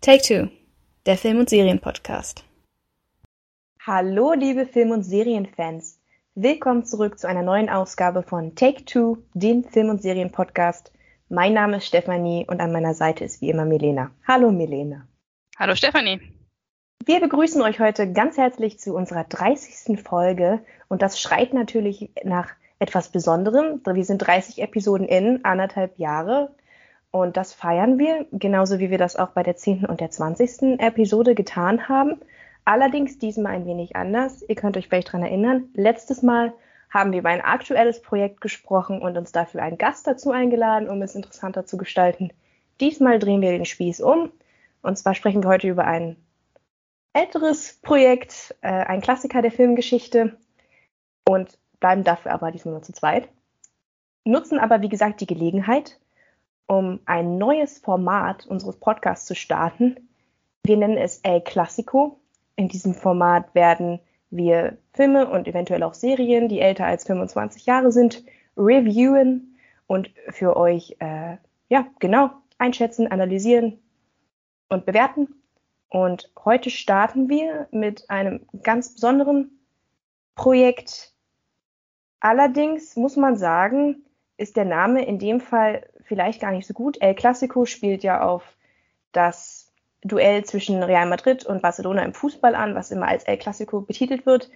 Take Two, der Film- und Serienpodcast. Hallo, liebe Film- und Serienfans. Willkommen zurück zu einer neuen Ausgabe von Take Two, dem Film- und Serienpodcast. Mein Name ist Stefanie und an meiner Seite ist wie immer Milena. Hallo, Milena. Hallo, Stefanie. Wir begrüßen euch heute ganz herzlich zu unserer 30. Folge und das schreit natürlich nach etwas Besonderem. Wir sind 30 Episoden in, anderthalb Jahre. Und das feiern wir, genauso wie wir das auch bei der 10. und der 20. Episode getan haben. Allerdings diesmal ein wenig anders. Ihr könnt euch vielleicht daran erinnern, letztes Mal haben wir über ein aktuelles Projekt gesprochen und uns dafür einen Gast dazu eingeladen, um es interessanter zu gestalten. Diesmal drehen wir den Spieß um. Und zwar sprechen wir heute über ein älteres Projekt, äh, ein Klassiker der Filmgeschichte und bleiben dafür aber diesmal nur zu zweit. Nutzen aber, wie gesagt, die Gelegenheit, um ein neues Format unseres Podcasts zu starten. Wir nennen es El Classico. In diesem Format werden wir Filme und eventuell auch Serien, die älter als 25 Jahre sind, reviewen und für euch, äh, ja, genau, einschätzen, analysieren und bewerten. Und heute starten wir mit einem ganz besonderen Projekt. Allerdings muss man sagen, ist der Name in dem Fall vielleicht gar nicht so gut. El Clasico spielt ja auf das Duell zwischen Real Madrid und Barcelona im Fußball an, was immer als El Clasico betitelt wird.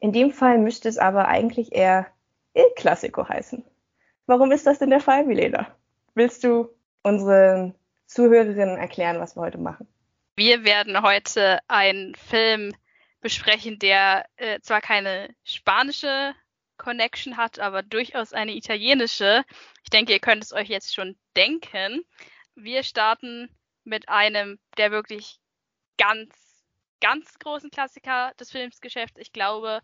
In dem Fall müsste es aber eigentlich eher Il Clasico heißen. Warum ist das denn der Fall, Milena? Willst du unseren Zuhörerinnen erklären, was wir heute machen? Wir werden heute einen Film besprechen, der äh, zwar keine spanische Connection hat, aber durchaus eine italienische. Ich denke, ihr könnt es euch jetzt schon denken. Wir starten mit einem der wirklich ganz, ganz großen Klassiker des Filmsgeschäfts. Ich glaube,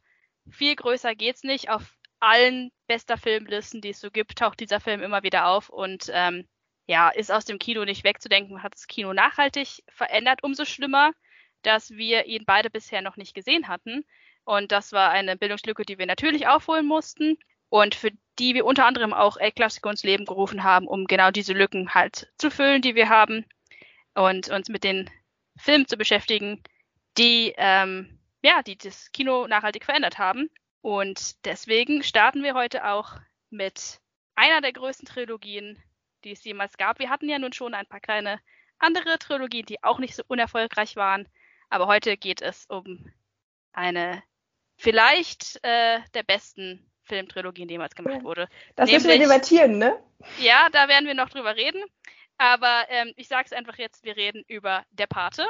viel größer geht's nicht. Auf allen bester Filmlisten, die es so gibt, taucht dieser Film immer wieder auf und ähm, ja, ist aus dem Kino nicht wegzudenken, hat das Kino nachhaltig verändert. Umso schlimmer, dass wir ihn beide bisher noch nicht gesehen hatten. Und das war eine Bildungslücke, die wir natürlich aufholen mussten und für die wir unter anderem auch El Clasico ins Leben gerufen haben, um genau diese Lücken halt zu füllen, die wir haben und uns mit den Filmen zu beschäftigen, die ähm, ja, die das Kino nachhaltig verändert haben. Und deswegen starten wir heute auch mit einer der größten Trilogien, die es jemals gab. Wir hatten ja nun schon ein paar kleine andere Trilogien, die auch nicht so unerfolgreich waren. Aber heute geht es um eine vielleicht äh, der besten Filmtrilogien, die jemals gemacht wurde. Das Nämlich, müssen wir debattieren, ne? Ja, da werden wir noch drüber reden. Aber ähm, ich sage es einfach jetzt, wir reden über Der Pate.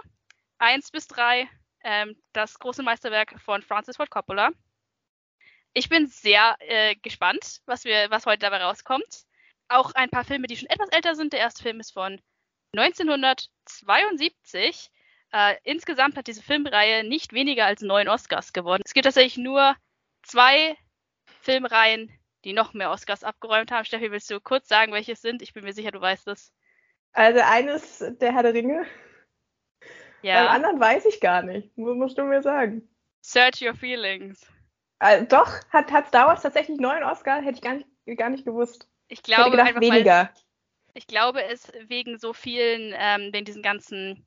Eins bis drei, ähm, das große Meisterwerk von Francis Ford Coppola. Ich bin sehr äh, gespannt, was, wir, was heute dabei rauskommt. Auch ein paar Filme, die schon etwas älter sind. Der erste Film ist von 1972. Äh, insgesamt hat diese Filmreihe nicht weniger als neun Oscars gewonnen. Es gibt tatsächlich nur zwei Filmreihen, die noch mehr Oscars abgeräumt haben. Steffi, willst du kurz sagen, welche es sind? Ich bin mir sicher, du weißt es. Also eines der Herr der Ringe. Ja. Beim anderen weiß ich gar nicht. Musst du mir sagen. Search Your Feelings. Also, doch, hat, Star Wars tatsächlich neun Oscars? Hätte ich gar nicht, gar nicht gewusst. Ich glaube, ich einfach, weniger. ich glaube, es wegen so vielen, ähm, wegen diesen ganzen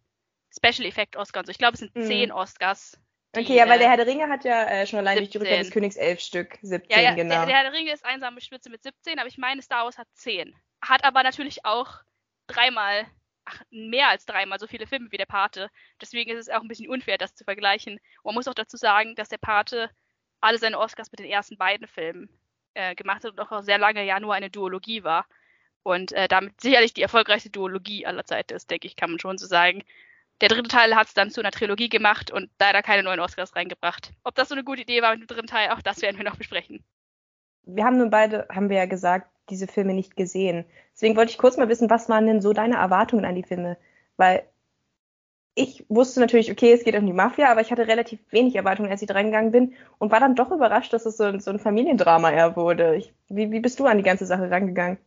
Special Effect Oscars. Ich glaube, es sind mhm. zehn Oscars. Die, okay, ja, weil der Herr der Ringe hat ja äh, schon allein durch die Rückkehr des Königs elf Stück, 17, ja, ja, genau. Der, der Herr der Ringe ist einsame Spitze mit 17, aber ich meine, Star Wars hat zehn. Hat aber natürlich auch dreimal, ach, mehr als dreimal so viele Filme wie der Pate. Deswegen ist es auch ein bisschen unfair, das zu vergleichen. Und man muss auch dazu sagen, dass der Pate alle seine Oscars mit den ersten beiden Filmen äh, gemacht hat und auch sehr lange ja nur eine Duologie war. Und äh, damit sicherlich die erfolgreichste Duologie aller Zeiten ist, denke ich, kann man schon so sagen. Der dritte Teil hat es dann zu einer Trilogie gemacht und leider keine neuen Oscars reingebracht. Ob das so eine gute Idee war mit dem dritten Teil, auch das werden wir noch besprechen. Wir haben nun beide, haben wir ja gesagt, diese Filme nicht gesehen. Deswegen wollte ich kurz mal wissen, was waren denn so deine Erwartungen an die Filme? Weil ich wusste natürlich, okay, es geht um die Mafia, aber ich hatte relativ wenig Erwartungen, als ich reingegangen bin und war dann doch überrascht, dass es so, so ein Familiendrama eher wurde. Ich, wie, wie bist du an die ganze Sache rangegangen?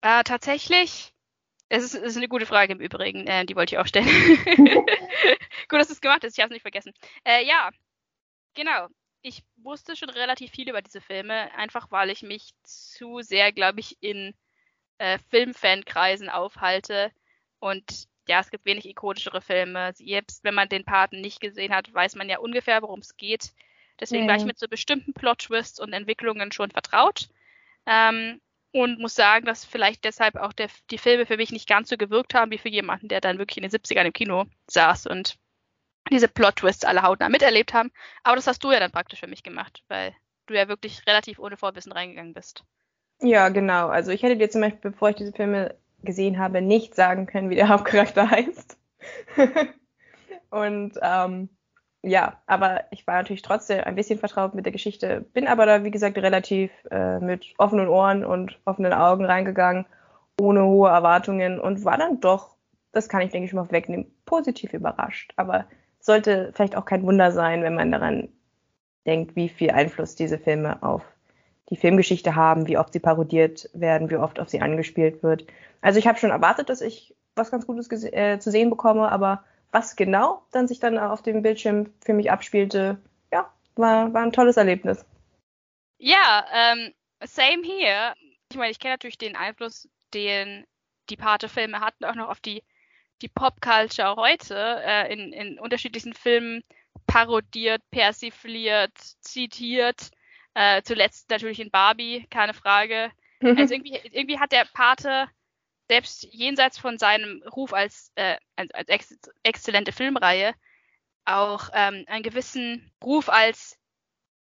Äh, tatsächlich es ist, es ist eine gute Frage im Übrigen, äh, die wollte ich auch stellen. Gut, dass du es gemacht hast, ich habe es nicht vergessen. Äh, ja, genau. Ich wusste schon relativ viel über diese Filme, einfach weil ich mich zu sehr, glaube ich, in äh, Filmfankreisen aufhalte und ja, es gibt wenig ikonischere Filme. Selbst wenn man den Paten nicht gesehen hat, weiß man ja ungefähr, worum es geht. Deswegen ja. war ich mit so bestimmten Plot-Twists und Entwicklungen schon vertraut. Ähm, und muss sagen, dass vielleicht deshalb auch der, die Filme für mich nicht ganz so gewirkt haben wie für jemanden, der dann wirklich in den 70ern im Kino saß und diese Plot-Twists alle hautnah miterlebt haben. Aber das hast du ja dann praktisch für mich gemacht, weil du ja wirklich relativ ohne Vorwissen reingegangen bist. Ja, genau. Also ich hätte dir zum Beispiel, bevor ich diese Filme gesehen habe, nicht sagen können, wie der Hauptcharakter heißt. und ähm, ja, aber ich war natürlich trotzdem ein bisschen vertraut mit der Geschichte, bin aber da, wie gesagt, relativ äh, mit offenen Ohren und offenen Augen reingegangen, ohne hohe Erwartungen und war dann doch, das kann ich denke ich mal wegnehmen, positiv überrascht. Aber sollte vielleicht auch kein Wunder sein, wenn man daran denkt, wie viel Einfluss diese Filme auf die Filmgeschichte haben, wie oft sie parodiert werden, wie oft auf sie angespielt wird. Also ich habe schon erwartet, dass ich was ganz Gutes äh, zu sehen bekomme, aber was genau dann sich dann auf dem Bildschirm für mich abspielte, ja, war, war ein tolles Erlebnis. Ja, ähm, same here. Ich meine, ich kenne natürlich den Einfluss, den die Pate-Filme hatten, auch noch auf die, die Pop-Culture heute, äh, in, in unterschiedlichen Filmen parodiert, persifliert, zitiert. Äh, zuletzt natürlich in Barbie, keine Frage. Also irgendwie, irgendwie hat der Pate selbst jenseits von seinem Ruf als, äh, als, ex exzellente Filmreihe auch ähm, einen gewissen Ruf als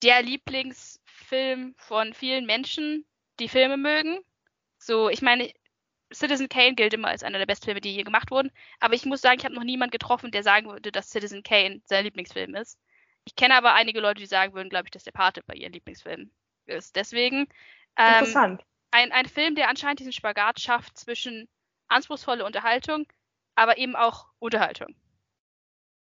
der Lieblingsfilm von vielen Menschen, die Filme mögen. So, ich meine, Citizen Kane gilt immer als einer der besten Filme, die je gemacht wurden. Aber ich muss sagen, ich habe noch niemanden getroffen, der sagen würde, dass Citizen Kane sein Lieblingsfilm ist. Ich kenne aber einige Leute, die sagen würden, glaube ich, dass der Pate bei ihren Lieblingsfilmen ist. Deswegen. Ähm, Interessant. Ein, ein Film, der anscheinend diesen Spagat schafft zwischen anspruchsvolle Unterhaltung, aber eben auch Unterhaltung.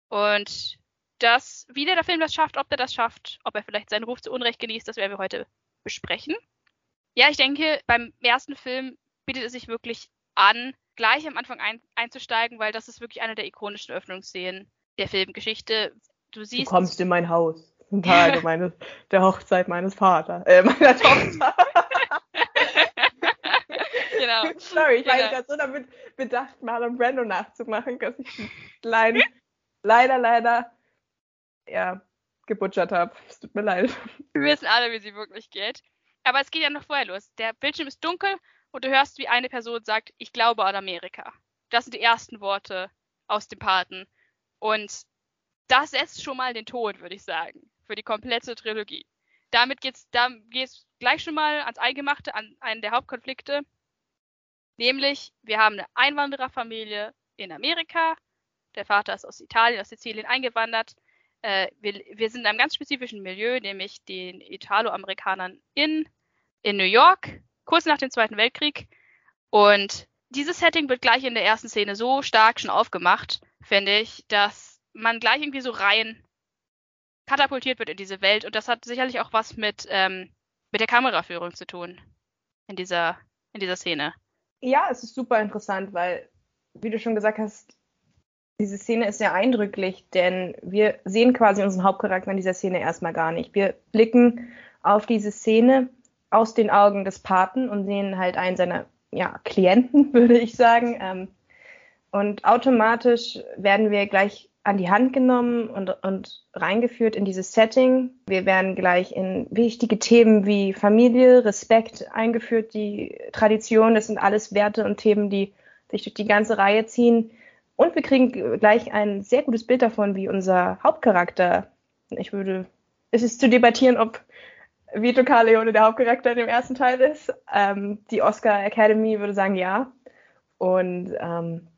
Und das, wie der, der Film das schafft, ob der das schafft, ob er vielleicht seinen Ruf zu Unrecht genießt, das werden wir heute besprechen. Ja, ich denke, beim ersten Film bietet es sich wirklich an, gleich am Anfang ein, einzusteigen, weil das ist wirklich eine der ikonischen Öffnungsszenen der Filmgeschichte. Du siehst. Du kommst in mein Haus. Zum Tage meines, der Hochzeit meines Vaters, äh, meiner Tochter. Genau. Sorry, ich war genau. gerade so damit bedacht, Marlon Brando nachzumachen, dass ich die kleinen, leider, leider, ja, gebutschert habe. Es tut mir leid. Wir wissen alle, wie sie wirklich geht. Aber es geht ja noch vorher los. Der Bildschirm ist dunkel und du hörst, wie eine Person sagt, ich glaube an Amerika. Das sind die ersten Worte aus dem Paten. Und das setzt schon mal den Ton, würde ich sagen, für die komplette Trilogie. Damit geht's, da geht's gleich schon mal ans Eingemachte, an einen der Hauptkonflikte. Nämlich, wir haben eine Einwandererfamilie in Amerika. Der Vater ist aus Italien, aus Sizilien eingewandert. Äh, wir, wir, sind in einem ganz spezifischen Milieu, nämlich den Italo-Amerikanern in, in New York, kurz nach dem Zweiten Weltkrieg. Und dieses Setting wird gleich in der ersten Szene so stark schon aufgemacht, finde ich, dass man gleich irgendwie so rein katapultiert wird in diese Welt. Und das hat sicherlich auch was mit, ähm, mit der Kameraführung zu tun in dieser, in dieser Szene. Ja, es ist super interessant, weil, wie du schon gesagt hast, diese Szene ist sehr eindrücklich, denn wir sehen quasi unseren Hauptcharakter in dieser Szene erstmal gar nicht. Wir blicken auf diese Szene aus den Augen des Paten und sehen halt einen seiner ja, Klienten, würde ich sagen. Ähm, und automatisch werden wir gleich an die Hand genommen und, und reingeführt in dieses Setting. Wir werden gleich in wichtige Themen wie Familie, Respekt eingeführt, die Tradition, das sind alles Werte und Themen, die sich durch die ganze Reihe ziehen. Und wir kriegen gleich ein sehr gutes Bild davon, wie unser Hauptcharakter, ich würde, es ist zu debattieren, ob Vito Carleone der Hauptcharakter in dem ersten Teil ist. Ähm, die Oscar Academy würde sagen ja. Und ähm,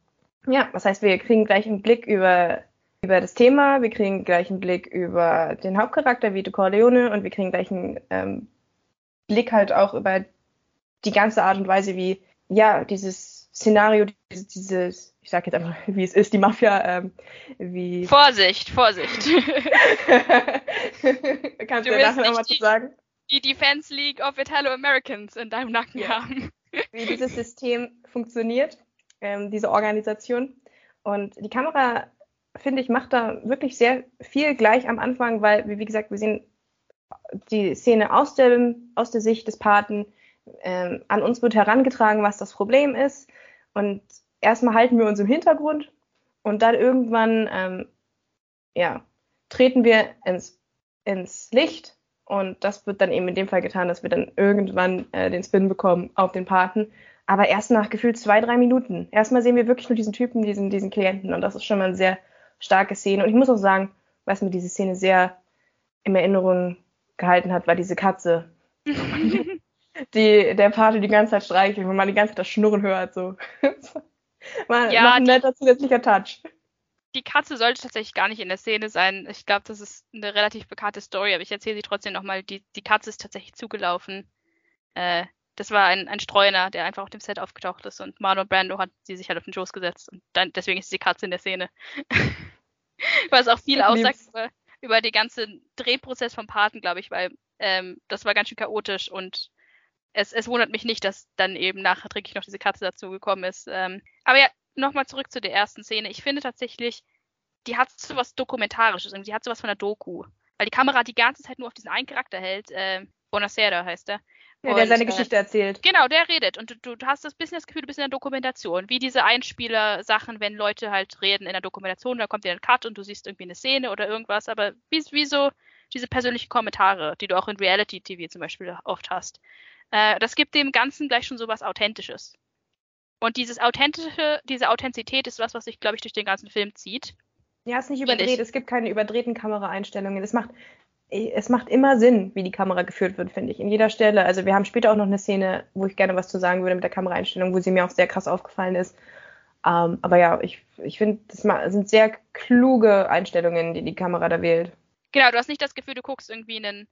ja, was heißt, wir kriegen gleich einen Blick über über das Thema, wir kriegen gleich einen Blick über den Hauptcharakter Vito Corleone und wir kriegen gleich einen ähm, Blick halt auch über die ganze Art und Weise, wie ja dieses Szenario, dieses, dieses ich sag jetzt einfach, wie es ist, die Mafia, ähm, wie. Vorsicht, Vorsicht. Kannst du mir nachher nochmal zu sagen? Die Defense League of Italo Americans in deinem Nacken ja. haben. wie dieses System funktioniert, ähm, diese Organisation. Und die Kamera finde ich, macht da wirklich sehr viel gleich am Anfang, weil, wie gesagt, wir sehen die Szene aus der, aus der Sicht des Paten. Ähm, an uns wird herangetragen, was das Problem ist. Und erstmal halten wir uns im Hintergrund und dann irgendwann, ähm, ja, treten wir ins, ins Licht und das wird dann eben in dem Fall getan, dass wir dann irgendwann äh, den Spin bekommen auf den Paten. Aber erst nach gefühlt zwei, drei Minuten. Erstmal sehen wir wirklich nur diesen Typen, diesen, diesen Klienten. Und das ist schon mal eine sehr starke Szene. Und ich muss auch sagen, was mir diese Szene sehr in Erinnerung gehalten hat, war diese Katze. die der Pate die ganze Zeit streichelt, wo man die ganze Zeit das Schnurren hört. So. war Ja, ein netter zusätzlicher Touch. Die Katze sollte tatsächlich gar nicht in der Szene sein. Ich glaube, das ist eine relativ bekannte Story, aber ich erzähle sie trotzdem nochmal. Die, die Katze ist tatsächlich zugelaufen. Äh, das war ein, ein Streuner, der einfach auf dem Set aufgetaucht ist und Marlon Brando hat sie sich halt auf den Schoß gesetzt und dann deswegen ist die Katze in der Szene. Was auch viel aussagt über, über den ganzen Drehprozess vom Paten, glaube ich, weil ähm, das war ganz schön chaotisch und es, es wundert mich nicht, dass dann eben nachträglich noch diese Katze dazu gekommen ist. Ähm, aber ja, nochmal zurück zu der ersten Szene. Ich finde tatsächlich, die hat so was Dokumentarisches, die hat sowas von einer Doku. Weil die Kamera die ganze Zeit nur auf diesen einen Charakter hält. Äh, Bonacera heißt er. Ja, der Und, seine äh, Geschichte erzählt. Genau, der redet. Und du, du hast das bisschen das Gefühl, du bist in der Dokumentation. Wie diese Einspieler-Sachen, wenn Leute halt reden in der Dokumentation, da kommt dir ein Cut und du siehst irgendwie eine Szene oder irgendwas. Aber wie, wie so diese persönlichen Kommentare, die du auch in Reality-TV zum Beispiel oft hast. Äh, das gibt dem Ganzen gleich schon so was Authentisches. Und dieses Authentische, diese Authentizität ist was, was sich, glaube ich, durch den ganzen Film zieht. Ja, es ist nicht überdreht. Es gibt keine überdrehten Kameraeinstellungen. Es macht, es macht immer Sinn, wie die Kamera geführt wird, finde ich. In jeder Stelle. Also wir haben später auch noch eine Szene, wo ich gerne was zu sagen würde mit der Kameraeinstellung, wo sie mir auch sehr krass aufgefallen ist. Ähm, aber ja, ich, ich finde, das sind sehr kluge Einstellungen, die die Kamera da wählt. Genau, du hast nicht das Gefühl, du guckst irgendwie einen,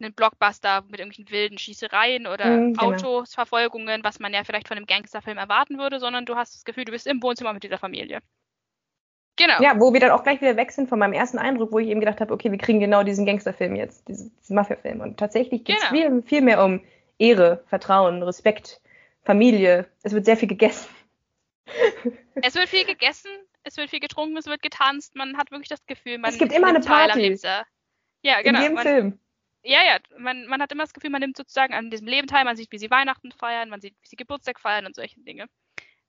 einen Blockbuster mit irgendwelchen wilden Schießereien oder Mhm, genau. Autosverfolgungen, was man ja vielleicht von einem Gangsterfilm erwarten würde, sondern du hast das Gefühl, du bist im Wohnzimmer mit dieser Familie. Genau. Ja, wo wir dann auch gleich wieder weg sind von meinem ersten Eindruck, wo ich eben gedacht habe, okay, wir kriegen genau diesen Gangsterfilm jetzt, diesen, diesen Mafia-Film. Und tatsächlich geht es Genau. viel, viel mehr um Ehre, Vertrauen, Respekt, Familie. Es wird sehr viel gegessen. Es wird viel gegessen, es wird viel getrunken, es wird getanzt, man hat wirklich das Gefühl, man Es gibt immer eine Party. Ja, In genau. jedem Man, Film. ja, ja, man, man hat immer das Gefühl, man nimmt sozusagen an diesem Leben teil, man sieht, wie sie Weihnachten feiern, man sieht, wie sie Geburtstag feiern und solche Dinge.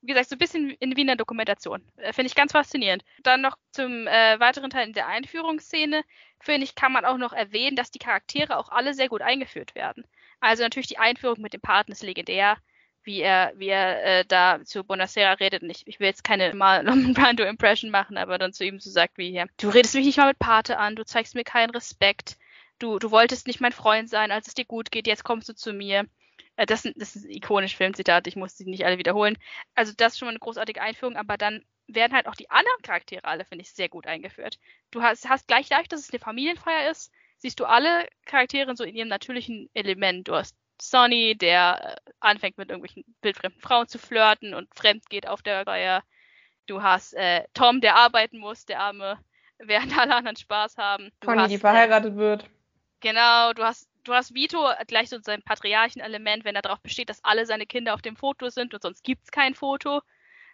Wie gesagt, so ein bisschen in, wie in der Dokumentation. Äh, Finde ich ganz faszinierend. Dann noch zum äh, weiteren Teil in der Einführungsszene, finde ich, kann man auch noch erwähnen, dass die Charaktere auch alle sehr gut eingeführt werden. Also natürlich die Einführung mit dem Paten ist legendär, wie er, wie er äh, da zu Bonacera redet. Und ich, ich will jetzt keine Marlon Brando Impression machen, aber dann zu ihm so sagt wie hier, du redest mich nicht mal mit Pate an, du zeigst mir keinen Respekt, du, du wolltest nicht mein Freund sein, als es dir gut geht, jetzt kommst du zu mir. Äh, das, das ist ein ikonisches Filmzitat, ich muss sie nicht alle wiederholen. Also das ist schon mal eine großartige Einführung, aber dann werden halt auch die anderen Charaktere alle, finde ich, sehr gut eingeführt. Du hast, hast gleich dadurch, dass es eine Familienfeier ist, siehst du alle Charaktere so in ihrem natürlichen Element. Du hast Sonny, der äh, anfängt mit irgendwelchen wildfremden Frauen zu flirten und fremd geht auf der Feier. Du hast äh, Tom, der arbeiten muss, der Arme, während alle anderen Spaß haben. Du Conny, hast, die äh, verheiratet wird. Genau, du hast, du hast Vito gleich so sein Patriarchenelement, wenn er darauf besteht, dass alle seine Kinder auf dem Foto sind und sonst gibt's kein Foto.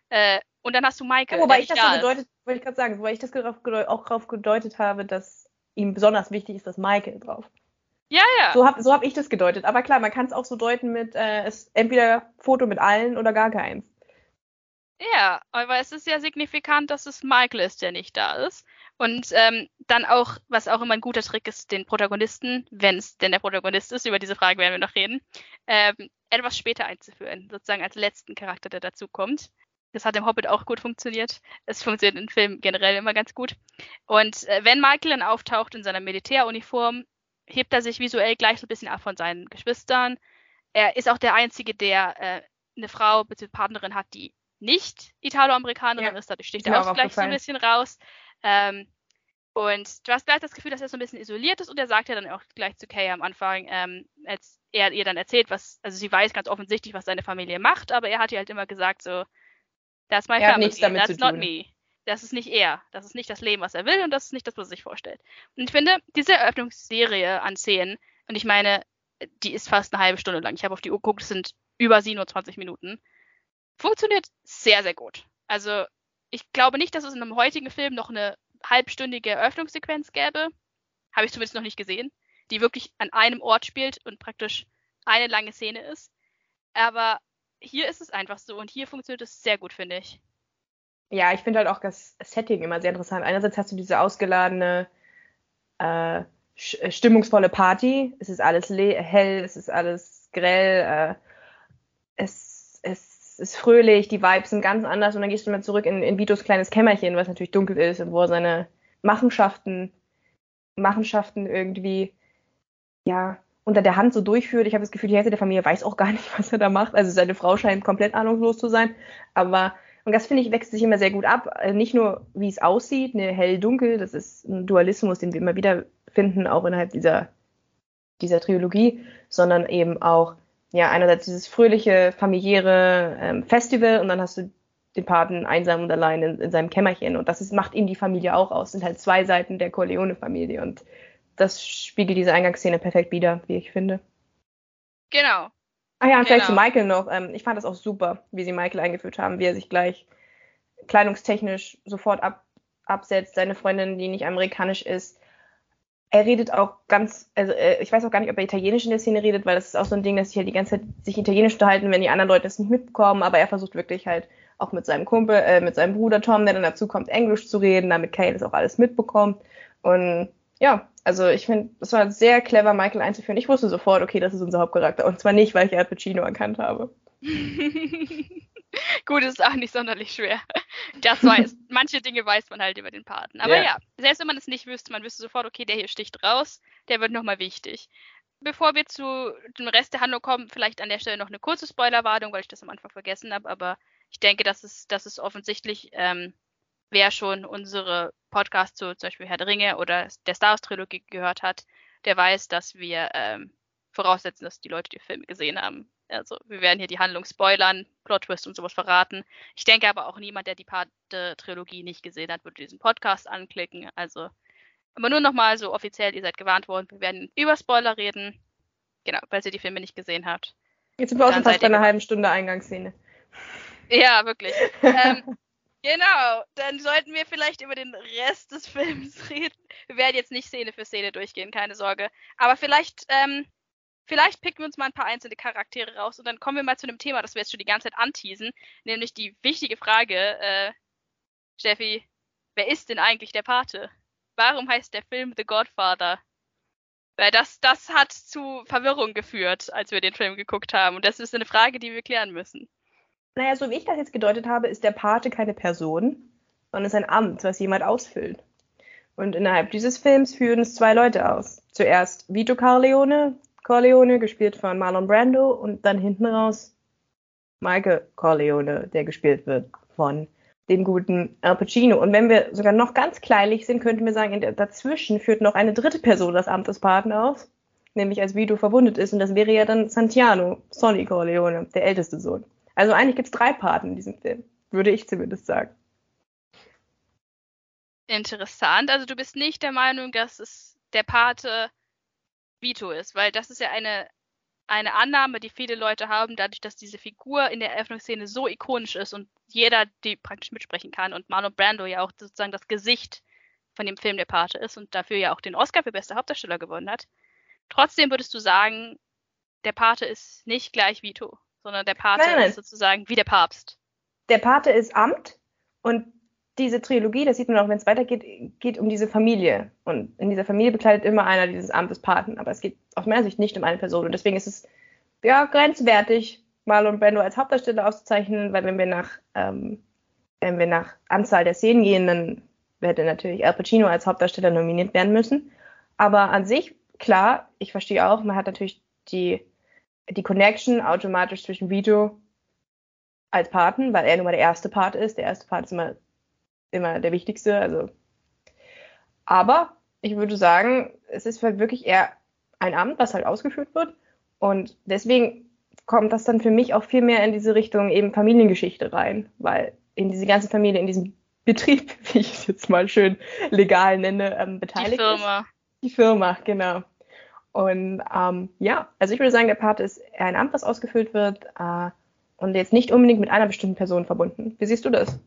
Äh, und dann hast du Michael. Ja, wobei ich das so da ist. gedeutet, wollte ich gerade sagen, wobei ich das auch darauf gedeutet habe, dass ihm besonders wichtig ist, dass Michael drauf. Ja, ja. So habe so hab ich das gedeutet. Aber klar, man kann es auch so deuten mit, äh, es entweder Foto mit allen oder gar keins. Ja, aber es ist ja signifikant, dass es Michael ist, der nicht da ist. Und ähm, dann auch, was auch immer ein guter Trick ist, den Protagonisten, wenn es denn der Protagonist ist, über diese Frage werden wir noch reden, ähm, etwas später einzuführen, sozusagen als letzten Charakter, der dazukommt. Das hat im Hobbit auch gut funktioniert. Es funktioniert in Filmen generell immer ganz gut. Und äh, wenn Michael dann auftaucht in seiner Militäruniform, hebt er sich visuell gleich so ein bisschen ab von seinen Geschwistern. Er ist auch der Einzige, der äh, eine Frau bzw. Partnerin hat, die nicht Italo-Amerikanerin Ja, ist. Dadurch sticht er auch gleich so ein bisschen raus. Ähm, und du hast gleich das Gefühl, dass er so ein bisschen isoliert ist und er sagt ja dann auch gleich zu Kay am Anfang, ähm, als er ihr dann erzählt, was, also sie weiß ganz offensichtlich, was seine Familie macht, aber er hat ihr halt immer gesagt so, that's my hat family, nichts damit that's not me. Das ist nicht er, das ist nicht das Leben, was er will und das ist nicht das, was er sich vorstellt. Und ich finde, diese Eröffnungsserie an Szenen, und ich meine, die ist fast eine halbe Stunde lang, ich habe auf die Uhr geguckt, es sind über 27 Minuten, funktioniert sehr, sehr gut. Also ich glaube nicht, dass es in einem heutigen Film noch eine halbstündige Eröffnungssequenz gäbe. Habe ich zumindest noch nicht gesehen. Die wirklich an einem Ort spielt und praktisch eine lange Szene ist. Aber hier ist es einfach so und hier funktioniert es sehr gut, finde ich. Ja, ich finde halt auch das Setting immer sehr interessant. Einerseits hast du diese ausgeladene, äh, äh stimmungsvolle Party. Es ist alles hell, es ist alles grell, äh, es, es ist fröhlich, die Vibes sind ganz anders und dann gehst du mal zurück in, in Vitos kleines Kämmerchen, was natürlich dunkel ist und wo er seine Machenschaften, Machenschaften irgendwie, ja, unter der Hand so durchführt. Ich habe das Gefühl, die Hälfte der Familie weiß auch gar nicht, was er da macht. Also seine Frau scheint komplett ahnungslos zu sein. Aber, und das finde ich, wechselt sich immer sehr gut ab. Also nicht nur, wie es aussieht, ne, hell-dunkel, das ist ein Dualismus, den wir immer wieder finden, auch innerhalb dieser, dieser Trilogie, sondern eben auch, ja, einerseits dieses fröhliche, familiäre ähm, Festival und dann hast du den Paten einsam und allein in, in seinem Kämmerchen. Und das ist, macht ihm die Familie auch aus. Das sind halt zwei Seiten der Corleone-Familie. Und das spiegelt diese Eingangsszene perfekt wider, wie ich finde. Genau. Ah ja, und vielleicht zu genau. Michael noch. Ähm, ich fand das auch super, wie sie Michael eingeführt haben, wie er sich gleich kleidungstechnisch sofort ab, absetzt. Seine Freundin, die nicht amerikanisch ist. Er redet auch ganz, also äh, ich weiß auch gar nicht, ob er Italienisch in der Szene redet, weil das ist auch so ein Ding, dass sich halt die ganze Zeit sich Italienisch unterhalten, wenn die anderen Leute das nicht mitbekommen, aber er versucht wirklich halt auch mit seinem Kumpel, äh, mit seinem Bruder Tom, der dann dazu kommt, Englisch zu reden, damit Kay das auch alles mitbekommt. Und ja, also ich finde, es war sehr clever, Michael einzuführen. Ich wusste sofort, okay, das ist unser Hauptcharakter. Und zwar nicht, weil ich Al Pacino erkannt habe. Gut, es ist auch nicht sonderlich schwer. Das weiß, manche Dinge weiß man halt über den Paten. Aber ja. ja, selbst wenn man es nicht wüsste, man wüsste sofort, okay, der hier sticht raus, der wird nochmal wichtig. Bevor wir zu dem Rest der Handlung kommen, vielleicht an der Stelle noch eine kurze Spoilerwarnung, weil ich das am Anfang vergessen habe, aber ich denke, das ist, das ist offensichtlich, ähm, wer schon unsere Podcasts zu zum Beispiel Herr der Ringe oder der Star Wars Trilogie gehört hat, der weiß, dass wir ähm, voraussetzen, dass die Leute die Filme gesehen haben. Also wir werden hier die Handlung spoilern, Plot Twist und sowas verraten. Ich denke aber auch niemand, der die Pate-Trilogie nicht gesehen hat, würde diesen Podcast anklicken. Also aber nur nochmal so offiziell, ihr seid gewarnt worden, wir werden über Spoiler reden. Genau, falls ihr die Filme nicht gesehen habt. Jetzt sind wir auch schon fast bei einer halben Stunde Eingangsszene. Ja, wirklich. ähm, genau, dann sollten wir vielleicht über den Rest des Films reden. Wir werden jetzt nicht Szene für Szene durchgehen, keine Sorge. Aber vielleicht, ähm, vielleicht picken wir uns mal ein paar einzelne Charaktere raus und dann kommen wir mal zu einem Thema, das wir jetzt schon die ganze Zeit anteasen, nämlich die wichtige Frage, äh, Steffi, wer ist denn eigentlich der Pate? Warum heißt der Film The Godfather? Weil das, das hat zu Verwirrung geführt, als wir den Film geguckt haben. Und das ist eine Frage, die wir klären müssen. Naja, so wie ich das jetzt gedeutet habe, ist der Pate keine Person, sondern ist ein Amt, was jemand ausfüllt. Und innerhalb dieses Films führen es zwei Leute aus. Zuerst Vito Corleone, Corleone, gespielt von Marlon Brando, und dann hinten raus Michael Corleone, der gespielt wird von dem guten Al Pacino. Und wenn wir sogar noch ganz kleinlich sind, könnten wir sagen, dazwischen führt noch eine dritte Person das Amt des Paten aus, nämlich als Vito verwundet ist. Und das wäre ja dann Santiano, Sonny Corleone, der älteste Sohn. Also eigentlich gibt es drei Paten in diesem Film, würde ich zumindest sagen. Interessant. Also du bist nicht der Meinung, dass es der Pate Vito ist, weil das ist ja eine, eine Annahme, die viele Leute haben, dadurch, dass diese Figur in der Eröffnungsszene so ikonisch ist und jeder die praktisch mitsprechen kann und Marlon Brando ja auch sozusagen das Gesicht von dem Film der Pate ist und dafür ja auch den Oscar für beste Hauptdarsteller gewonnen hat. Trotzdem würdest du sagen, der Pate ist nicht gleich Vito sondern der Pate nein, nein. ist sozusagen wie der Papst. Der Pate ist Amt und diese Trilogie, das sieht man auch, wenn es weitergeht, geht um diese Familie. Und in dieser Familie bekleidet immer einer dieses Amt des Paten. Aber es geht aus meiner Sicht nicht um eine Person. Und deswegen ist es ja grenzwertig, Marlon Brando als Hauptdarsteller auszuzeichnen, weil wenn wir nach, ähm, wenn wir nach Anzahl der Szenen gehen, dann hätte natürlich Al Pacino als Hauptdarsteller nominiert werden müssen. Aber an sich, klar, ich verstehe auch, man hat natürlich die die Connection automatisch zwischen Vito als Paten, weil er nun mal der erste Part ist. Der erste Part ist immer, immer der wichtigste. Also. Aber ich würde sagen, es ist halt wirklich eher ein Amt, was halt ausgeführt wird. Und deswegen kommt das dann für mich auch viel mehr in diese Richtung eben Familiengeschichte rein, weil in diese ganze Familie, in diesem Betrieb, wie ich es jetzt mal schön legal nenne, ähm, beteiligt ist. Die Firma. Ist. Die Firma, genau. Und ähm, ja, also ich würde sagen, der Part ist ein Amt, was ausgefüllt wird äh, und jetzt nicht unbedingt mit einer bestimmten Person verbunden. Wie siehst du das?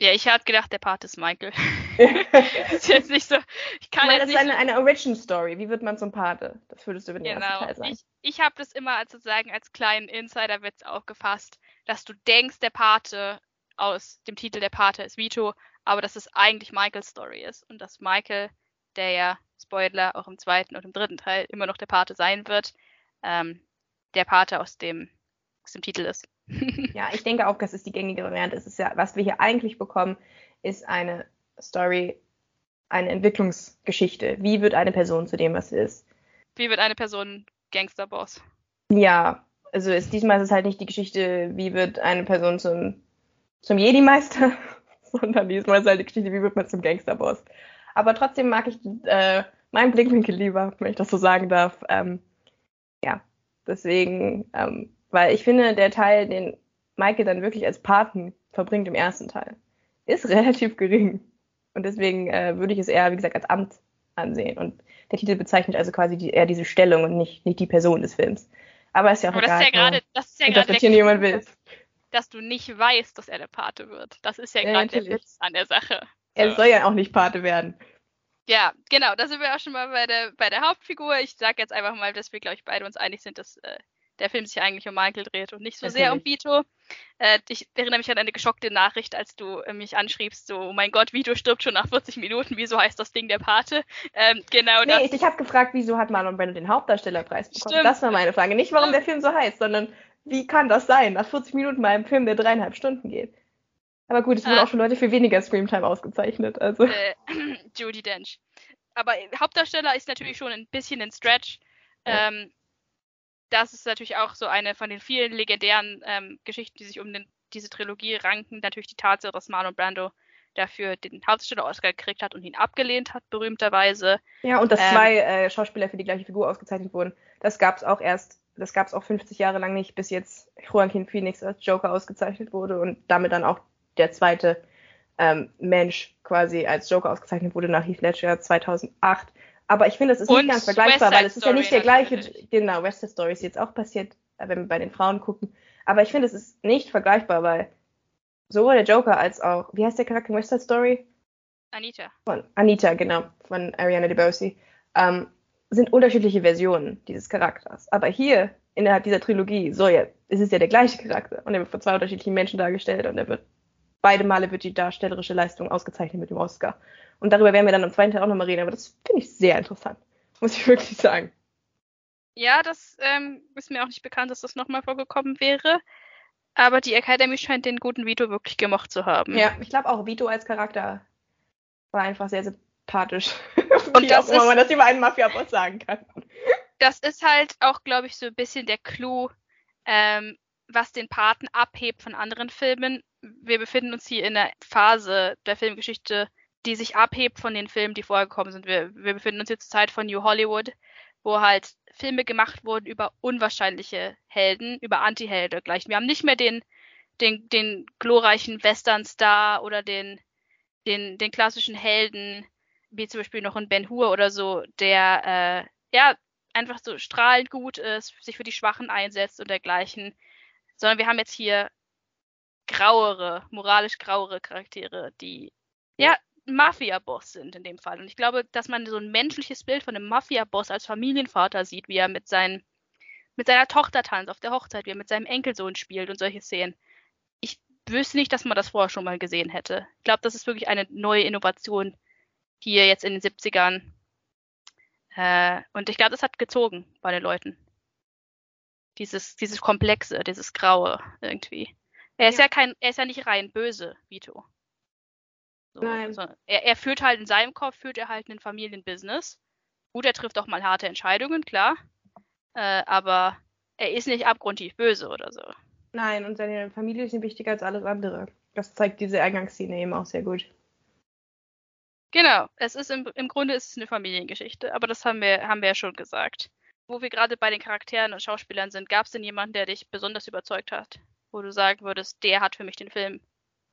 Ja, ich hatte gedacht, der Part ist Michael. ist jetzt nicht so. Ich kann Weil jetzt das ist eine, eine Origin-Story. Wie wird man zum Pate? Das würdest du über den ersten Genau. Teil sagen. Ich, ich habe das immer als sozusagen als kleinen Insiderwitz aufgefasst, dass du denkst, der Pate aus dem Titel der Pate ist Vito, aber dass es eigentlich Michaels Story ist und dass Michael, der ja Spoiler auch im zweiten und im dritten Teil immer noch der Pate sein wird, ähm, der Pate aus dem aus dem Titel ist. Ja, ich denke auch, das ist die gängige Variante. Es ist ja, was wir hier eigentlich bekommen, ist eine Story, eine Entwicklungsgeschichte. Wie wird eine Person zu dem, was sie ist? Wie wird eine Person Gangsterboss? Ja, also ist, diesmal ist es halt nicht die Geschichte, wie wird eine Person zum, zum Jedi-Meister, sondern diesmal ist halt die Geschichte, wie wird man zum Gangsterboss. Aber trotzdem mag ich äh, meinen Blickwinkel lieber, wenn ich das so sagen darf. Ähm, ja, deswegen, ähm, weil ich finde, der Teil, den Michael dann wirklich als Paten verbringt im ersten Teil, ist relativ gering. Und deswegen äh, würde ich es eher, wie gesagt, als Amt ansehen. Und der Titel bezeichnet also quasi die, eher diese Stellung und nicht, nicht die Person des Films. Aber ist ja auch Aber das egal. ist ja gerade, das ist ja gerade interpretieren, Clou, will. dass du nicht weißt, dass er der Pate wird. Das ist ja Ja, gerade der. Witz an der Sache. Er So. soll ja auch nicht Pate werden. Ja, genau, da sind wir auch schon mal bei der, bei der Hauptfigur. Ich sage jetzt einfach mal, dass wir, glaube ich, beide uns einig sind, dass äh, der Film sich eigentlich um Michael dreht und nicht so sehr um Natürlich. Vito. Äh, ich erinnere mich an eine geschockte Nachricht, als du äh, mich anschriebst, so, oh mein Gott, Vito stirbt schon nach 40 Minuten, wieso heißt das Ding der Pate? Ähm, genau Nee, das. ich, habe gefragt, wieso hat Marlon Brando den Hauptdarstellerpreis bekommen? Stimmt. Das war meine Frage. Nicht, warum der Film so heißt, sondern wie kann das sein, nach 40 Minuten bei einem Film, der dreieinhalb Stunden geht? Aber gut, es wurden Ah. auch schon Leute für weniger Screamtime ausgezeichnet. Also. äh, Judy Dench. Aber äh, Hauptdarsteller ist natürlich schon ein bisschen ein Stretch. Ja. Ähm, das ist natürlich auch so eine von den vielen legendären ähm, Geschichten, die sich um den, diese Trilogie ranken. Natürlich die Tatsache, dass Marlon Brando dafür den Hauptdarsteller-Oscar gekriegt hat und ihn abgelehnt hat, berühmterweise. Ja, und dass Ähm. zwei äh, Schauspieler für die gleiche Figur ausgezeichnet wurden, das gab es auch erst, das gab es auch 50 Jahre lang nicht, bis jetzt Joaquin Phoenix als Joker ausgezeichnet wurde und damit dann auch der zweite ähm, Mensch quasi als Joker ausgezeichnet wurde nach Heath Ledger 2008. Aber ich finde, das ist Und nicht ganz vergleichbar, weil es ist ja nicht der gleiche, natürlich. genau, West Side Story ist jetzt auch passiert, wenn wir bei den Frauen gucken. Aber ich finde, es ist nicht vergleichbar, weil sowohl der Joker als auch, wie heißt der Charakter in West Side Story? Anita. von Anita, genau, von Ariana DeBose, ähm, sind unterschiedliche Versionen dieses Charakters. Aber hier, innerhalb dieser Trilogie, so ja, ist es ja der gleiche Charakter. Und er wird von zwei unterschiedlichen Menschen dargestellt und er wird, beide Male wird die darstellerische Leistung ausgezeichnet mit dem Oscar. Und darüber werden wir dann am zweiten Teil auch nochmal reden, aber das finde ich sehr interessant. Muss ich wirklich sagen. Ja, das ähm, ist mir auch nicht bekannt, dass das nochmal vorgekommen wäre. Aber die Academy scheint den guten Vito wirklich gemocht zu haben. Ja, ich glaube auch, Vito als Charakter war einfach sehr sympathisch. Und Wie das auch immer man das über einen Mafia-Boss sagen kann. das ist halt auch, glaube ich, so ein bisschen der Clou, ähm, was den Paten abhebt von anderen Filmen. Wir befinden uns hier in einer Phase der Filmgeschichte, die sich abhebt von den Filmen, die vorher gekommen sind. Wir, wir befinden uns jetzt zur Zeit von New Hollywood, wo halt Filme gemacht wurden über unwahrscheinliche Helden, über Anti-Helden gleich. Wir haben nicht mehr den, den, den glorreichen Western-Star oder den, den, den klassischen Helden, wie zum Beispiel noch ein Ben Hur oder so, der äh, ja einfach so strahlend gut ist, sich für die Schwachen einsetzt und dergleichen, sondern wir haben jetzt hier grauere, moralisch grauere Charaktere, die ja Mafia-Boss sind in dem Fall. Und ich glaube, dass man so ein menschliches Bild von einem Mafia-Boss als Familienvater sieht, wie er mit, seinen, mit seiner Tochter tanzt auf der Hochzeit, wie er mit seinem Enkelsohn spielt und solche Szenen. Ich wüsste nicht, dass man das vorher schon mal gesehen hätte. Ich glaube, das ist wirklich eine neue Innovation hier jetzt in den 70ern. Äh, und ich glaube, das hat gezogen bei den Leuten. Dieses, dieses Komplexe, dieses Graue irgendwie. Er ist ja, Ja. kein, er ist ja nicht rein böse, Vito. So, Nein. So, er, er führt halt in seinem Kopf, führt er halt ein Familienbusiness. Gut, er trifft auch mal harte Entscheidungen, klar. Äh, aber er ist nicht abgrundtief böse oder so. Nein, und seine Familie ist ihm wichtiger als alles andere. Das zeigt diese Eingangsszene eben auch sehr gut. Genau, es ist im, im Grunde ist es eine Familiengeschichte, aber das haben wir, haben wir ja schon gesagt. Wo wir gerade bei den Charakteren und Schauspielern sind, gab es denn jemanden, der dich besonders überzeugt hat? Wo du sagen würdest, der hat für mich den Film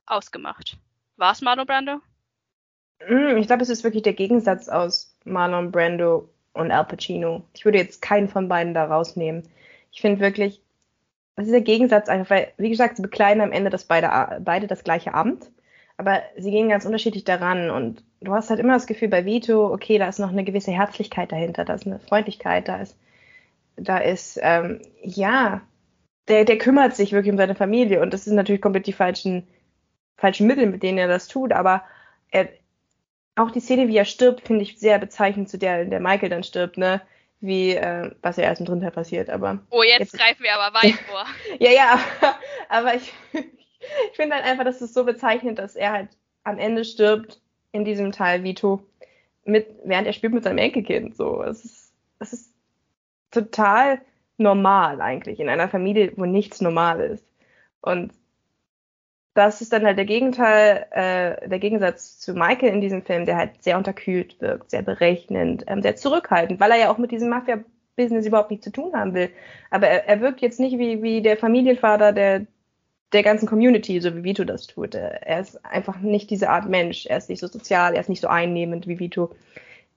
ausgemacht. War es Marlon Brando? Mm, Ich glaube, es ist wirklich der Gegensatz aus Marlon Brando und Al Pacino. Ich würde jetzt keinen von beiden da rausnehmen. Ich finde wirklich, es ist der Gegensatz einfach, weil, wie gesagt, sie bekleiden am Ende das beide, beide das gleiche Amt. aber sie gehen ganz unterschiedlich daran und du hast halt immer das Gefühl bei Vito, okay, da ist noch eine gewisse Herzlichkeit dahinter, da ist eine Freundlichkeit, da ist, da ist, ähm, ja, der, der kümmert sich wirklich um seine Familie und das sind natürlich komplett die falschen, falschen Mittel, mit denen er das tut, aber er, auch die Szene, wie er stirbt, finde ich sehr bezeichnend zu der, in der Michael dann stirbt, ne? Wie, äh, was ja erst im dritten Teil passiert, aber. Oh, jetzt, jetzt greifen wir aber weit vor. ja, ja, aber ich, ich finde halt einfach, dass es so bezeichnend, dass er halt am Ende stirbt in diesem Teil Vito mit, während er spielt mit seinem Enkelkind. So, es ist, es ist total normal eigentlich in einer Familie, wo nichts normal ist. Und das ist dann halt der Gegenteil, äh, der Gegensatz zu Michael in diesem Film, der halt sehr unterkühlt wirkt, sehr berechnend, ähm, sehr zurückhaltend, weil er ja auch mit diesem Mafia-Business überhaupt nichts zu tun haben will. Aber er, er wirkt jetzt nicht wie, wie der Familienvater der, der ganzen Community, so wie Vito das tut. Er ist einfach nicht diese Art Mensch. Er ist nicht so sozial, er ist nicht so einnehmend wie Vito.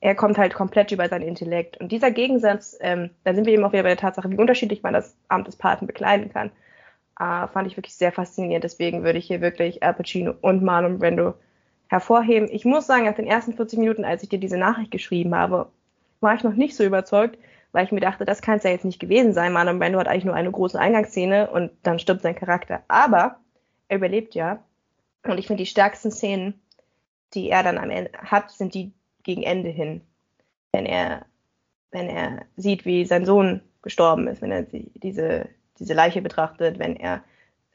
Er kommt halt komplett über seinen Intellekt. Und dieser Gegensatz, ähm, da sind wir eben auch wieder bei der Tatsache, wie unterschiedlich man das Amt des Paten bekleiden kann äh, fand ich wirklich sehr faszinierend. Deswegen würde ich hier wirklich Al Pacino und Marlon Brando hervorheben. Ich muss sagen, nach den ersten 40 Minuten, als ich dir diese Nachricht geschrieben habe, war ich noch nicht so überzeugt, weil ich mir dachte, das kann es ja jetzt nicht gewesen sein. Marlon Brando hat eigentlich nur eine große Eingangsszene und dann stirbt sein Charakter. Aber er überlebt ja. Und ich finde, die stärksten Szenen, die er dann am Ende hat, sind die gegen Ende hin. Wenn er, wenn er sieht, wie sein Sohn gestorben ist, wenn er diese, diese Leiche betrachtet, wenn er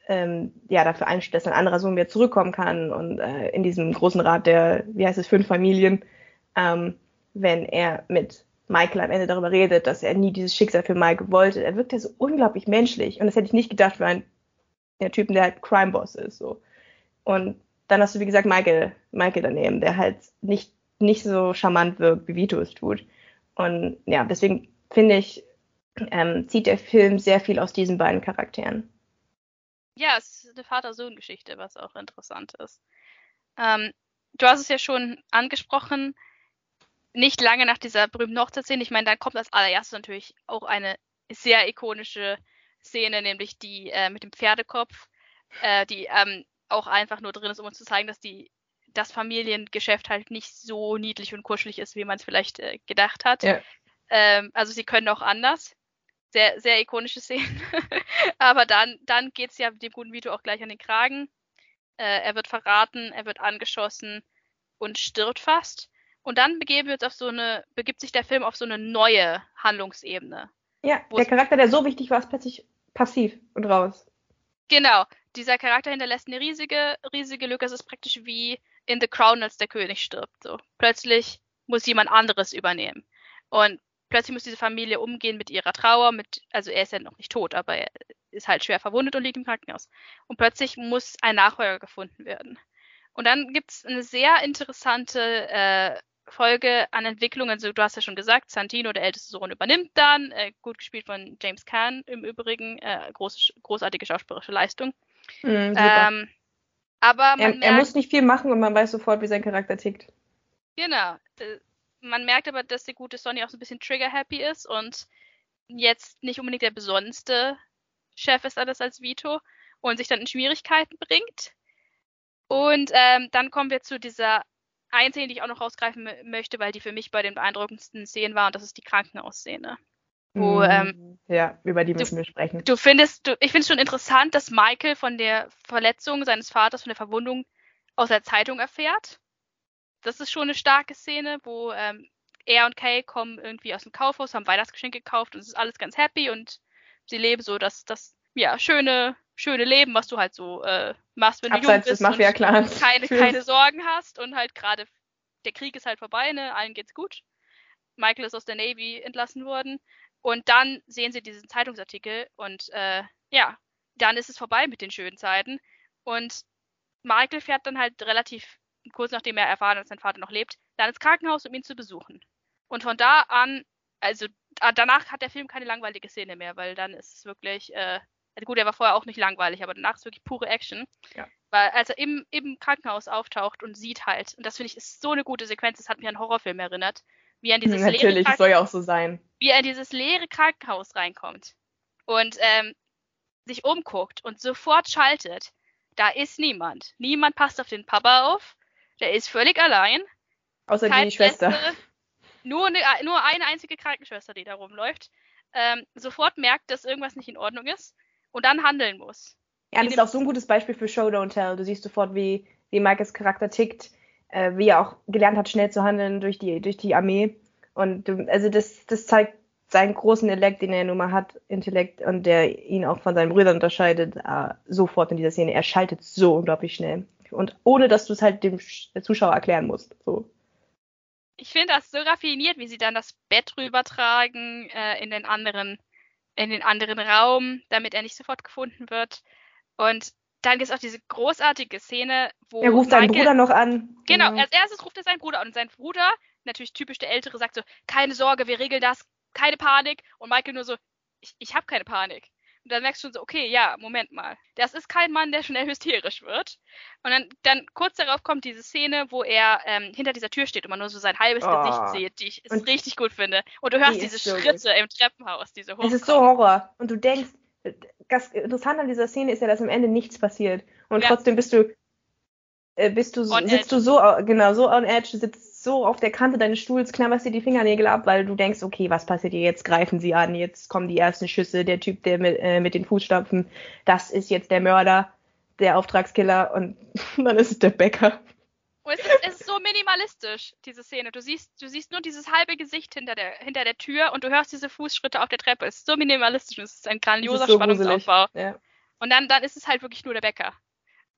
ähm, ja dafür einsteht, dass ein anderer Sohn wieder zurückkommen kann und äh, in diesem großen Rat der, wie heißt es, fünf Familien, ähm, wenn er mit Michael am Ende darüber redet, dass er nie dieses Schicksal für Michael wollte. Er wirkt ja so unglaublich menschlich und das hätte ich nicht gedacht für einen der Typen, der halt Crime Boss ist. So. Und dann hast du, wie gesagt, Michael, Michael daneben, der halt nicht, nicht so charmant wirkt, wie Vito es tut. Und ja, deswegen finde ich, ähm, zieht der Film sehr viel aus diesen beiden Charakteren. Ja, es ist eine Vater-Sohn-Geschichte, was auch interessant ist. Ähm, du hast es ja schon angesprochen, nicht lange nach dieser berühmten Hochzeitsszene, ich meine, dann kommt als allererstes natürlich auch eine sehr ikonische Szene, nämlich die äh, mit dem Pferdekopf, äh, die ähm, auch einfach nur drin ist, um uns zu zeigen, dass die das Familiengeschäft halt nicht so niedlich und kuschelig ist, wie man es vielleicht äh, gedacht hat. Ja. Ähm, also sie können auch anders sehr, sehr ikonische Szenen. Aber dann, dann geht es ja dem guten Vito auch gleich an den Kragen. Äh, er wird verraten, er wird angeschossen und stirbt fast. Und dann begeben wir uns auf so eine, begibt sich der Film auf so eine neue Handlungsebene. Ja, der Charakter, der so wichtig war, ist plötzlich passiv und raus. Genau. Dieser Charakter hinterlässt eine riesige, riesige Lücke. Es ist praktisch wie in The Crown, als der König stirbt. So. Plötzlich muss jemand anderes übernehmen. Und plötzlich muss diese Familie umgehen mit ihrer Trauer, mit, also er ist ja noch nicht tot, aber er ist halt schwer verwundet und liegt im Krankenhaus. Und plötzlich muss ein Nachfolger gefunden werden. Und dann gibt es eine sehr interessante äh, Folge an Entwicklungen. Also du hast ja schon gesagt, Santino, der älteste Sohn, übernimmt dann. Äh, gut gespielt von James Caan im Übrigen. Äh, groß, großartige schauspielerische Leistung. Mm, ähm, aber er, merkt, er, muss nicht viel machen und man weiß sofort, wie sein Charakter tickt. Genau. Äh, man merkt aber, dass der gute Sonny auch so ein bisschen trigger-happy ist und jetzt nicht unbedingt der besonnenste Chef ist alles als Vito und sich dann in Schwierigkeiten bringt. Und ähm, dann kommen wir zu dieser einen Szene, die ich auch noch rausgreifen möchte, weil die für mich bei den beeindruckendsten Szenen war, und das ist die Krankenhausszene. Wo, mhm. ähm, ja, über die müssen du, wir sprechen. Du findest, du, ich finde es schon interessant, dass Michael von der Verletzung seines Vaters, von der Verwundung aus der Zeitung erfährt das ist schon eine starke Szene, wo ähm, er und Kay kommen irgendwie aus dem Kaufhaus, haben Weihnachtsgeschenke gekauft und es ist alles ganz happy und sie leben so das, das ja, schöne, schöne Leben, was du halt so äh, machst, wenn Abseits du jung bist und keine, keine Sorgen hast und halt gerade der Krieg ist halt vorbei, ne? Allen geht's gut. Michael ist aus der Navy entlassen worden. Und dann sehen sie diesen Zeitungsartikel und äh, ja, dann ist es vorbei mit den schönen Zeiten. Und Michael fährt dann halt relativ kurz nachdem er erfahren hat, dass sein Vater noch lebt, dann ins Krankenhaus, um ihn zu besuchen. Und von da an, also danach hat der Film keine langweilige Szene mehr, weil dann ist es wirklich, äh, also gut, er war vorher auch nicht langweilig, aber danach ist wirklich pure Action. Ja. Weil als er im, im Krankenhaus auftaucht und sieht halt, und das finde ich ist so eine gute Sequenz, das hat mich an einen Horrorfilm erinnert, wie er in dieses Natürlich, leere soll ja auch so sein. Wie er in dieses leere Krankenhaus reinkommt und ähm, sich umguckt und sofort schaltet Da ist niemand. Niemand passt auf den Papa auf. Der ist völlig allein. Außer Keine die Schwester. Bessere. Nur eine, nur eine einzige Krankenschwester, die da rumläuft. Ähm, sofort merkt, dass irgendwas nicht in Ordnung ist und dann handeln muss. Ja, das ist auch so ein gutes Beispiel für Show Don't Tell. Du siehst sofort, wie, wie Michaels Charakter tickt, äh, wie er auch gelernt hat, schnell zu handeln durch die, durch die Armee. Und also das, das zeigt seinen großen Intellekt, den er nun mal hat, Intellekt und der ihn auch von seinen Brüdern unterscheidet, äh, sofort in dieser Szene. Er schaltet so unglaublich schnell. Und ohne, dass du es halt dem Zuschauer erklären musst. So. Ich finde das so raffiniert, wie sie dann das Bett rübertragen äh, in den anderen, in den anderen Raum, damit er nicht sofort gefunden wird. Und dann gibt es auch diese großartige Szene, wo. Er ruft seinen Bruder noch an. Genau, als erstes ruft er seinen Bruder an. Und sein Bruder, natürlich typisch der Ältere, sagt so: Keine Sorge, wir regeln das, keine Panik. Und Michael nur so: Ich, ich habe keine Panik. Und dann merkst du schon so, okay, ja, Moment mal. Das ist kein Mann, der schnell hysterisch wird. Und dann, dann kurz darauf kommt diese Szene, wo er ähm, hinter dieser Tür steht und man nur so sein halbes Oh. Gesicht sieht, die ich es richtig gut finde. Und du hörst Die diese so Schritte im Treppenhaus, diese Es Hochkommen. ist so Horror. Und du denkst, das Interessante an dieser Szene ist ja, dass am Ende nichts passiert. Und Ja. trotzdem bist du, äh, bist du, On sitzt edge. du so, au- genau, so on edge, du sitzt so auf der Kante deines Stuhls, knabberst dir die Fingernägel ab, weil du denkst, okay, was passiert hier jetzt? Greifen sie an, jetzt kommen die ersten Schüsse, der Typ, der mit, äh, mit den Fußstapfen, das ist jetzt der Mörder, der Auftragskiller und dann ist es der Bäcker. Es ist, ist so minimalistisch, diese Szene. Du siehst, du siehst nur dieses halbe Gesicht hinter der, hinter der Tür und du hörst diese Fußschritte auf der Treppe. Es ist so minimalistisch und es ist ein grandioser ist so. Spannungsaufbau. Ja. Und dann, dann ist es halt wirklich nur der Bäcker.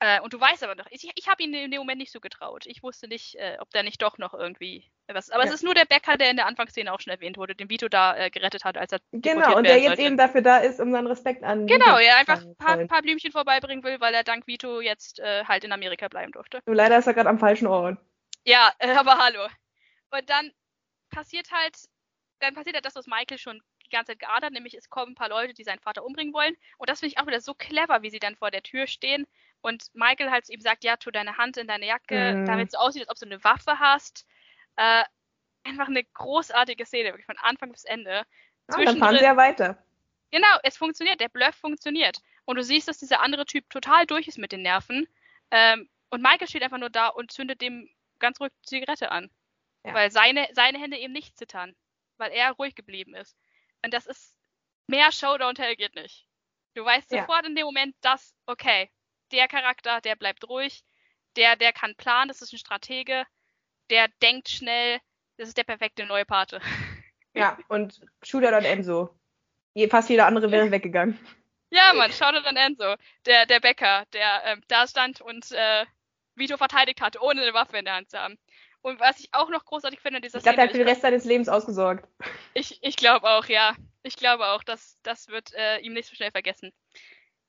Äh, und du weißt aber noch, ich, ich habe ihn in dem Moment nicht so getraut. Ich wusste nicht, äh, ob da nicht doch noch irgendwie was. Aber Ja. es ist nur der Bäcker, der in der Anfangsszene auch schon erwähnt wurde, den Vito da äh, gerettet hat, als er Genau, und der jetzt sollte. eben dafür da ist, um seinen Respekt an. Genau, Vito ja, zu einfach ein paar, paar Blümchen vorbeibringen will, weil er dank Vito jetzt äh, halt in Amerika bleiben durfte. Nur leider ist er gerade am falschen Ort. Ja, äh, aber hallo. Und dann passiert halt, dann passiert halt das, was Michael schon die ganze Zeit hat, nämlich es kommen ein paar Leute, die seinen Vater umbringen wollen. Und das finde ich auch wieder so clever, wie sie dann vor der Tür stehen und Michael halt ihm sagt, ja, tu deine Hand in deine Jacke, Mhm. damit es so aussieht, als ob du eine Waffe hast. Äh, einfach eine großartige Szene, wirklich von Anfang bis Ende. Ah, dann fahren sie ja weiter. Genau, es funktioniert, der Bluff funktioniert. Und du siehst, dass dieser andere Typ total durch ist mit den Nerven. Ähm, und Michael steht einfach nur da und zündet dem ganz ruhig die Zigarette an. Ja. Weil seine, seine Hände eben nicht zittern. Weil er ruhig geblieben ist. Und das ist, mehr Show Don't Tell geht nicht. Du weißt Ja. sofort in dem Moment, dass, okay, der Charakter, der bleibt ruhig, der, der kann planen, das ist ein Stratege, der denkt schnell, das ist der perfekte neue Pate. Ja, und Shooter dann Enzo. Fast jeder andere wäre weggegangen. Ja, Mann, schau dir dann Enzo, der, der Bäcker, der ähm, da stand und äh, Vito verteidigt hatte, ohne eine Waffe in der Hand zu haben. Und was ich auch noch großartig finde in dieser Ich glaube, der hat Szene, für den Rest seines Lebens ausgesorgt. ich, ich glaube auch, ja. Ich glaube auch, dass das wird äh, ihm nicht so schnell vergessen.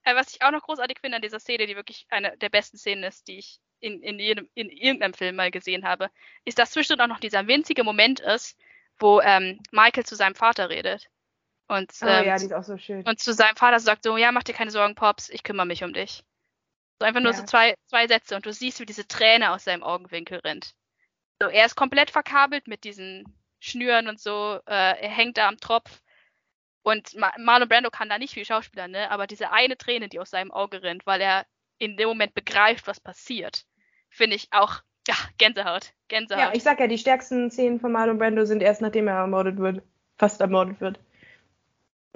Äh, was ich auch noch großartig finde an dieser Szene, die wirklich eine der besten Szenen ist, die ich in, in, jedem, in irgendeinem Film mal gesehen habe, ist, dass zwischendrin auch noch dieser winzige Moment ist, wo ähm, Michael zu seinem Vater redet. Und, Oh ähm, ja, die ist auch so schön. und zu seinem Vater sagt so, ja, mach dir keine Sorgen, Pops, ich kümmere mich um dich. So einfach nur Ja. so zwei, zwei Sätze und du siehst, wie diese Träne aus seinem Augenwinkel rinnt. So, er ist komplett verkabelt mit diesen Schnüren und so, äh, er hängt da am Tropf. Und Ma Marlon Brando kann da nicht viel Schauspieler, ne? Aber diese eine Träne, die aus seinem Auge rinnt, weil er in dem Moment begreift, was passiert, finde ich auch, ja, Gänsehaut. Gänsehaut. Ja, ich sag ja, die stärksten Szenen von Marlon Brando sind erst nachdem er ermordet wird. Fast ermordet wird.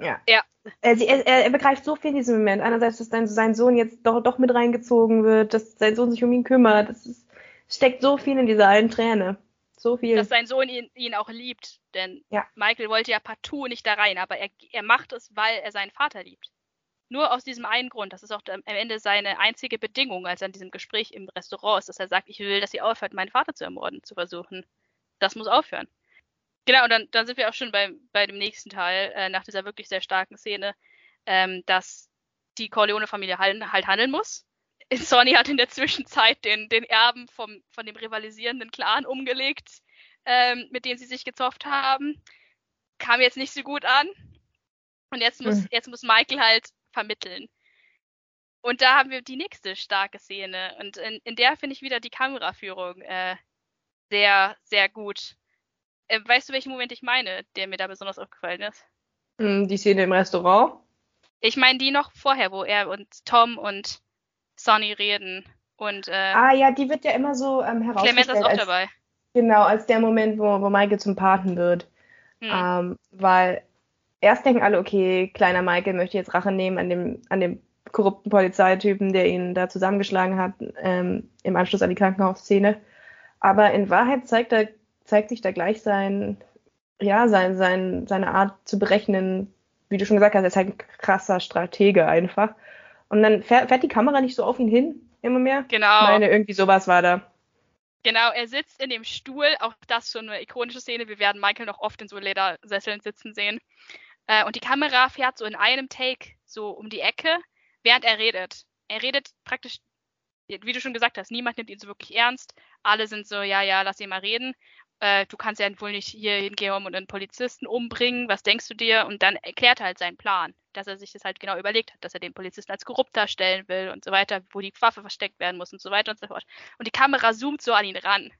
Ja. Ja. Er, sie- er, er begreift so viel in diesem Moment. Einerseits, dass dann sein Sohn jetzt doch, doch mit reingezogen wird, dass sein Sohn sich um ihn kümmert. Das ist, steckt so viel in dieser einen Träne. So viel. dass sein Sohn ihn, ihn auch liebt. Denn Ja. Michael wollte ja partout nicht da rein, aber er, er macht es, weil er seinen Vater liebt. Nur aus diesem einen Grund. Das ist auch am Ende seine einzige Bedingung, als er an diesem Gespräch im Restaurant ist, dass er sagt, ich will, dass ihr aufhört, meinen Vater zu ermorden, zu versuchen. Das muss aufhören. Genau, und dann, dann sind wir auch schon bei, bei dem nächsten Teil, äh, nach dieser wirklich sehr starken Szene, ähm, dass die Corleone-Familie halt, halt handeln muss. Sonny hat in der Zwischenzeit den, den Erben vom, von dem rivalisierenden Clan umgelegt, ähm, mit dem sie sich gezofft haben. Kam jetzt nicht so gut an. Und jetzt muss, Mhm. jetzt muss Michael halt vermitteln. Und da haben wir die nächste starke Szene. Und in, in der finde ich wieder die Kameraführung äh, sehr, sehr gut. Äh, weißt du, welchen Moment ich meine, der mir da besonders aufgefallen ist? Hm, Die Szene im Restaurant. Ich meine die noch vorher, wo er und Tom und Sunny reden. Und, äh, ah ja, die wird ja immer so ähm, herausgestellt. Clemens ist auch als, dabei. Genau, als der Moment, wo, wo Michael zum Paten wird. Hm. Ähm, weil erst denken alle, okay, kleiner Michael möchte jetzt Rache nehmen an dem, an dem korrupten Polizeitypen, der ihn da zusammengeschlagen hat, ähm, im Anschluss an die Krankenhausszene. Aber in Wahrheit zeigt, er, zeigt sich da gleich sein, ja, sein, sein, seine Art zu berechnen, wie du schon gesagt hast, er ist halt ein krasser Stratege einfach. Und dann fährt, fährt die Kamera nicht so auf ihn hin, immer mehr. Genau. Ich meine, irgendwie sowas war da. Genau, er sitzt in dem Stuhl, auch das schon eine ikonische Szene. Wir werden Michael noch oft in so Ledersesseln sitzen sehen. Äh, und die Kamera fährt so in einem Take so um die Ecke, während er redet. Er redet praktisch, wie du schon gesagt hast, niemand nimmt ihn so wirklich ernst. Alle sind so, ja, ja, lass ihn mal reden äh, du kannst ja wohl nicht hier hingehen und einen Polizisten umbringen, was denkst du dir? Und dann erklärt er halt seinen Plan, dass er sich das halt genau überlegt hat, dass er den Polizisten als korrupt darstellen will und so weiter, wo die Waffe versteckt werden muss und so weiter und so fort. Und die Kamera zoomt so an ihn ran.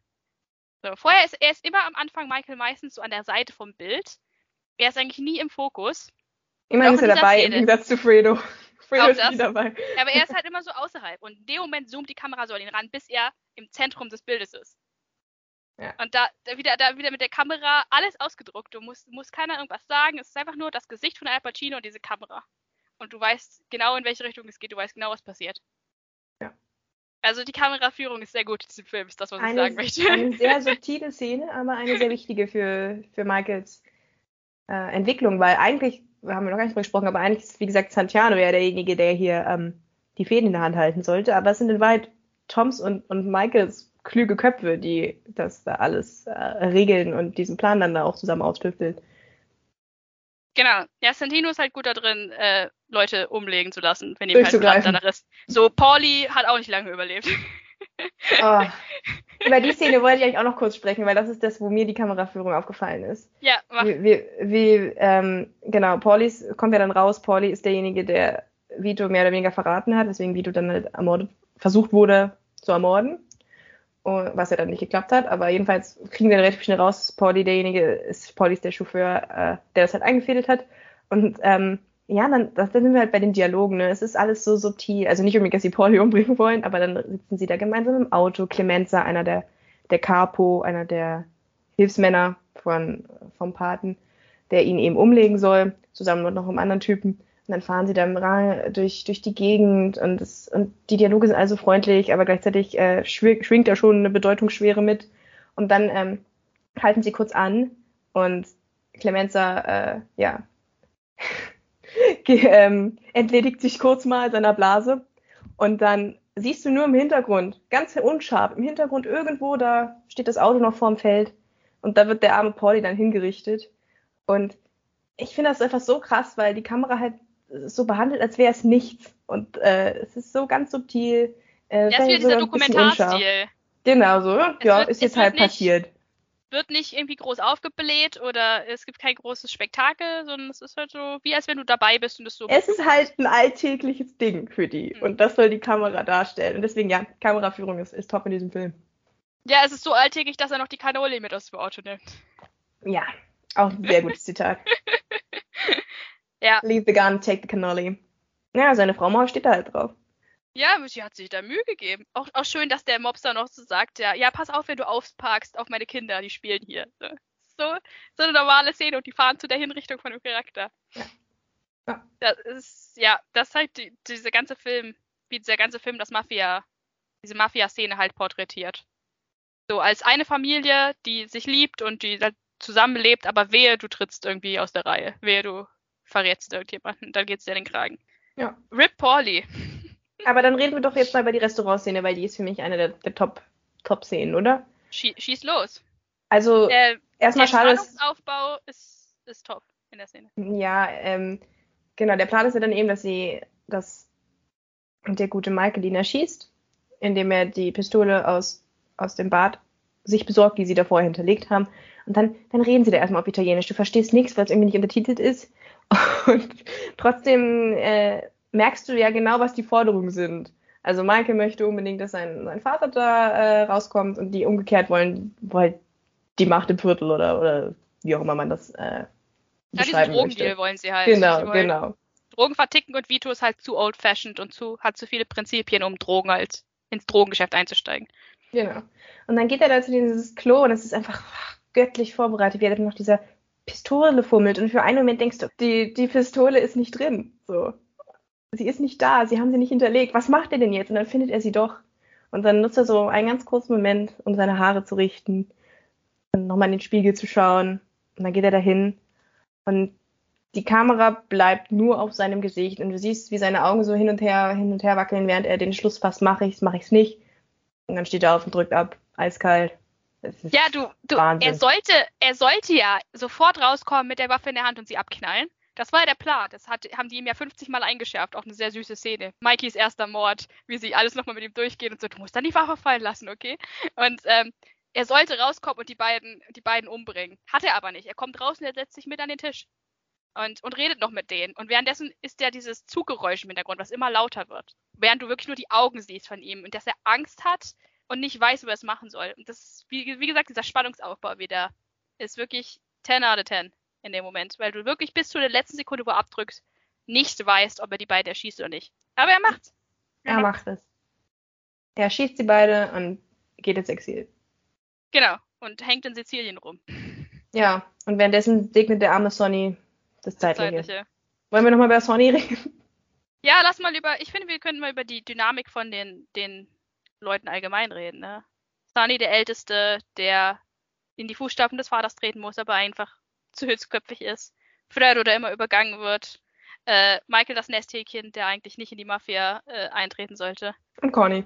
So, vorher ist er ist immer am Anfang Michael meistens so an der Seite vom Bild. Er ist eigentlich nie im Fokus. Immerhin ist er dabei, Szene. im Gegensatz zu Fredo. Fredo ist nie dabei. Aber er ist halt immer so außerhalb. Und in dem Moment zoomt die Kamera so an ihn ran, bis er im Zentrum des Bildes ist. Ja. Und da, da, wieder, da wieder mit der Kamera alles ausgedruckt. Du musst, musst keiner irgendwas sagen. Es ist einfach nur das Gesicht von Al Pacino und diese Kamera. Und du weißt genau, in welche Richtung es geht. Du weißt genau, was passiert. Ja. Also die Kameraführung ist sehr gut in diesem Film, ist das, was eine, ich sagen möchte. Eine sehr subtile Szene, aber eine sehr wichtige für, für Michaels äh, Entwicklung, weil eigentlich, wir haben noch gar nicht drüber gesprochen, aber eigentlich ist, wie gesagt, Santiano ja derjenige, der hier ähm, die Fäden in der Hand halten sollte. Aber es sind in Wahrheit Toms und, und Michaels klüge Köpfe, die das da alles äh, regeln und diesen Plan dann da auch zusammen austüfteln. Genau. Ja, Santino ist halt gut da drin, äh, Leute umlegen zu lassen, wenn ihm halt danach ist. So, Pauli hat auch nicht lange überlebt. Oh. Über die Szene wollte ich eigentlich auch noch kurz sprechen, weil das ist das, wo mir die Kameraführung aufgefallen ist. Ja, mach. Wie, wie, wie ähm, genau, Pauli kommt ja dann raus, Pauli ist derjenige, der Vito mehr oder weniger verraten hat, weswegen Vito dann halt ermordet, versucht wurde zu ermorden was ja dann nicht geklappt hat. Aber jedenfalls kriegen wir relativ schnell raus, Pauli derjenige ist, Pauli ist der Chauffeur, äh, der das halt eingefädelt hat. Und ähm, ja, dann, dann sind wir halt bei den Dialogen. Ne? Es ist alles so subtil. Also nicht unbedingt, dass sie Pauli umbringen wollen, aber dann sitzen sie da gemeinsam im Auto. Clemenza, einer der, der Capo, einer der Hilfsmänner von, vom Paten, der ihn eben umlegen soll, zusammen mit noch einem anderen Typen. Und dann fahren sie dann durch, durch die Gegend und, das, und die Dialoge sind also freundlich, aber gleichzeitig äh, schwingt da schon eine Bedeutungsschwere mit. Und dann ähm, halten sie kurz an und Clemenza, äh, ja, ähm, entledigt sich kurz mal seiner Blase. Und dann siehst du nur im Hintergrund, ganz unscharf, im Hintergrund irgendwo, da steht das Auto noch vorm Feld. Und da wird der arme Pauli dann hingerichtet. Und ich finde das einfach so krass, weil die Kamera halt so behandelt, als wäre es nichts. Und äh, es ist so ganz subtil. Äh, ja, ist wieder dieser Dokumentarstil. Genau so. Es ja, wird, ist jetzt halt nicht, passiert. Wird nicht irgendwie groß aufgebläht oder es gibt kein großes Spektakel, sondern es ist halt so, wie als wenn du dabei bist und es so. Es ist halt ein alltägliches Ding für die. Hm. Und das soll die Kamera darstellen. Und deswegen, ja, Kameraführung ist, ist top in diesem Film. Ja, es ist so alltäglich, dass er noch die Kanole mit aus dem Auto nimmt. Ja, auch ein sehr gutes Zitat. Ja. Leave the gun, take the cannoli. Ja, seine Frau Maus steht da halt drauf. Ja, sie hat sich da Mühe gegeben. Auch, auch schön, dass der Mobster noch so sagt, ja, ja, pass auf, wenn du aufparkst auf meine Kinder, die spielen hier. So, so eine normale Szene und die fahren zu der Hinrichtung von dem Charakter. Ja. ja. Das ist, ja, das ist halt die, dieser ganze Film, wie dieser ganze Film das Mafia, diese Mafia-Szene halt porträtiert. So, als eine Familie, die sich liebt und die halt zusammenlebt, aber wehe, du trittst irgendwie aus der Reihe. Wehe, du verrätst irgendjemanden, dann geht's dir den Kragen. Ja. Rip Pauli. Aber dann reden wir doch jetzt mal über die Restaurantszene, weil die ist für mich eine der, der Top, Top-Szenen, oder? Schie schieß los. Also, der, erstmal schade. Der Aufbau ist, ist top in der Szene. Ja, ähm, genau. Der Plan ist ja dann eben, dass sie, dass der gute Michael ihn erschießt, indem er die Pistole aus, aus dem Bad sich besorgt, die sie davor hinterlegt haben. Und dann, dann reden sie da erstmal auf Italienisch. Du verstehst nichts, weil es irgendwie nicht untertitelt ist. Und trotzdem äh, merkst du ja genau, was die Forderungen sind. Also Michael möchte unbedingt, dass sein, sein Vater da äh, rauskommt und die umgekehrt wollen, wo halt die Macht im Viertel oder, oder wie auch immer man das äh, ja, diesen Drogendeal wollen sie halt. Genau, genau. Drogen verticken und Vito ist halt zu old-fashioned und zu, hat zu viele Prinzipien, um Drogen halt ins Drogengeschäft einzusteigen. Genau. Und dann geht er da zu dieses Klo und es ist einfach göttlich vorbereitet, wie er dann noch dieser Pistole fummelt. Und für einen Moment denkst du, die, die Pistole ist nicht drin. So. Sie ist nicht da, sie haben sie nicht hinterlegt. Was macht er denn jetzt? Und dann findet er sie doch. Und dann nutzt er so einen ganz kurzen Moment, um seine Haare zu richten, und nochmal in den Spiegel zu schauen. Und dann geht er dahin. Und die Kamera bleibt nur auf seinem Gesicht und du siehst, wie seine Augen so hin und her, hin und her wackeln, während er den Schluss fasst, mache ich's, mache ich's nicht. Und dann steht er auf und drückt ab, eiskalt. Ja, du, du, er sollte, er sollte ja sofort rauskommen mit der Waffe in der Hand und sie abknallen. Das war ja der Plan. Das hat, haben die ihm ja 50 Mal eingeschärft. Auch eine sehr süße Szene. Mikeys erster Mord, wie sie alles nochmal mit ihm durchgehen und so, du musst dann die Waffe fallen lassen, okay? Und ähm, er sollte rauskommen und die beiden, die beiden umbringen. Hat er aber nicht. Er kommt raus und er setzt sich mit an den Tisch. Und, und redet noch mit denen. Und währenddessen ist ja dieses Zuggeräusch im Hintergrund, was immer lauter wird. Während du wirklich nur die Augen siehst von ihm und dass er Angst hat und nicht weiß, wo er es machen soll. Und das ist, wie, wie gesagt, dieser Spannungsaufbau wieder ist wirklich 10 out of 10 in dem Moment, weil du wirklich bis zu der letzten Sekunde, wo er abdrückst, nicht weißt, ob er die beiden erschießt oder nicht. Aber er macht's. Er, er macht es. Er schießt sie beide und geht ins Exil. Genau. Und hängt in Sizilien rum. Ja, und währenddessen segnet der arme Sonny das Zeitliche. Das Zeitliche. Wollen wir nochmal über Sonny reden? Ja, lass mal über, ich finde, wir können mal über die Dynamik von den, den Leuten allgemein reden, ne? Sonny, der Älteste, der in die Fußstapfen des Vaters treten muss, aber einfach zu hitzköpfig ist. Fredo, der immer übergangen wird. Äh, Michael, das Nesthäkchen, der eigentlich nicht in die Mafia äh, eintreten sollte. Und Conny.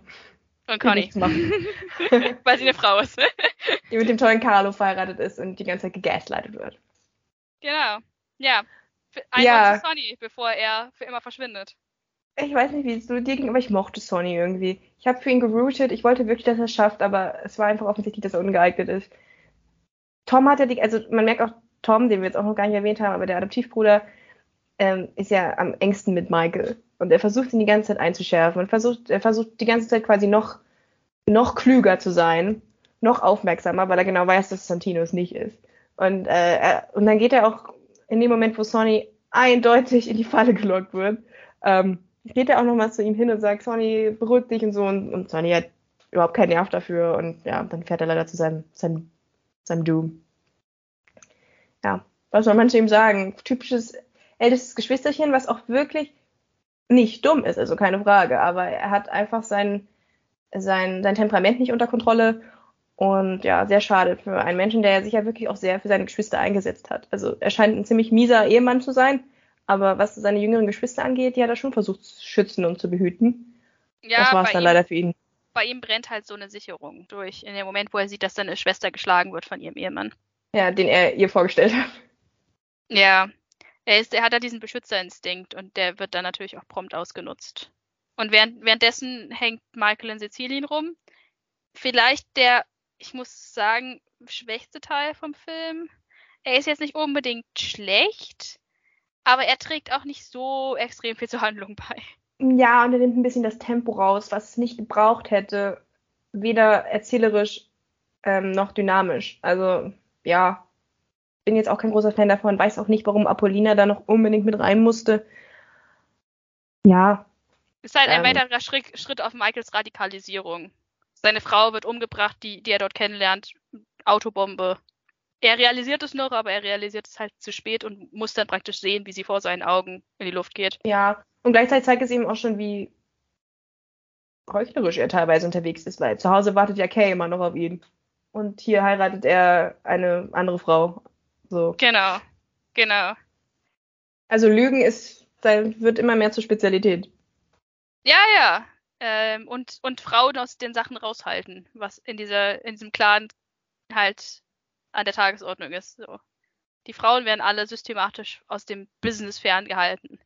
Und Conny. Weil sie eine Frau ist. die mit dem tollen Carlo verheiratet ist und die ganze Zeit gegaslightet wird. Genau. Ja. Einmal ja. zu Sonny, bevor er für immer verschwindet. Ich weiß nicht, wie es so dir ging, aber ich mochte Sonny irgendwie. Ich habe für ihn geroutet. Ich wollte wirklich, dass er es schafft, aber es war einfach offensichtlich, dass er ungeeignet ist. Tom hat ja die, also man merkt auch, Tom, den wir jetzt auch noch gar nicht erwähnt haben, aber der Adoptivbruder ähm, ist ja am engsten mit Michael. Und er versucht ihn die ganze Zeit einzuschärfen und versucht, er versucht die ganze Zeit quasi noch, noch klüger zu sein, noch aufmerksamer, weil er genau weiß, dass Santino es nicht ist. Und, äh, er, und dann geht er auch in dem Moment, wo Sonny eindeutig in die Falle gelockt wird, ähm, geht er auch nochmal zu ihm hin und sagt, Sonny, beruhig dich und so. Und, und Sonny hat überhaupt keinen Nerv dafür. Und ja, dann fährt er leider zu seinem, seinem, seinem Doom. Ja, was soll man zu ihm sagen? Typisches ältestes Geschwisterchen, was auch wirklich nicht dumm ist, also keine Frage. Aber er hat einfach sein, sein, sein Temperament nicht unter Kontrolle und ja, sehr schade für einen Menschen, der sich ja wirklich auch sehr für seine Geschwister eingesetzt hat. Also er scheint ein ziemlich mieser Ehemann zu sein, aber was seine jüngeren Geschwister angeht, die hat er schon versucht zu schützen und zu behüten. Ja, das war es dann ihm, leider für ihn. Bei ihm brennt halt so eine Sicherung durch, in dem Moment, wo er sieht, dass seine Schwester geschlagen wird von ihrem Ehemann. Ja, den er ihr vorgestellt hat. Ja, er, ist, er hat ja diesen Beschützerinstinkt und der wird dann natürlich auch prompt ausgenutzt. Und während, währenddessen hängt Michael in Sizilien rum. Vielleicht der ich muss sagen, schwächste Teil vom Film. Er ist jetzt nicht unbedingt schlecht, aber er trägt auch nicht so extrem viel zur Handlung bei. Ja, und er nimmt ein bisschen das Tempo raus, was es nicht gebraucht hätte. Weder erzählerisch ähm, noch dynamisch. Also, ja, bin jetzt auch kein großer Fan davon, weiß auch nicht, warum Apollina da noch unbedingt mit rein musste. Ja. Ist halt ein ähm, weiterer Schritt, Schritt auf Michaels Radikalisierung. Seine Frau wird umgebracht, die, die er dort kennenlernt. Autobombe. Er realisiert es noch, aber er realisiert es halt zu spät und muss dann praktisch sehen, wie sie vor seinen Augen in die Luft geht. Ja, und gleichzeitig zeigt es ihm auch schon, wie heuchlerisch er teilweise unterwegs ist, weil zu Hause wartet ja Kay immer noch auf ihn. Und hier heiratet er eine andere Frau. So. Genau, genau. Also Lügen ist, wird immer mehr zur Spezialität. Ja, ja ähm, und, und Frauen aus den Sachen raushalten, was in dieser, in diesem Clan halt an der Tagesordnung ist. So. Die Frauen werden alle systematisch aus dem Business ferngehalten.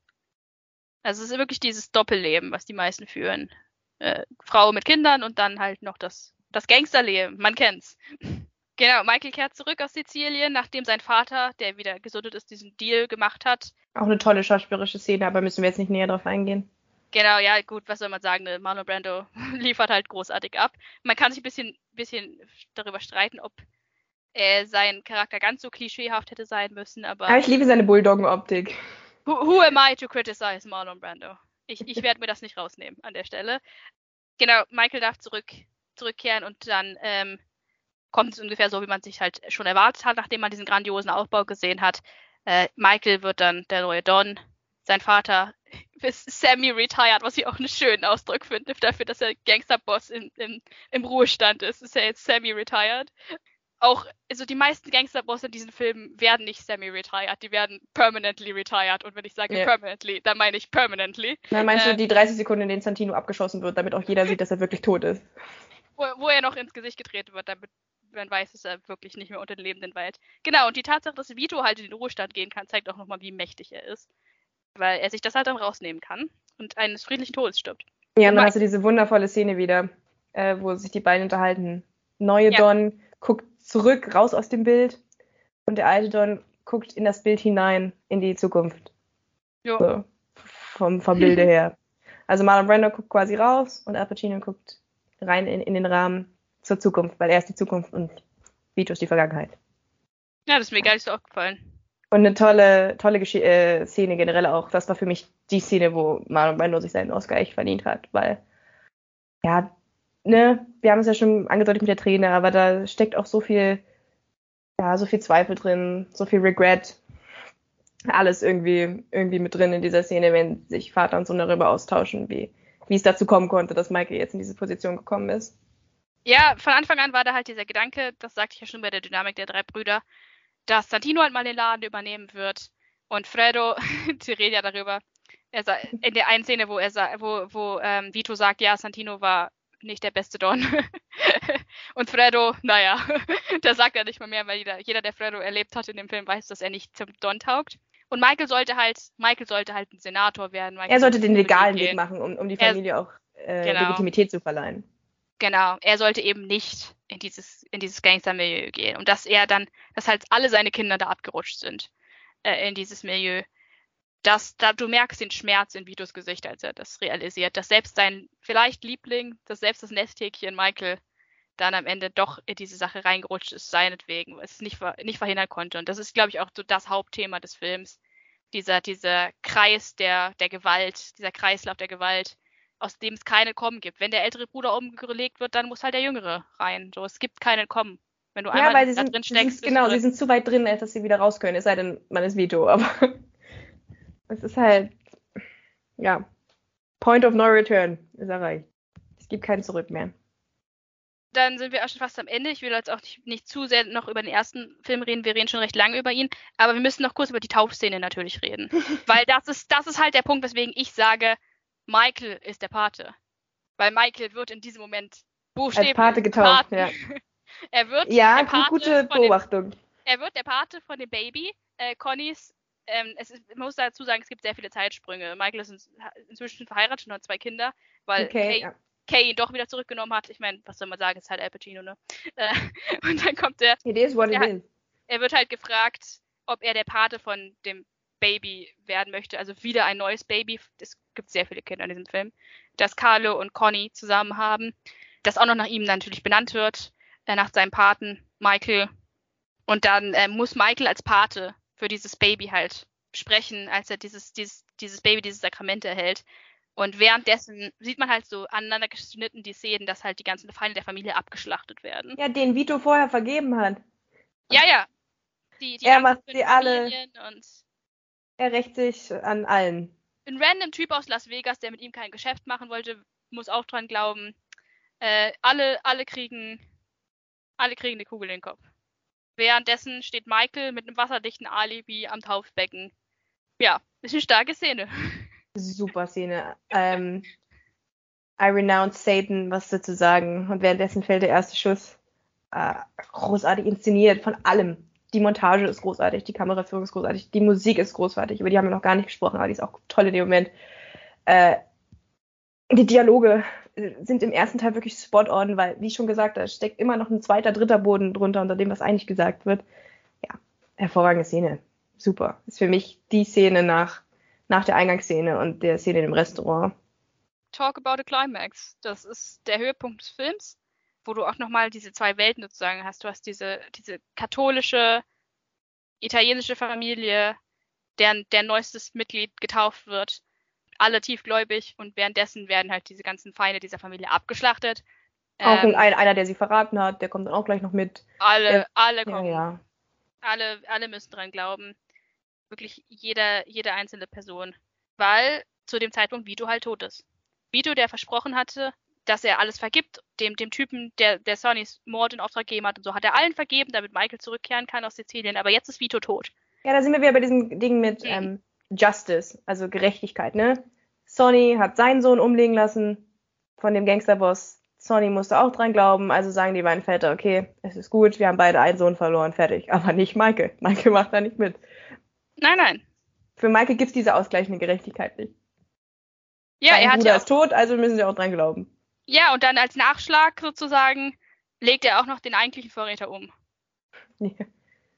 Also es ist wirklich dieses Doppelleben, was die meisten führen. Äh, Frau mit Kindern und dann halt noch das, das Gangsterleben. Man kennt's. Genau, Michael kehrt zurück aus Sizilien, nachdem sein Vater, der wieder gesundet ist, diesen Deal gemacht hat. Auch eine tolle schauspielerische Szene, aber müssen wir jetzt nicht näher drauf eingehen. Genau, ja, gut, was soll man sagen? Ne? Marlon Brando liefert halt großartig ab. Man kann sich ein bisschen, bisschen darüber streiten, ob äh, sein Charakter ganz so klischeehaft hätte sein müssen, aber. Ja, ich liebe seine Bulldoggen-Optik. who, who am I to criticize Marlon Brando? Ich, ich werde mir das nicht rausnehmen an der Stelle. Genau, Michael darf zurück, zurückkehren und dann ähm, kommt es ungefähr so, wie man sich halt schon erwartet hat, nachdem man diesen grandiosen Aufbau gesehen hat. Äh, Michael wird dann der neue Don. Sein Vater ist semi-retired, was ich auch einen schönen Ausdruck finde, dafür, dass er Gangsterboss in, im Ruhestand ist, ist er jetzt semi-retired. Auch, also die meisten Gangsterbosse in diesen Filmen werden nicht semi-retired, die werden permanently retired. Und wenn ich sage yeah. permanently, dann meine ich permanently. Dann meinst äh, du die 30 Sekunden, in denen Santino abgeschossen wird, damit auch jeder sieht, dass er wirklich tot ist? Wo, wo er noch ins Gesicht gedreht wird, damit man weiß, dass er wirklich nicht mehr unter den Lebenden weilt. Genau, und die Tatsache, dass Vito halt in den Ruhestand gehen kann, zeigt auch nochmal, wie mächtig er ist. Weil er sich das halt dann rausnehmen kann und eines friedlichen Todes stirbt. Ja, und dann hast du diese wundervolle Szene wieder, äh, wo sich die beiden unterhalten. Neue ja. Don guckt zurück, raus aus dem Bild und der alte Don guckt in das Bild hinein, in die Zukunft. Jo. So, vom, vom Bilde her. Also Marlon Brando guckt quasi raus und Al Pacino guckt rein in, in den Rahmen zur Zukunft, weil er ist die Zukunft und Vito ist die Vergangenheit. Ja, das ist mir gar nicht so aufgefallen. Und eine tolle, tolle Gesch äh, Szene generell auch. Das war für mich die Szene, wo Marlon Brando sich seinen Oscar echt verdient hat, weil, ja, ne, wir haben es ja schon angedeutet mit der Träne, aber da steckt auch so viel, ja, so viel Zweifel drin, so viel Regret. Alles irgendwie, irgendwie mit drin in dieser Szene, wenn sich Vater und Sohn darüber austauschen, wie, wie es dazu kommen konnte, dass Michael jetzt in diese Position gekommen ist. Ja, von Anfang an war da halt dieser Gedanke, das sagte ich ja schon bei der Dynamik der drei Brüder, dass Santino halt mal den Laden übernehmen wird. Und Fredo, sie reden ja darüber, er in der einen Szene, wo er wo, wo ähm, Vito sagt, ja, Santino war nicht der beste Don. und Fredo, naja, der sagt ja nicht mal mehr, weil jeder, jeder, der Fredo erlebt hat in dem Film, weiß, dass er nicht zum Don taugt. Und Michael sollte halt, Michael sollte halt ein Senator werden. Michael er sollte den legalen Weg machen, um, um die Familie er, auch äh, genau. Legitimität zu verleihen. Genau, er sollte eben nicht in dieses, in dieses Gangster-Milieu gehen. Und dass er dann, dass halt alle seine Kinder da abgerutscht sind äh, in dieses Milieu. Dass da, du merkst den Schmerz in Vitos Gesicht, als er das realisiert, dass selbst sein vielleicht Liebling, dass selbst das Nesthäkchen Michael dann am Ende doch in diese Sache reingerutscht ist, seinetwegen, weil es nicht, nicht verhindern konnte. Und das ist, glaube ich, auch so das Hauptthema des Films. Dieser, dieser Kreis der, der Gewalt, dieser Kreislauf der Gewalt, aus dem es keine Kommen gibt. Wenn der ältere Bruder umgelegt wird, dann muss halt der Jüngere rein. So, es gibt keine Kommen. Wenn du ja, einmal weil sie da sind, drin steckst, sind, genau, sie sind zu weit drin, als dass sie wieder raus können. Es sei denn, man ist Vito, aber es ist halt, ja, Point of No Return ist erreicht. Es gibt kein Zurück mehr. Dann sind wir auch schon fast am Ende. Ich will jetzt auch nicht, nicht, zu sehr noch über den ersten Film reden. Wir reden schon recht lange über ihn. Aber wir müssen noch kurz über die Taufszene natürlich reden. Weil das ist, das ist halt der Punkt, weswegen ich sage, Michael ist der Pate. Weil Michael wird in diesem Moment buchstäblich Als Pate getauft, ja. er wird ja, der Pate gute Beobachtung. Dem, er wird der Pate von dem Baby. Äh, Connys, ähm, es ist, man muss dazu sagen, es gibt sehr viele Zeitsprünge. Michael ist inzwischen verheiratet und hat zwei Kinder, weil okay, Kay, ja. Kay ihn doch wieder zurückgenommen hat. Ich meine, was soll man sagen, ist halt Al Pacino, ne? Äh, und dann kommt er. It is what it is. Er wird halt gefragt, ob er der Pate von dem Baby werden möchte, also wieder ein neues Baby. Es gibt sehr viele Kinder in diesem Film, dass Carlo und Conny zusammen haben, das auch noch nach ihm natürlich benannt wird, äh, nach seinem Paten Michael. Und dann äh, muss Michael als Pate für dieses Baby halt sprechen, als er dieses, dieses, dieses Baby, dieses Sakrament erhält. Und währenddessen sieht man halt so aneinander geschnitten die Szenen, dass halt die ganzen Feinde der Familie abgeschlachtet werden. Ja, den Vito vorher vergeben hat. Ja, ja. Die, die er macht sie alle. Und er rächt sich an allen. Ein random Typ aus Las Vegas, der mit ihm kein Geschäft machen wollte, muss auch dran glauben. Äh, alle, alle kriegen, alle kriegen eine Kugel in den Kopf. Währenddessen steht Michael mit einem wasserdichten Alibi am Taufbecken. Ja, ist eine starke Szene. Super Szene. ähm, I renounce Satan, was dazu sagen. Und währenddessen fällt der erste Schuss. Äh, großartig inszeniert von allem die Montage ist großartig, die Kameraführung ist großartig, die Musik ist großartig, über die haben wir noch gar nicht gesprochen, aber die ist auch toll in dem Moment. Äh, die Dialoge sind im ersten Teil wirklich spot on, weil, wie schon gesagt, da steckt immer noch ein zweiter, dritter Boden drunter, unter dem, was eigentlich gesagt wird. Ja, hervorragende Szene. Super. Ist für mich die Szene nach, nach der Eingangsszene und der Szene im Restaurant. Talk about a climax. Das ist der Höhepunkt des Films wo du auch nochmal diese zwei Welten sozusagen hast. Du hast diese, diese katholische, italienische Familie, deren der neuestes Mitglied getauft wird. Alle tiefgläubig und währenddessen werden halt diese ganzen Feinde dieser Familie abgeschlachtet. Auch Ähm, ein, einer, der sie verraten hat, der kommt dann auch gleich noch mit. alle, der- alle Ja, kommen. ja. Alle, alle müssen dran glauben. Wirklich jeder, jede einzelne Person. Weil zu dem Zeitpunkt Vito halt tot ist. Vito, der versprochen hatte, dass er alles vergibt, dem, dem Typen, der, der Sonnys Mord in Auftrag gegeben hat und so, hat er allen vergeben, damit Michael zurückkehren kann aus Sizilien. Aber jetzt ist Vito tot. Ja, da sind wir wieder bei diesem Ding mit Mhm. ähm, Justice, also Gerechtigkeit, ne? Sonny hat seinen Sohn umlegen lassen von dem Gangsterboss. Sonny musste auch dran glauben, also sagen die beiden Väter, okay, es ist gut, wir haben beide einen Sohn verloren, fertig. Aber nicht Michael. Michael macht da nicht mit. Nein, nein. Für Michael gibt's diese ausgleichende Gerechtigkeit nicht. Ja, Sein er hat Bruder ja ist tot, also müssen sie auch dran glauben. Ja, und dann als Nachschlag sozusagen legt er auch noch den eigentlichen Vorräter um. Ja.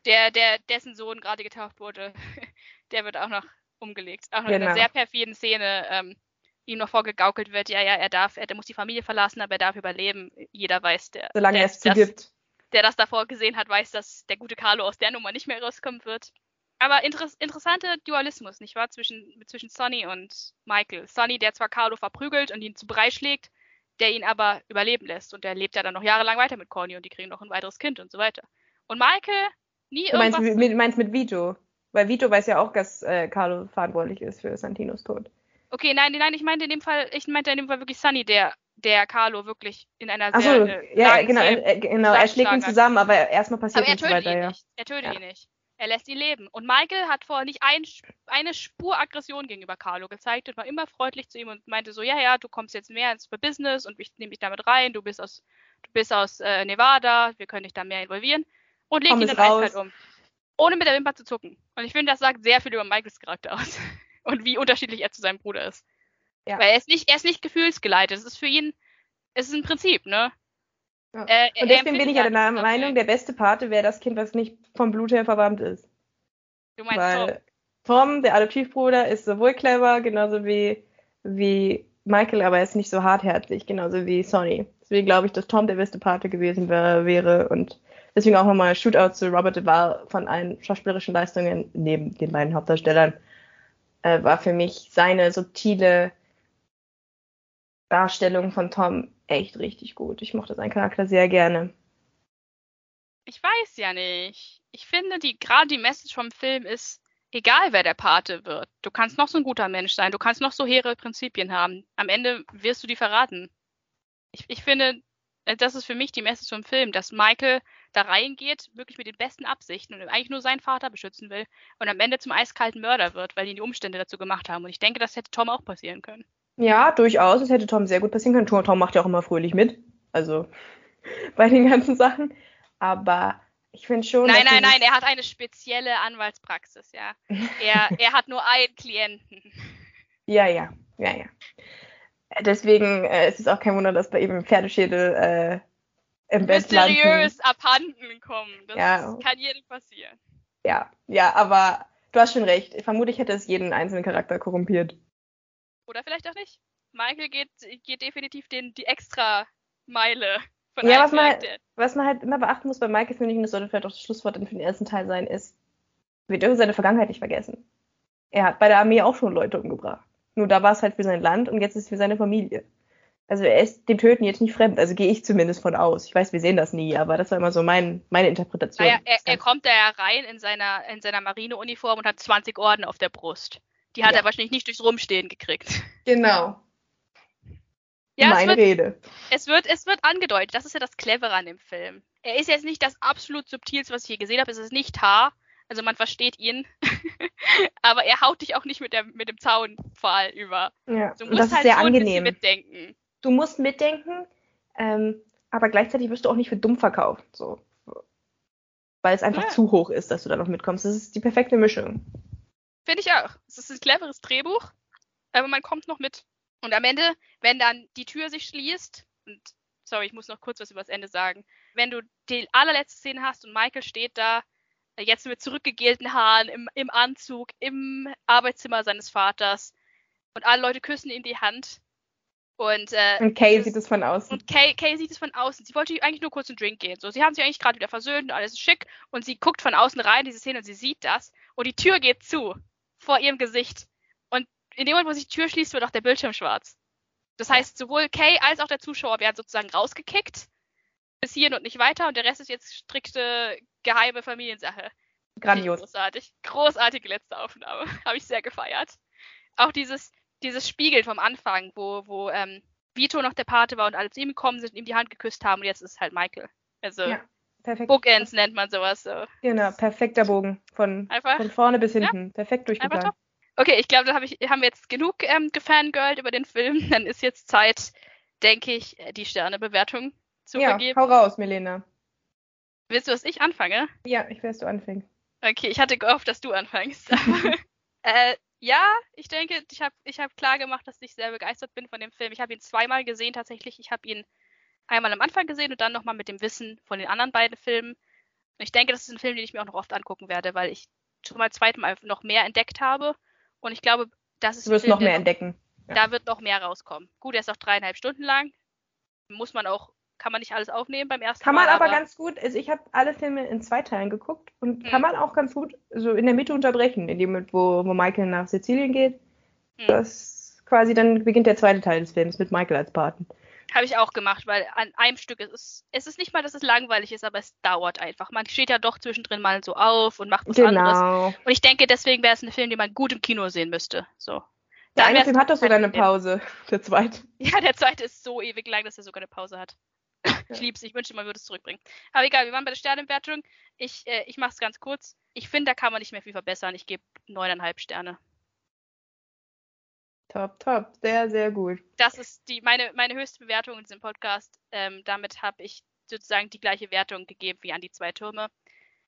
Der, der, dessen Sohn gerade getauft wurde, der wird auch noch umgelegt. Auch noch in Genau. einer sehr perfiden Szene ähm, ihm noch vorgegaukelt wird, ja, ja, er darf, er, muss die Familie verlassen, aber er darf überleben. Jeder weiß, der, Solange der, er es das, zugibt. der das davor gesehen hat, weiß, dass der gute Carlo aus der Nummer nicht mehr rauskommen wird. Aber interess interessanter Dualismus, nicht wahr? Zwischen, zwischen Sonny und Michael. Sonny, der zwar Carlo verprügelt und ihn zu Brei schlägt, der ihn aber überleben lässt. Und der lebt ja dann noch jahrelang weiter mit Corny und die kriegen noch ein weiteres Kind und so weiter. Und Michael, nie Du meinst, irgendwas. mit, meinst mit Vito? Weil Vito weiß ja auch, dass äh, Carlo verantwortlich ist für Santinos Tod. Okay, nein, nein, ich meinte in dem Fall, ich meinte in dem Fall wirklich Sunny, der, der Carlo wirklich in einer Achso, sehr äh, ja, genau, äh, genau, er schlägt ihn zusammen, aber erstmal passiert Aber er nichts weiter, ihn ja. nicht. Er tötet Ja. ihn nicht. Er lässt ihn leben. Und Michael hat vorher nicht ein, eine Spur Aggression gegenüber Carlo gezeigt und war immer freundlich zu ihm und meinte so, ja, ja, du kommst jetzt mehr ins Business und ich nehme dich damit rein, du bist aus, du bist aus äh, Nevada, wir können dich da mehr involvieren. Und legt Komm ihn dann raus. eiskalt um. Ohne mit der Wimper zu zucken. Und ich finde, das sagt sehr viel über Michaels Charakter aus. Und wie unterschiedlich er zu seinem Bruder ist. Ja. Weil er ist nicht, er ist nicht gefühlsgeleitet. Es ist für ihn, es ist ein Prinzip, ne? Ja. Äh, Und er deswegen bin ich ja der Meinung, der beste Pate wäre das Kind, was nicht vom Blut her verwandt ist. Du meinst Weil Tom. Tom, der Adoptivbruder, ist sowohl clever, genauso wie, wie Michael, aber er ist nicht so hartherzig, genauso wie Sonny. Deswegen glaube ich, dass Tom der beste Pate gewesen wär, wäre und deswegen auch nochmal Shootout zu Robert Duvall von allen schauspielerischen Leistungen neben den beiden Hauptdarstellern äh, war für mich seine subtile Darstellung von Tom echt richtig gut. Ich mochte seinen Charakter sehr gerne. Ich weiß ja nicht. Ich finde, die gerade die Message vom Film ist, egal wer der Pate wird, du kannst noch so ein guter Mensch sein, du kannst noch so hehre Prinzipien haben. Am Ende wirst du die verraten. Ich, ich finde, äh, das ist für mich die Message vom Film, dass Michael da reingeht, wirklich mit den besten Absichten und eigentlich nur seinen Vater beschützen will und am Ende zum eiskalten Mörder wird, weil ihn die Umstände dazu gemacht haben. Und ich denke, das hätte Tom auch passieren können. Ja, durchaus. Es hätte Tom sehr gut passieren können. Tom, Tom macht ja auch immer fröhlich mit. Also bei den ganzen Sachen. Aber ich finde schon. Nein, nein, nein, er hat eine spezielle Anwaltspraxis, ja. Er, er hat nur einen Klienten. Ja, ja, ja, ja. Deswegen äh, es ist auch kein Wunder, dass bei ihm Pferdeschädel äh, im Bett landen. mysteriös abhanden kommen. Das Ja. kann jedem passieren. Ja, ja, aber du hast schon recht. Vermutlich hätte es jeden einzelnen Charakter korrumpiert. Oder vielleicht auch nicht. Michael geht, geht definitiv den, die extra Meile von Ja, was man, Charakter. was man halt immer beachten muss bei Michael, finde ich, und das sollte vielleicht auch das Schlusswort für den ersten Teil sein, ist, wir dürfen seine Vergangenheit nicht vergessen. Er hat bei der Armee auch schon Leute umgebracht. Nur da war es halt für sein Land und jetzt ist es für seine Familie. Also er ist dem Töten jetzt nicht fremd, also gehe ich zumindest von aus. Ich weiß, wir sehen das nie, aber das war immer so mein, meine Interpretation. Naja, er, er kommt da ja rein in seiner, in seiner Marineuniform und hat 20 Orden auf der Brust. Die hat Ja. er wahrscheinlich nicht durchs Rumstehen gekriegt. Genau. Ja, es meine wird, Rede. es, wird, es wird angedeutet. Das ist ja das Clevere an dem Film. Er ist jetzt nicht das absolut subtilste, was ich je gesehen habe. Es ist nicht Haar. Also man versteht ihn. Aber er haut dich auch nicht mit, der, mit dem Zaunpfahl über. Ja. Musst das ist halt sehr bisschen angenehm. mitdenken. Du musst mitdenken, ähm, aber gleichzeitig wirst du auch nicht für dumm verkauft. So. Weil es einfach Ja. zu hoch ist, dass du da noch mitkommst. Das ist die perfekte Mischung. Finde ich auch. Es ist ein cleveres Drehbuch, aber man kommt noch mit. Und am Ende, wenn dann die Tür sich schließt, und sorry, ich muss noch kurz was über das Ende sagen, wenn du die allerletzte Szene hast und Michael steht da, jetzt mit zurückgegelten Haaren, im, im Anzug, im Arbeitszimmer seines Vaters und alle Leute küssen ihm die Hand. Und, äh, Und Kay das- sieht es von außen. und Kay, Kay sieht es von außen. Sie wollte eigentlich nur kurz einen Drink gehen. So, sie haben sich eigentlich gerade wieder versöhnt und alles ist schick. Und sie guckt von außen rein, diese Szene, und sie sieht das. Und die Tür geht zu. vor ihrem Gesicht. Und in dem Moment, wo sich die Tür schließt, wird auch der Bildschirm schwarz. Das heißt, sowohl Kay als auch der Zuschauer werden sozusagen rausgekickt. Bis hierhin und nicht weiter. Und der Rest ist jetzt strikte geheime Familiensache. Grandios. Großartig. Großartige letzte Aufnahme. Habe ich sehr gefeiert. Auch dieses, dieses Spiegeln vom Anfang, wo, wo ähm, Vito noch der Pate war und alle zu ihm gekommen sind und ihm die Hand geküsst haben und jetzt ist es halt Michael. Also Ja, perfekt. Bookends nennt man sowas so. Genau, perfekter Bogen. Von, Einfach. von vorne bis hinten. Perfekt Einfach durchgeplant. Okay, ich glaube, da hab ich, haben wir jetzt genug ähm, gefangirlt über den Film. Dann ist jetzt Zeit, denke ich, äh, die Sternebewertung zu Ja, vergeben. hau raus, Milena. Willst du, dass ich anfange? Ja, ich will, dass du anfängst. Okay, ich hatte gehofft, dass du anfängst. Äh, ja, ich denke, ich habe ich hab klar gemacht, dass ich sehr begeistert bin von dem Film. Ich habe ihn zweimal gesehen tatsächlich. Ich habe ihn einmal am Anfang gesehen und dann nochmal mit dem Wissen von den anderen beiden Filmen. Und ich denke, das ist ein Film, den ich mir auch noch oft angucken werde, weil ich schon mal zweimal noch mehr entdeckt habe. Und ich glaube, das ist Du wirst Film, noch mehr entdecken. Ja. Da wird noch mehr rauskommen. Gut, er ist auch dreieinhalb Stunden lang. Muss man auch, kann man nicht alles aufnehmen beim ersten Kann Mal. man aber ganz gut, also ich habe alle Filme in zwei Teilen geguckt und Hm. kann man auch ganz gut so in der Mitte unterbrechen, in dem, Moment, wo, wo Michael nach Sizilien geht. Hm. Das quasi dann beginnt der zweite Teil des Films mit Michael als Paten. Habe ich auch gemacht, weil an einem Stück ist es, es ist nicht mal, dass es langweilig ist, aber es dauert einfach. Man steht ja doch zwischendrin mal so auf und macht was anderes. Genau. Und ich denke, deswegen wäre es ein Film, den man gut im Kino sehen müsste. So. Der eine Film hat doch sogar eine Pause. Der zweite. Ja, der zweite ist so ewig lang, dass er sogar eine Pause hat. Ich lieb's, ich wünschte, man würde es zurückbringen. Aber egal, wir waren bei der Sternebewertung. Ich, äh, ich mache es ganz kurz. Ich finde, da kann man nicht mehr viel verbessern. Ich gebe neuneinhalb Sterne. Top, top. Sehr, sehr gut. Das ist die, meine, meine höchste Bewertung in diesem Podcast. Ähm, damit habe ich sozusagen die gleiche Wertung gegeben wie an die zwei Türme.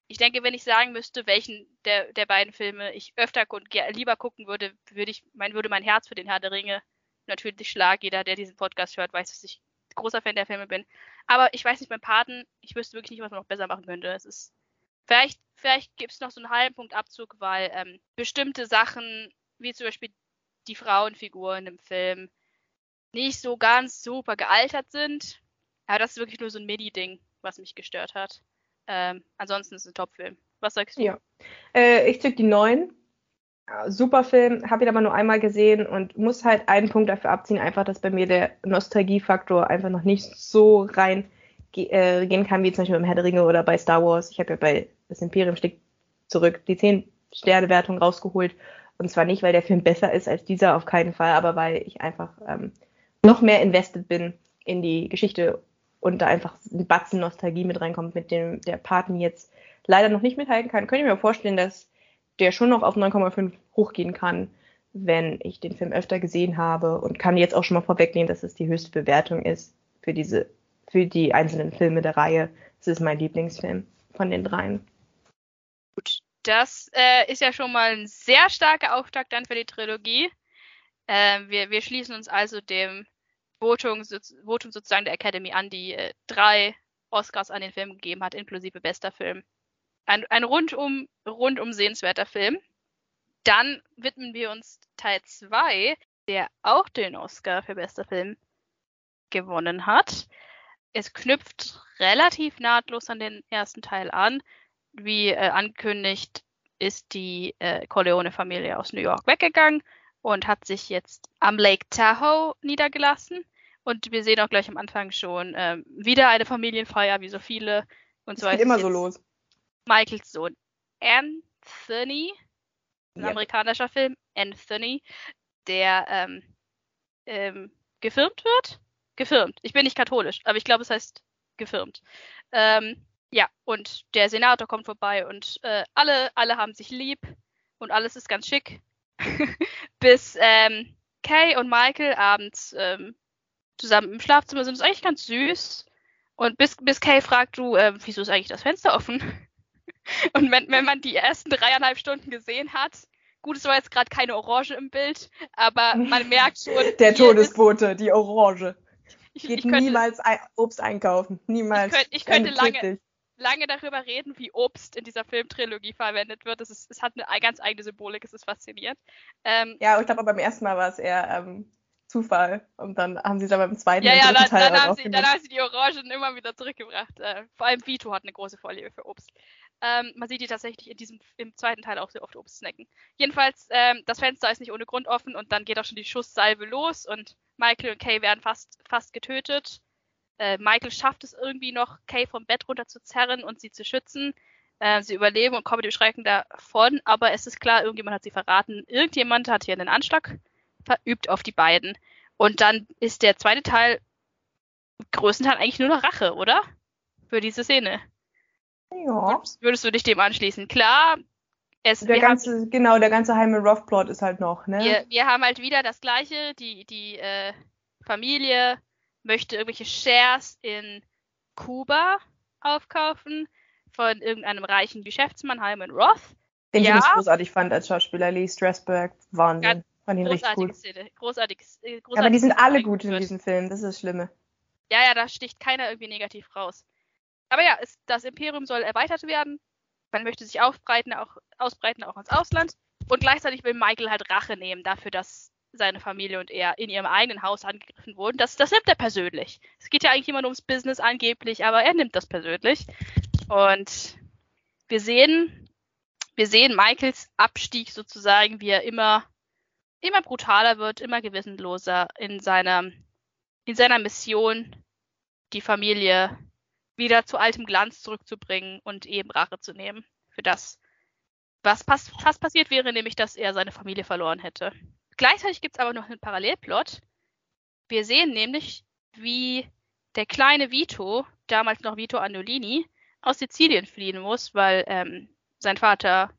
Ich denke, wenn ich sagen müsste, welchen der, der beiden Filme ich öfter und lieber gucken würde, würde ich, mein, würde mein Herz für den Herr der Ringe natürlich schlagen. Jeder, der diesen Podcast hört, weiß, dass ich großer Fan der Filme bin. Aber ich weiß nicht, beim Paten, ich wüsste wirklich nicht, was man noch besser machen könnte. Es ist, vielleicht, vielleicht gibt es noch so einen halben Punkt Abzug, weil ähm, bestimmte Sachen, wie zum Beispiel die Frauenfiguren im Film, nicht so ganz super gealtert sind. Aber das ist wirklich nur so ein Midi-Ding, was mich gestört hat. Ähm, ansonsten ist es ein Top-Film. Was sagst du? Ja. Äh, ich zück die neun. Super Film, habe ihn aber nur einmal gesehen und muss halt einen Punkt dafür abziehen, einfach, dass bei mir der Nostalgiefaktor einfach noch nicht so rein ge äh, gehen kann, wie zum Beispiel beim Herr der Ringe oder bei Star Wars. Ich habe ja bei Das Imperium schlägt zurück die 10 Sterne Wertung rausgeholt und zwar nicht, weil der Film besser ist als dieser, auf keinen Fall, aber weil ich einfach ähm, noch mehr invested bin in die Geschichte und da einfach ein Batzen Nostalgie mit reinkommt, mit dem der Paten jetzt leider noch nicht mithalten kann. Könnte ich mir vorstellen, dass der schon noch auf 9,5 hochgehen kann, wenn ich den Film öfter gesehen habe und kann jetzt auch schon mal vorwegnehmen, dass es die höchste Bewertung ist für diese, für die einzelnen Filme der Reihe. Es ist mein Lieblingsfilm von den dreien. Gut, das äh, ist ja schon mal ein sehr starker Auftakt dann für die Trilogie. Ähm, wir, wir schließen uns also dem Votum, so, Votum sozusagen der Academy an, die äh, drei Oscars an den Film gegeben hat, inklusive bester Film. Ein, ein rundum, rundum sehenswerter Film. Dann widmen wir uns Teil 2, der auch den Oscar für bester Film gewonnen hat. Es knüpft relativ nahtlos an den ersten Teil an. Wie äh, angekündigt, ist die äh, Corleone-Familie aus New York weggegangen und hat sich jetzt am Lake Tahoe niedergelassen. Und wir sehen auch gleich am Anfang schon ähm, wieder eine Familienfeier, wie so viele. Und Es zwar geht ist immer so los. Michaels Sohn Anthony, ein Ja. amerikanischer Film, Anthony, der ähm, ähm, gefilmt wird. Gefilmt. Ich bin nicht katholisch, aber ich glaube, es heißt gefilmt. Ähm, ja, und der Senator kommt vorbei und äh, alle, alle haben sich lieb und alles ist ganz schick. Bis ähm, Kay und Michael abends ähm, zusammen im Schlafzimmer sind. Das ist eigentlich ganz süß. Und bis, bis Kay fragt du, äh, wieso ist eigentlich das Fenster offen? Und wenn, wenn man die ersten dreieinhalb Stunden gesehen hat, gut, es war jetzt gerade keine Orange im Bild, aber man merkt schon. Der Todesbote, die Orange. Ist, ich, Geht ich könnte niemals Obst einkaufen. Niemals. Ich könnte- ich könnte lange- lange darüber reden, wie Obst in dieser Filmtrilogie verwendet wird. Es, ist, es hat eine ganz eigene Symbolik, es ist faszinierend. Ähm, Ja, ich glaube, beim ersten Mal war es eher ähm, Zufall. Und dann haben sie es aber beim zweiten ja, und ja, dritten dann, Teil dann, auch haben sie, dann haben sie die Orangen immer wieder zurückgebracht. Äh, vor allem Vito hat eine große Vorliebe für Obst. Ähm, man sieht die tatsächlich in diesem, im zweiten Teil auch sehr oft oben snacken. Jedenfalls, ähm, das Fenster ist nicht ohne Grund offen und dann geht auch schon die Schusssalve los und Michael und Kay werden fast, fast getötet. Äh, Michael schafft es irgendwie noch, Kay vom Bett runter zu zerren und sie zu schützen. Äh, sie überleben und kommen dem Schrecken davon, aber es ist klar, irgendjemand hat sie verraten. Irgendjemand hat hier einen Anschlag verübt auf die beiden. Und dann ist der zweite Teil größtenteils eigentlich nur noch Rache, oder? Für diese Szene. Ja. Würdest du dich dem anschließen? Klar, es, der ganze, haben, genau, der ganze Heime Rough Plot ist halt noch, ne? Wir, wir haben halt wieder das gleiche, die, die äh, Familie möchte irgendwelche Shares in Kuba aufkaufen von irgendeinem reichen Geschäftsmann, Hyman Roth. Den ja. ich großartig fand als Schauspieler, Lee Strasberg, Wahnsinn. fand ihn richtig gut. Szene. Großartiges, äh, großartiges Aber die sind alle gut in diesem Film, das ist das Schlimme. Ja, ja, da sticht keiner irgendwie negativ raus. Aber ja, es, das Imperium soll erweitert werden. Man möchte sich aufbreiten, auch, ausbreiten, auch ins Ausland. Und gleichzeitig will Michael halt Rache nehmen dafür, dass seine Familie und er in ihrem eigenen Haus angegriffen wurden. Das, das nimmt er persönlich. Es geht ja eigentlich immer nur ums Business angeblich, aber er nimmt das persönlich. Und wir sehen, wir sehen Michaels Abstieg sozusagen, wie er immer, immer brutaler wird, immer gewissenloser in seiner, in seiner Mission, die Familie wieder zu altem Glanz zurückzubringen und eben Rache zu nehmen für das, was pass fast passiert wäre, nämlich dass er seine Familie verloren hätte. Gleichzeitig gibt es aber noch einen Parallelplot. Wir sehen nämlich, wie der kleine Vito, damals noch Vito Annolini, aus Sizilien fliehen muss, weil ähm, sein Vater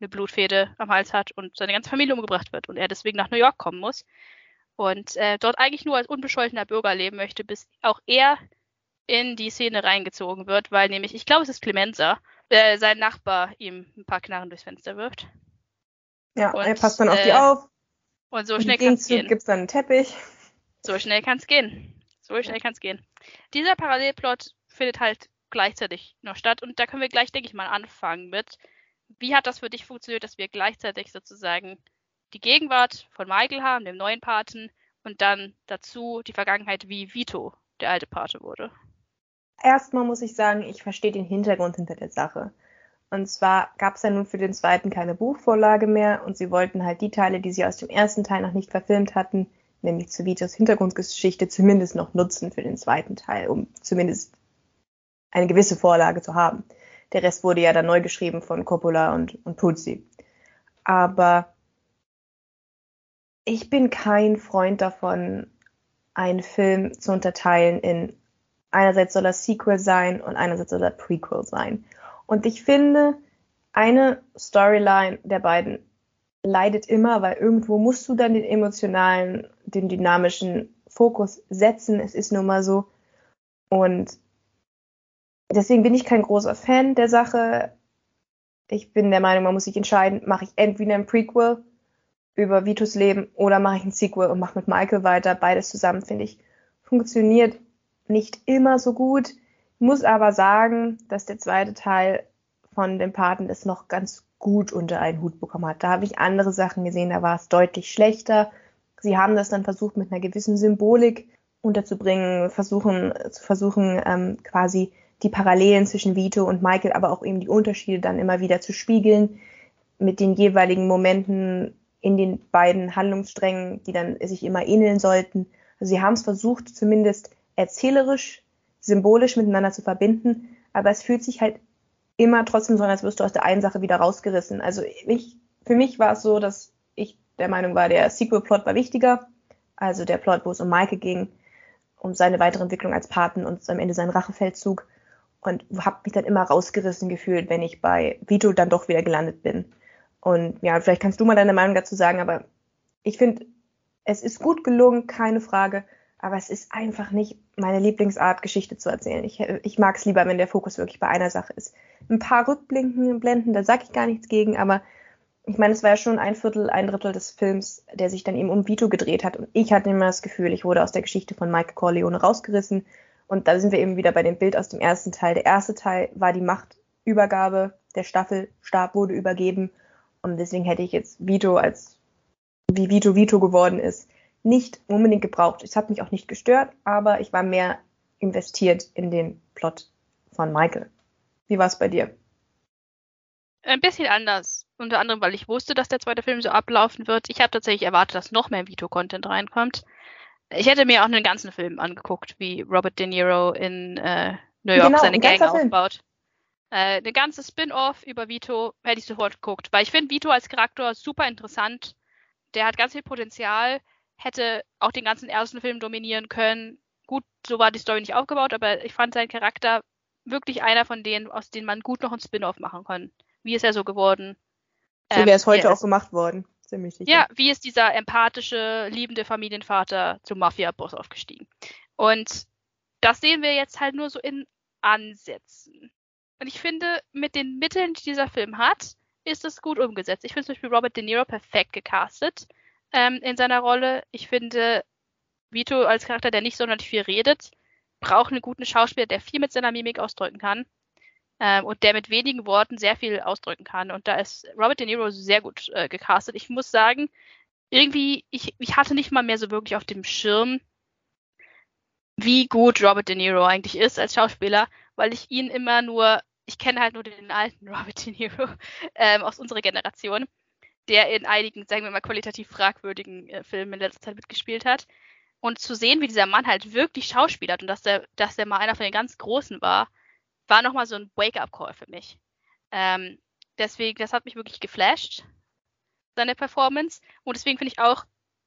eine Blutfede am Hals hat und seine ganze Familie umgebracht wird und er deswegen nach New York kommen muss und äh, dort eigentlich nur als unbescholtener Bürger leben möchte, bis auch er in die Szene reingezogen wird, weil nämlich, ich glaube, es ist Clemenza, äh, sein Nachbar ihm ein paar Knarren durchs Fenster wirft. Ja, und, er passt dann auf äh, die auf. Und so schnell kann es gehen. gibt es dann einen Teppich. So schnell kann es gehen. So schnell kann es gehen. Dieser Parallelplot findet halt gleichzeitig noch statt und da können wir gleich, denke ich mal, anfangen mit. Wie hat das für dich funktioniert, dass wir gleichzeitig sozusagen die Gegenwart von Michael haben, dem neuen Paten, und dann dazu die Vergangenheit, wie Vito der alte Pate wurde? Erstmal muss ich sagen, ich verstehe den Hintergrund hinter der Sache. Und zwar gab es ja nun für den zweiten keine Buchvorlage mehr und sie wollten halt die Teile, die sie aus dem ersten Teil noch nicht verfilmt hatten, nämlich zu Vitos Hintergrundgeschichte, zumindest noch nutzen für den zweiten Teil, um zumindest eine gewisse Vorlage zu haben. Der Rest wurde ja dann neu geschrieben von Coppola und, und Puzzi. Aber ich bin kein Freund davon, einen Film zu unterteilen in einerseits soll das Sequel sein und einerseits soll das Prequel sein. Und ich finde, eine Storyline der beiden leidet immer, weil irgendwo musst du dann den emotionalen, den dynamischen Fokus setzen. Es ist nun mal so. Und deswegen bin ich kein großer Fan der Sache. Ich bin der Meinung, man muss sich entscheiden, mache ich entweder ein Prequel über Vitus Leben oder mache ich ein Sequel und mache mit Michael weiter. Beides zusammen, finde ich, funktioniert nicht immer so gut. Muss aber sagen, dass der zweite Teil von dem Paten es noch ganz gut unter einen Hut bekommen hat. Da habe ich andere Sachen gesehen, da war es deutlich schlechter. Sie haben das dann versucht mit einer gewissen Symbolik unterzubringen, versuchen zu versuchen ähm, quasi die Parallelen zwischen Vito und Michael, aber auch eben die Unterschiede dann immer wieder zu spiegeln mit den jeweiligen Momenten in den beiden Handlungssträngen, die dann sich immer ähneln sollten. Also sie haben es versucht, zumindest erzählerisch, symbolisch miteinander zu verbinden, aber es fühlt sich halt immer trotzdem so an, als wirst du aus der einen Sache wieder rausgerissen. Also ich, für mich war es so, dass ich der Meinung war, der Sequel-Plot war wichtiger, also der Plot, wo es um Maike ging, um seine weitere Entwicklung als Paten und am Ende seinen Rachefeldzug und habe mich dann immer rausgerissen gefühlt, wenn ich bei Vito dann doch wieder gelandet bin. Und ja, vielleicht kannst du mal deine Meinung dazu sagen, aber ich finde, es ist gut gelungen, keine Frage, aber es ist einfach nicht meine Lieblingsart, Geschichte zu erzählen. Ich, ich mag es lieber, wenn der Fokus wirklich bei einer Sache ist. Ein paar Rückblinken, Blenden, da sage ich gar nichts gegen, aber ich meine, es war ja schon ein Viertel, ein Drittel des Films, der sich dann eben um Vito gedreht hat. Und ich hatte immer das Gefühl, ich wurde aus der Geschichte von Michael Corleone rausgerissen. Und da sind wir eben wieder bei dem Bild aus dem ersten Teil. Der erste Teil war die Machtübergabe, der Staffelstab wurde übergeben. Und deswegen hätte ich jetzt Vito als, wie Vito Vito geworden ist, nicht unbedingt gebraucht. Es hat mich auch nicht gestört, aber ich war mehr investiert in den Plot von Michael. Wie war es bei dir? ein bisschen anders. Unter anderem, weil ich wusste, dass der zweite Film so ablaufen wird. Ich habe tatsächlich erwartet, dass noch mehr Vito-Content reinkommt. Ich hätte mir auch einen ganzen Film angeguckt, wie Robert De Niro in äh, New York Genau, seine ein Gang aufbaut. Äh, eine ganze Spin-off über Vito hätte ich sofort geguckt, weil ich finde Vito als Charakter super interessant. Der hat ganz viel Potenzial, hätte auch den ganzen ersten Film dominieren können. Gut, so war die Story nicht aufgebaut, aber ich fand seinen Charakter wirklich einer von denen, aus denen man gut noch ein Spin-off machen kann. Wie ist er so geworden? So Ähm, wäre es heute auch ist- gemacht worden. Ziemlich sicher. ja, wie ist dieser empathische, liebende Familienvater zum Mafia-Boss aufgestiegen? Und das sehen wir jetzt halt nur so in Ansätzen. Und ich finde, mit den Mitteln, die dieser Film hat, ist es gut umgesetzt. Ich finde zum Beispiel Robert De Niro perfekt gecastet ähm, in seiner Rolle. Ich finde, Vito als Charakter, der nicht sonderlich viel redet, braucht einen guten Schauspieler, der viel mit seiner Mimik ausdrücken kann. Ähm, und der mit wenigen Worten sehr viel ausdrücken kann. Und da ist Robert De Niro sehr gut äh, gecastet. Ich muss sagen, irgendwie, ich, ich hatte nicht mal mehr so wirklich auf dem Schirm, wie gut Robert De Niro eigentlich ist als Schauspieler, weil ich ihn immer nur, ich kenne halt nur den alten Robert De Niro ähm, aus unserer Generation, der in einigen, sagen wir mal, qualitativ fragwürdigen äh, Filmen in letzter Zeit mitgespielt hat. Und zu sehen, wie dieser Mann halt wirklich schauspielert und dass der, dass der mal einer von den ganz Großen war, war nochmal so ein Wake-up-Call für mich. Ähm, deswegen, das hat mich wirklich geflasht, seine Performance. Und deswegen finde ich auch,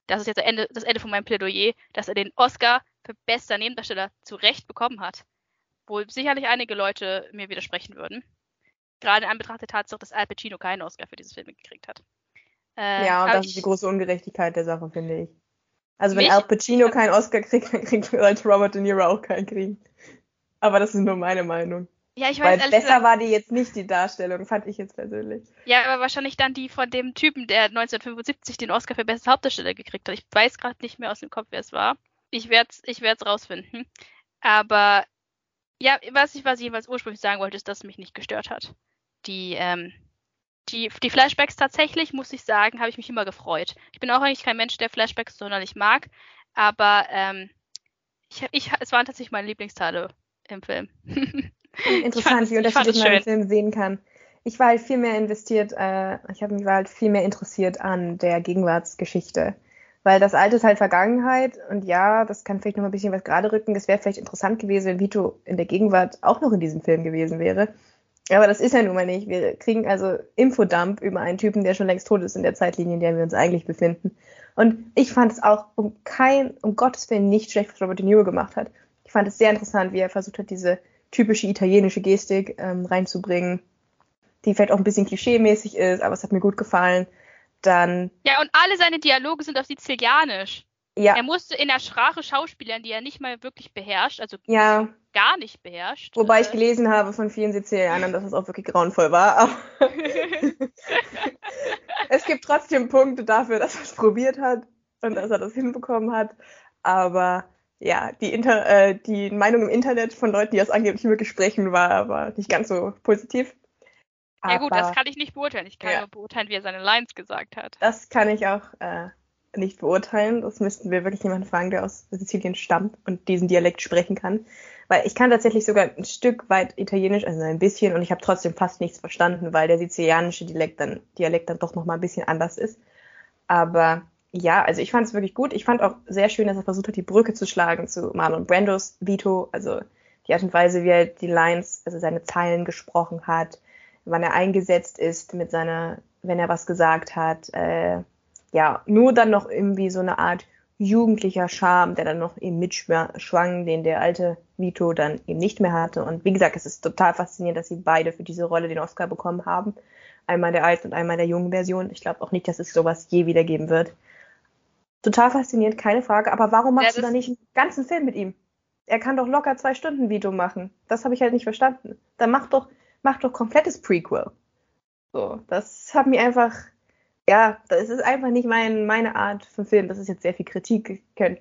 das ist jetzt das Ende, das Ende von meinem Plädoyer, dass er den Oscar für bester Nebendarsteller zu Recht bekommen hat. Wo sicherlich einige Leute mir widersprechen würden. Gerade in Anbetracht der Tatsache, dass Al Pacino keinen Oscar für dieses Film gekriegt hat. Äh, Ja, und das ich- ist die große Ungerechtigkeit der Sache, finde ich. Also wenn Mich- Al Pacino keinen Oscar kriegt, dann kriegt sollte Robert De Niro auch keinen kriegen. Aber das ist nur meine Meinung. Ja, ich weiß Weil besser gesagt, war die jetzt nicht die Darstellung, fand ich jetzt persönlich. ja, aber wahrscheinlich dann die von dem Typen, der 1975 den Oscar für beste Hauptdarsteller gekriegt hat. Ich weiß gerade nicht mehr aus dem Kopf, wer es war. Ich werde es ich werd's rausfinden. Aber ja, was ich, was ich jedenfalls ursprünglich sagen wollte, ist, dass es mich nicht gestört hat. Die, ähm, die, die Flashbacks tatsächlich, muss ich sagen, habe ich mich immer gefreut. Ich bin auch eigentlich kein Mensch, der Flashbacks sonderlich mag, aber ähm, ich, ich, es waren tatsächlich meine Lieblingsteile im Film. Interessant, wie unterschiedlich man den. Film sehen kann. Ich war halt viel mehr investiert, äh, ich habe mich halt viel mehr interessiert an der Gegenwartsgeschichte. Weil das Alte ist halt Vergangenheit und ja, das kann vielleicht noch mal ein bisschen was gerade rücken. Es wäre vielleicht interessant gewesen, wenn Vito in der Gegenwart auch noch in diesem Film gewesen wäre. Aber das ist ja nun mal nicht. Wir kriegen also Infodump über einen Typen, der schon längst tot ist in der Zeitlinie, in der wir uns eigentlich befinden. Und ich fand es auch um kein, um Gottes Willen nicht schlecht, was Robert De Niro gemacht hat. Ich fand es sehr interessant, wie er versucht hat, diese typische italienische Gestik ähm, reinzubringen, die vielleicht auch ein bisschen klischee-mäßig ist, aber es hat mir gut gefallen. Dann, ja, und alle seine Dialoge sind auf Sizilianisch. ja, Er musste in der Sprache schauspielern, die er nicht mal wirklich beherrscht, also ja, gar nicht beherrscht. wobei ich Äh, gelesen habe von vielen Sizilianern, dass es auch wirklich grauenvoll war, aber es gibt trotzdem Punkte dafür, dass er es probiert hat und dass er das hinbekommen hat. Aber ja, die, Inter äh, die Meinung im Internet von Leuten, die das angeblich wirklich sprechen, war, war nicht ganz so positiv. ja gut, Aber das kann ich nicht beurteilen. Ich kann Ja. nur beurteilen, wie er seine Lines gesagt hat. das kann ich auch äh, nicht beurteilen. Das müssten wir wirklich jemanden fragen, der aus Sizilien stammt und diesen Dialekt sprechen kann. Weil ich kann tatsächlich sogar ein Stück weit Italienisch, also ein bisschen, und ich habe trotzdem fast nichts verstanden, weil der sizilianische Dialekt dann, Dialekt dann doch nochmal ein bisschen anders ist. Aber ja, also ich fand es wirklich gut. Ich fand auch sehr schön, dass er versucht hat, die Brücke zu schlagen zu Marlon Brandos Vito. Also die Art und Weise, wie er die Lines, also seine Zeilen gesprochen hat, wann er eingesetzt ist mit seiner, wenn er was gesagt hat. Äh, ja, nur dann noch irgendwie so eine Art jugendlicher Charme, der dann noch eben mitschwang, den der alte Vito dann eben nicht mehr hatte. Und wie gesagt, es ist total faszinierend, dass sie beide für diese Rolle den Oscar bekommen haben. Einmal der alten und einmal der jungen Version. Ich glaube auch nicht, dass es sowas je wieder geben wird. Total faszinierend, keine Frage. Aber warum machst Ja, du das- da nicht einen ganzen Film mit ihm? Er kann doch locker zwei Stunden Vito machen. Das habe ich halt nicht verstanden. Dann mach doch, mach doch komplettes Prequel. So, das hat mir einfach, ja, das ist einfach nicht mein, meine Art von Film. Das ist jetzt sehr viel Kritik. Könnt-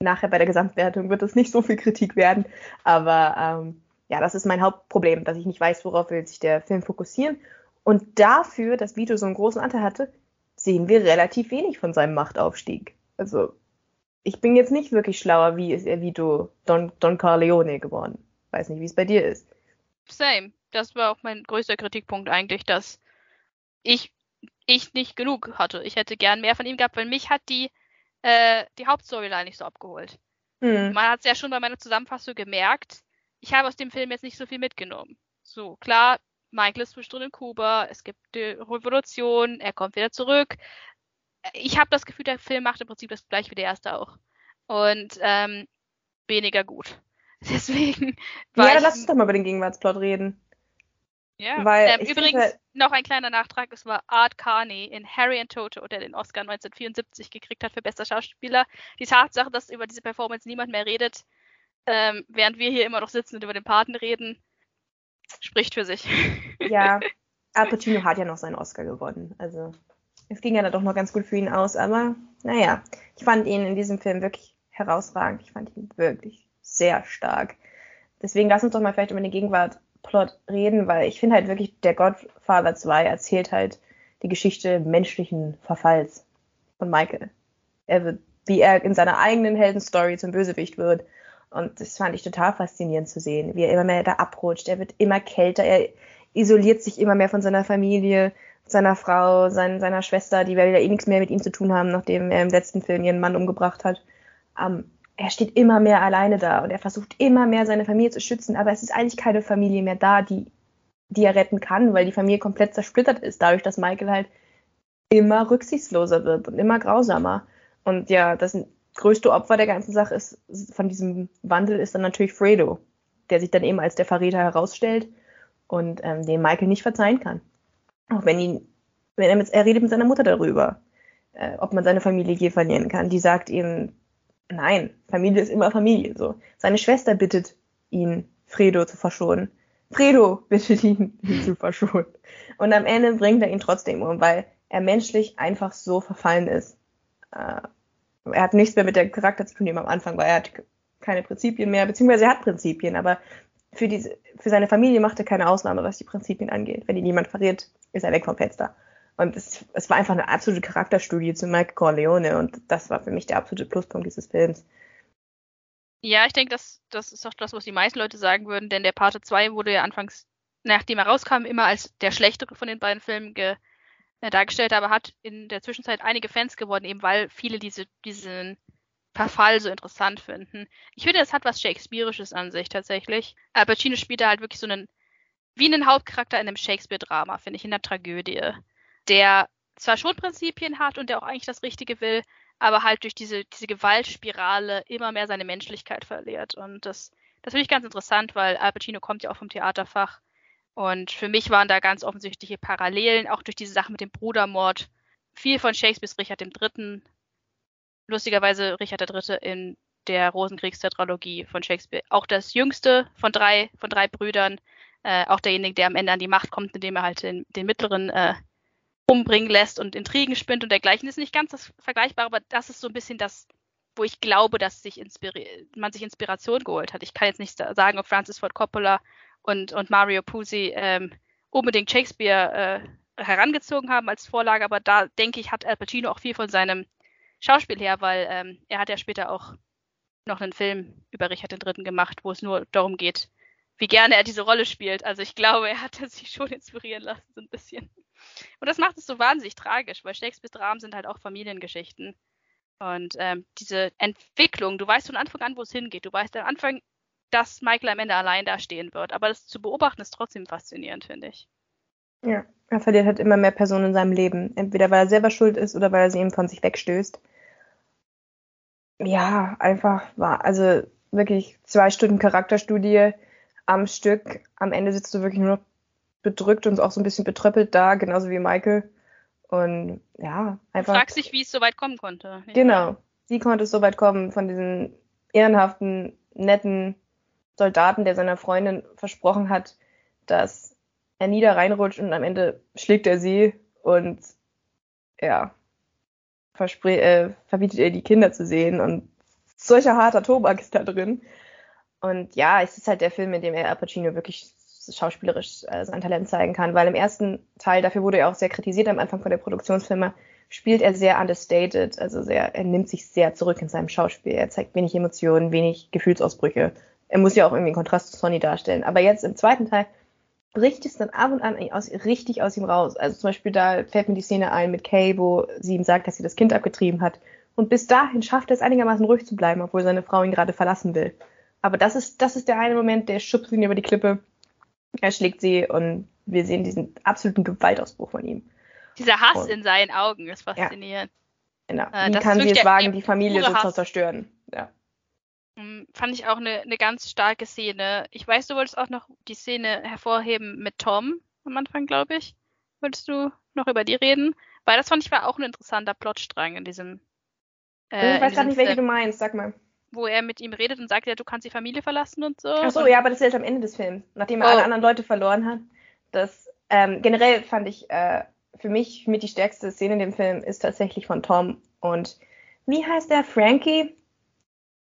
Nachher bei der Gesamtwertung wird es nicht so viel Kritik werden. Aber ähm, ja, das ist mein Hauptproblem, dass ich nicht weiß, worauf will sich der Film fokussieren. Und dafür, dass Vito so einen großen Anteil hatte, sehen wir relativ wenig von seinem Machtaufstieg. Also, ich bin jetzt nicht wirklich schlauer, wie ist er Vito Don, Don Corleone geworden. Weiß nicht, wie es bei dir ist. Same. Das war auch mein größter Kritikpunkt eigentlich, dass ich, ich nicht genug hatte. Ich hätte gern mehr von ihm gehabt, weil mich hat die, äh, die Hauptstoryline nicht so abgeholt. Hm. Man hat es ja schon bei meiner Zusammenfassung gemerkt, ich habe aus dem Film jetzt nicht so viel mitgenommen. So, klar, Michael ist zwischendrin in Kuba, es gibt die Revolution, er kommt wieder zurück. Ich habe das Gefühl, der Film macht im Prinzip das gleiche wie der erste auch. Und ähm, weniger gut. Deswegen. Ja, dann lass uns doch mal über den Gegenwartsplot reden. Ja, Weil ähm, übrigens halt noch ein kleiner Nachtrag, es war Art Carney in Harry and Toto, der den Oscar 1974 gekriegt hat für bester Schauspieler. Die Tatsache, dass über diese Performance niemand mehr redet, ähm, während wir hier immer noch sitzen und über den Paten reden, spricht für sich. Ja, Al Pacino hat ja noch seinen Oscar gewonnen. Also es ging ja dann doch noch ganz gut für ihn aus, aber naja, ich fand ihn in diesem Film wirklich herausragend. Ich fand ihn wirklich sehr stark. Deswegen lass uns doch mal vielleicht über den Gegenwartplot reden, weil ich finde halt wirklich, der Godfather 2 erzählt halt die Geschichte menschlichen Verfalls von Michael. Er wird, wie er in seiner eigenen Heldenstory zum Bösewicht wird und das fand ich total faszinierend zu sehen, wie er immer mehr da abrutscht. Er wird immer kälter, er isoliert sich immer mehr von seiner Familie, seiner Frau, sein, seiner Schwester, die ja eh nichts mehr mit ihm zu tun haben, nachdem er im letzten Film ihren Mann umgebracht hat. Ähm, er steht immer mehr alleine da und er versucht immer mehr seine Familie zu schützen, aber es ist eigentlich keine Familie mehr da, die, die er retten kann, weil die Familie komplett zersplittert ist, dadurch, dass Michael halt immer rücksichtsloser wird und immer grausamer. Und ja, das größte Opfer der ganzen Sache ist, von diesem Wandel ist dann natürlich Fredo, der sich dann eben als der Verräter herausstellt und ähm, dem Michael nicht verzeihen kann. Auch wenn ihn, wenn er mit, er redet mit seiner Mutter darüber, äh, ob man seine Familie je verlieren kann. Die sagt ihm, nein, Familie ist immer Familie, so. Seine Schwester bittet ihn, Fredo zu verschonen. Fredo bittet ihn, ihn zu verschonen. Und am Ende bringt er ihn trotzdem um, weil er menschlich einfach so verfallen ist. Äh, er hat nichts mehr mit der Charakter zu tun, dem am Anfang war. Er hat keine Prinzipien mehr, beziehungsweise er hat Prinzipien, aber für, diese, für seine Familie macht er keine Ausnahme, was die Prinzipien angeht. Wenn ihn jemand verrät, ist er weg vom Fenster. Und es, es war einfach eine absolute Charakterstudie zu Mike Corleone und das war für mich der absolute Pluspunkt dieses Films. Ja, ich denke, das, das ist auch das, was die meisten Leute sagen würden, denn der Pate 2 wurde ja anfangs, nachdem er rauskam, immer als der schlechtere von den beiden Filmen ge, äh, dargestellt, aber hat in der Zwischenzeit einige Fans geworden, eben weil viele diese, diesen Verfall so interessant finden. Ich finde, es hat was Shakespeareisches an sich tatsächlich. Al Pacino spielt da halt wirklich so einen, wie einen Hauptcharakter in einem Shakespeare-Drama, finde ich, in der Tragödie, der zwar schon Prinzipien hat und der auch eigentlich das Richtige will, aber halt durch diese, diese Gewaltspirale immer mehr seine Menschlichkeit verliert. Und das, das finde ich ganz interessant, weil Al Pacino kommt ja auch vom Theaterfach und für mich waren da ganz offensichtliche Parallelen, auch durch diese Sache mit dem Brudermord. Viel von Shakespeares Richard III. Lustigerweise Richard III. in der Rosenkriegstetralogie von Shakespeare. Auch das jüngste von drei, von drei Brüdern. Äh, auch derjenige, der am Ende an die Macht kommt, indem er halt den, den mittleren äh, umbringen lässt und Intrigen spinnt und dergleichen. Ist nicht ganz das Vergleichbare, aber das ist so ein bisschen das, wo ich glaube, dass sich man sich Inspiration geholt hat. Ich kann jetzt nicht sagen, ob Francis Ford Coppola und, und Mario Puzi ähm, unbedingt Shakespeare äh, herangezogen haben als Vorlage, aber da denke ich, hat Al Pacino auch viel von seinem Schauspiel her, weil ähm, er hat ja später auch noch einen Film über Richard III. gemacht, wo es nur darum geht, wie gerne er diese Rolle spielt. Also ich glaube, er hat sich schon inspirieren lassen, so ein bisschen. Und das macht es so wahnsinnig tragisch, weil Shakespeares Dramen sind halt auch Familiengeschichten. Und ähm, diese Entwicklung, du weißt von Anfang an, wo es hingeht. Du weißt am Anfang, dass Michael am Ende allein da stehen wird. Aber das zu beobachten ist trotzdem faszinierend, finde ich. Ja, er verliert halt immer mehr Personen in seinem Leben. Entweder weil er selber schuld ist oder weil er sie ihm von sich wegstößt. Ja, einfach war, also wirklich zwei Stunden Charakterstudie am Stück. Am Ende sitzt du wirklich nur noch bedrückt und auch so ein bisschen betröppelt da, genauso wie Michael. Und ja, einfach. Du fragst dich, wie es so weit kommen konnte. Genau. Wie konnte es so weit kommen von diesen ehrenhaften, netten, Soldaten, der seiner Freundin versprochen hat, dass er nie da reinrutscht und am Ende schlägt er sie und ja, äh, verbietet ihr die Kinder zu sehen und solcher harter Tobak ist da drin. Und ja, es ist halt der Film, in dem er Al Pacino wirklich schauspielerisch äh, sein Talent zeigen kann, weil im ersten Teil, dafür wurde er auch sehr kritisiert am Anfang von der Produktionsfilme, spielt er sehr understated, also sehr, er nimmt sich sehr zurück in seinem Schauspiel. Er zeigt wenig Emotionen, wenig Gefühlsausbrüche er muss ja auch irgendwie einen Kontrast zu Sonny darstellen. Aber jetzt im zweiten Teil bricht es dann ab und an aus, richtig aus ihm raus. Also zum Beispiel da fällt mir die Szene ein mit Kay, wo sie ihm sagt, dass sie das Kind abgetrieben hat. Und bis dahin schafft er es einigermaßen ruhig zu bleiben, obwohl seine Frau ihn gerade verlassen will. Aber das ist, das ist der eine Moment, der schubst ihn über die Klippe. Er schlägt sie und wir sehen diesen absoluten Gewaltausbruch von ihm. Dieser Hass und, in seinen Augen ist faszinierend. Ja, genau. Äh, Wie kann sie es wagen, die Familie so zu zerstören? Ja. Hm, fand ich auch eine, eine ganz starke Szene. Ich weiß, du wolltest auch noch die Szene hervorheben mit Tom am Anfang, glaube ich. Wolltest du noch über die reden? Weil das fand ich war auch ein interessanter Plotstrang in diesem. Äh, ich weiß gar nicht, welche du meinst, sag mal. Wo er mit ihm redet und sagt, ja, du kannst die Familie verlassen und so. Ach so, ja, aber das ist jetzt am Ende des Films, nachdem er oh. alle anderen Leute verloren hat. Das ähm, generell fand ich äh, für mich mit die stärkste Szene in dem Film ist tatsächlich von Tom und wie heißt der Frankie?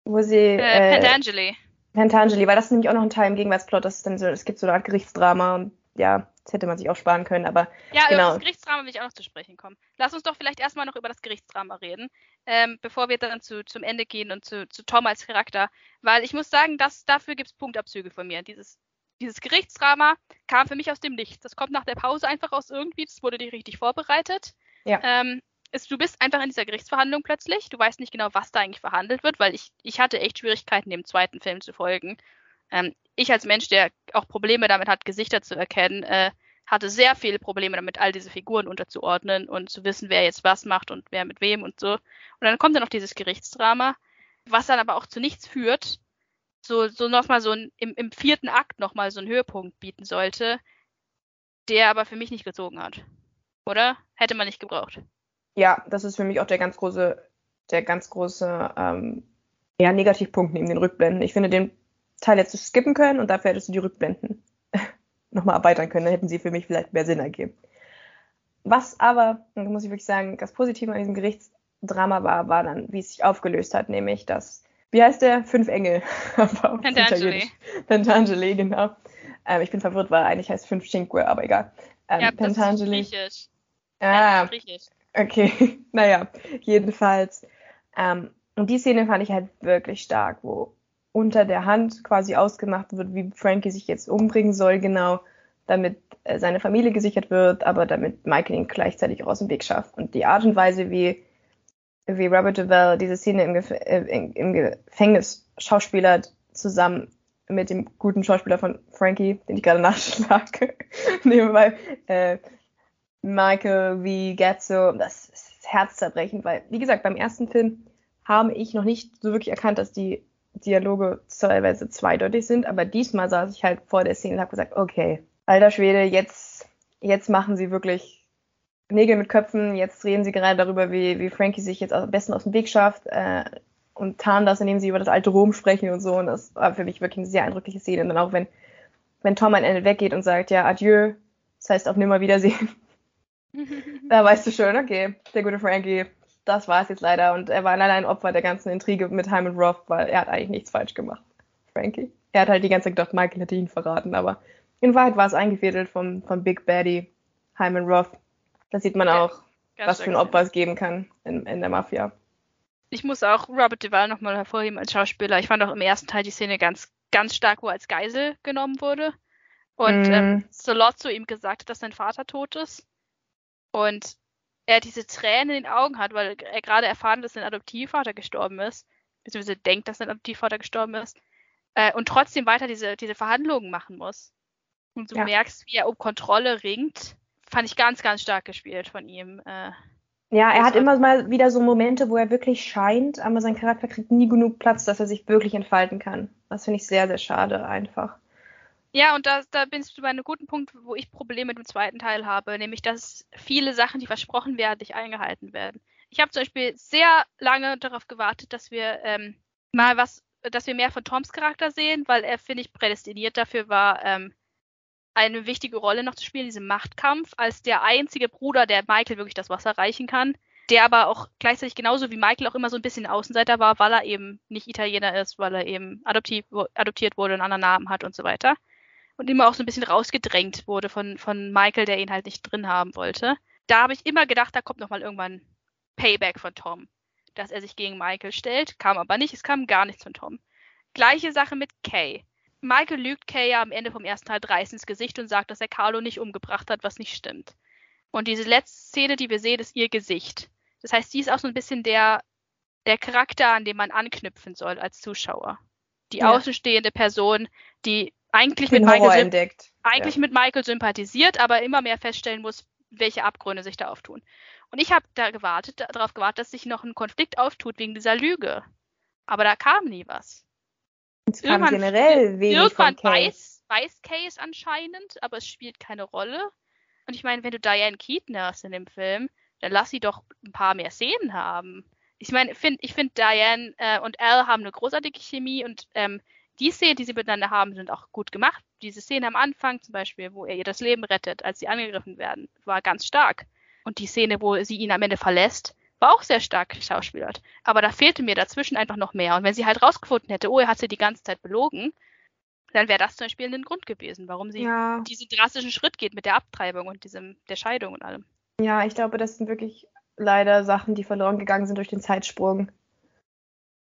wo sie. Äh, äh, Pentangeli. Pentangeli, weil das ist nämlich auch noch ein Teil im Gegenwartsplot, das ist dann so, es gibt so eine Art Gerichtsdrama und ja, das hätte man sich auch sparen können, aber. Ja, genau. über das Gerichtsdrama will ich auch noch zu sprechen kommen. Lass uns doch vielleicht erstmal noch über das Gerichtsdrama reden, ähm, bevor wir dann zu, zum Ende gehen und zu, zu Tom als Charakter. Weil ich muss sagen, dass, dafür gibt es Punktabzüge von mir. Dieses, dieses Gerichtsdrama kam für mich aus dem Nichts. Das kommt nach der Pause einfach aus irgendwie, das wurde nicht richtig vorbereitet. Ja. Ähm, ist, du bist einfach in dieser Gerichtsverhandlung plötzlich. Du weißt nicht genau, was da eigentlich verhandelt wird, weil ich, ich hatte echt Schwierigkeiten, dem zweiten Film zu folgen. Ähm, ich als Mensch, der auch Probleme damit hat, Gesichter zu erkennen, äh, hatte sehr viele Probleme damit, all diese Figuren unterzuordnen und zu wissen, wer jetzt was macht und wer mit wem und so. Und dann kommt dann noch dieses Gerichtsdrama, was dann aber auch zu nichts führt, so, so nochmal so ein, im, im vierten Akt nochmal so einen Höhepunkt bieten sollte, der aber für mich nicht gezogen hat. Oder? Hätte man nicht gebraucht ja, das ist für mich auch der ganz große, der ganz große ähm, ja, Negativpunkt neben den Rückblenden. Ich finde, den Teil hättest du skippen können und dafür hättest du die Rückblenden nochmal erweitern können. Dann hätten sie für mich vielleicht mehr Sinn ergeben. Was aber, und muss ich wirklich sagen, das Positive an diesem Gerichtsdrama war, war dann, wie es sich aufgelöst hat, nämlich dass, wie heißt der? Fünf Engel. Pentangeli. Pentangeli, genau. Ähm, ich bin verwirrt, weil eigentlich heißt fünf Cinque, aber egal. Ähm, ja, Pentangeli. Das ist griechisch. Ah, griechisch. Okay, naja, jedenfalls. Ähm, und die Szene fand ich halt wirklich stark, wo unter der Hand quasi ausgemacht wird, wie Frankie sich jetzt umbringen soll, genau, damit äh, seine Familie gesichert wird, aber damit Michael ihn gleichzeitig auch aus dem Weg schafft. Und die Art und Weise, wie, wie Robert Duvall diese Szene im, Gef äh, im Gefängnis schauspielert, zusammen mit dem guten Schauspieler von Frankie, den ich gerade nachschlage, nebenbei, äh, Michael wie Getzo, das ist herzzerbrechend, weil, wie gesagt, beim ersten Film habe ich noch nicht so wirklich erkannt, dass die Dialoge teilweise zweideutig sind, aber diesmal saß ich halt vor der Szene und habe gesagt, okay, alter Schwede, jetzt, jetzt machen sie wirklich Nägel mit Köpfen, jetzt reden sie gerade darüber, wie, wie Frankie sich jetzt am besten aus dem Weg schafft äh, und tarnen das, indem sie über das alte Rom sprechen und so. Und das war für mich wirklich eine sehr eindrückliche Szene. Und dann auch wenn, wenn Tom am Ende weggeht und sagt, ja, adieu, das heißt auf Nimmerwiedersehen, da weißt du schon, okay, der gute Frankie, das war es jetzt leider. Und er war leider ein Opfer der ganzen Intrige mit Hyman Roth, weil er hat eigentlich nichts falsch gemacht. Frankie. Er hat halt die ganze Zeit gedacht, Michael hätte ihn verraten, aber in Wahrheit war es eingefädelt vom, vom Big Baddy Hyman Roth. Da sieht man auch, ja, was für ein Opfer es geben kann in, in der Mafia. Ich muss auch Robert Duvall nochmal hervorheben als Schauspieler. Ich fand auch im ersten Teil die Szene ganz, ganz stark, wo er als Geisel genommen wurde. Und mm. ähm, Solozzo ihm gesagt hat, dass sein Vater tot ist. Und er diese Tränen in den Augen hat, weil er gerade erfahren, dass sein Adoptivvater gestorben ist, beziehungsweise denkt, dass sein Adoptivvater gestorben ist, äh, und trotzdem weiter diese, diese Verhandlungen machen muss. Und du ja. merkst, wie er um Kontrolle ringt, fand ich ganz, ganz stark gespielt von ihm. Äh, ja, er hat immer mal wieder so Momente, wo er wirklich scheint, aber sein Charakter kriegt nie genug Platz, dass er sich wirklich entfalten kann. Das finde ich sehr, sehr schade einfach. Ja, und da, da bist du bei einem guten Punkt, wo ich Probleme mit dem zweiten Teil habe, nämlich dass viele Sachen, die versprochen werden, nicht eingehalten werden. Ich habe zum Beispiel sehr lange darauf gewartet, dass wir ähm, mal was, dass wir mehr von Toms Charakter sehen, weil er, finde ich, prädestiniert dafür war, ähm, eine wichtige Rolle noch zu spielen in diesem Machtkampf, als der einzige Bruder, der Michael wirklich das Wasser reichen kann, der aber auch gleichzeitig genauso wie Michael auch immer so ein bisschen Außenseiter war, weil er eben nicht Italiener ist, weil er eben adoptiv, adoptiert wurde, einen anderen Namen hat und so weiter und immer auch so ein bisschen rausgedrängt wurde von, von Michael, der ihn halt nicht drin haben wollte. Da habe ich immer gedacht, da kommt nochmal irgendwann Payback von Tom, dass er sich gegen Michael stellt. Kam aber nicht, es kam gar nichts von Tom. Gleiche Sache mit Kay. Michael lügt Kay ja am Ende vom ersten Teil dreist ins Gesicht und sagt, dass er Carlo nicht umgebracht hat, was nicht stimmt. Und diese letzte Szene, die wir sehen, ist ihr Gesicht. Das heißt, sie ist auch so ein bisschen der, der Charakter, an dem man anknüpfen soll als Zuschauer. Die Ja. außenstehende Person, die eigentlich mit Michael eigentlich mit Michael sympathisiert, aber immer mehr feststellen muss, welche Abgründe sich da auftun. Und ich habe da gewartet, da- darauf gewartet, dass sich noch ein Konflikt auftut wegen dieser Lüge. Aber da kam nie was. Es kam irgendwann- generell wenig Irgendwann von weiß, weiß es anscheinend, aber es spielt keine Rolle. Und ich meine, wenn du Diane Keaton hast in dem Film, dann lass sie doch ein paar mehr Szenen haben. Ich meine, find, ich finde, Diane äh, und Al haben eine großartige Chemie und ähm, die Szenen, die sie miteinander haben, sind auch gut gemacht. Diese Szene am Anfang zum Beispiel, wo er ihr das Leben rettet, als sie angegriffen werden, war ganz stark. Und die Szene, wo sie ihn am Ende verlässt, war auch sehr stark geschauspielert. Aber da fehlte mir dazwischen einfach noch mehr. Und wenn sie halt rausgefunden hätte, oh, er hat sie die ganze Zeit belogen, dann wäre das zum Beispiel ein Grund gewesen, warum sie Ja, diesen drastischen Schritt geht mit der Abtreibung und diesem, der Scheidung und allem. ja, ich glaube, das sind wirklich leider Sachen, die verloren gegangen sind durch den Zeitsprung.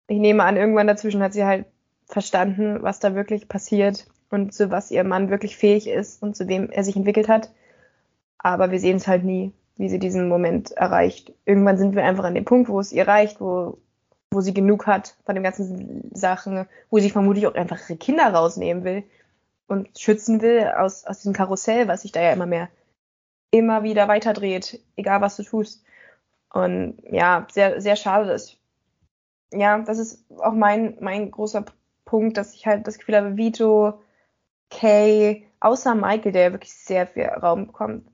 Ich nehme an, irgendwann dazwischen hat sie halt verstanden, was da wirklich passiert und zu was ihr Mann wirklich fähig ist und zu wem er sich entwickelt hat. Aber wir sehen es halt nie, wie sie diesen Moment erreicht. Irgendwann sind wir einfach an dem Punkt, wo es ihr reicht, wo, wo sie genug hat von den ganzen Sachen, wo sie vermutlich auch einfach ihre Kinder rausnehmen will und schützen will aus, aus diesem Karussell, was sich da ja immer mehr, immer wieder weiterdreht, egal was du tust. Und ja, sehr, sehr schade, dass, ja, das ist auch mein, mein großer Punkt, dass ich halt das Gefühl habe, Vito, Kay, außer Michael, der wirklich sehr viel Raum bekommt,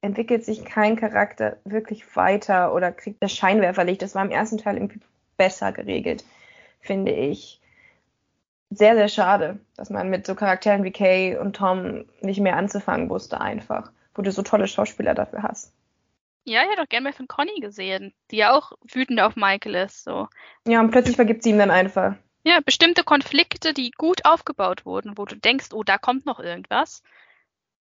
entwickelt sich kein Charakter wirklich weiter oder kriegt das Scheinwerferlicht. Das war im ersten Teil irgendwie besser geregelt, finde ich. Sehr, sehr schade, dass man mit so Charakteren wie Kay und Tom nicht mehr anzufangen wusste einfach, wo du so tolle Schauspieler dafür hast. Ja, ich hätte auch gerne mehr von Conny gesehen, die ja auch wütend auf Michael ist. So. Ja, und plötzlich vergibt sie ihm dann einfach. Ja, bestimmte Konflikte, die gut aufgebaut wurden, wo du denkst, oh, da kommt noch irgendwas,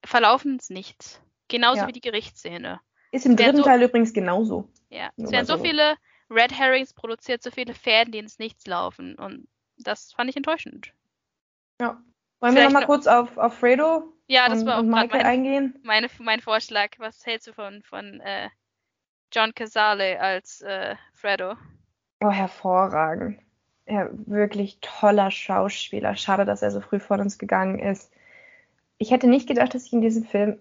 verlaufen ins Nichts. Genauso Ja. wie die Gerichtsszene. Ist im dritten so- Teil übrigens genauso. Ja, es werden so viele Red Herrings produziert, so viele Fäden, die ins Nichts laufen. Und das fand ich enttäuschend. Ja. Wollen wir nochmal noch- kurz auf, auf Fredo Ja, das und, war auch und Michael mein, eingehen? meine, mein Vorschlag. Was hältst du von, von äh, John Casale als äh, Fredo? Oh, hervorragend. Ja, wirklich toller Schauspieler. Schade, dass er so früh von uns gegangen ist. Ich hätte nicht gedacht, dass ich in diesem Film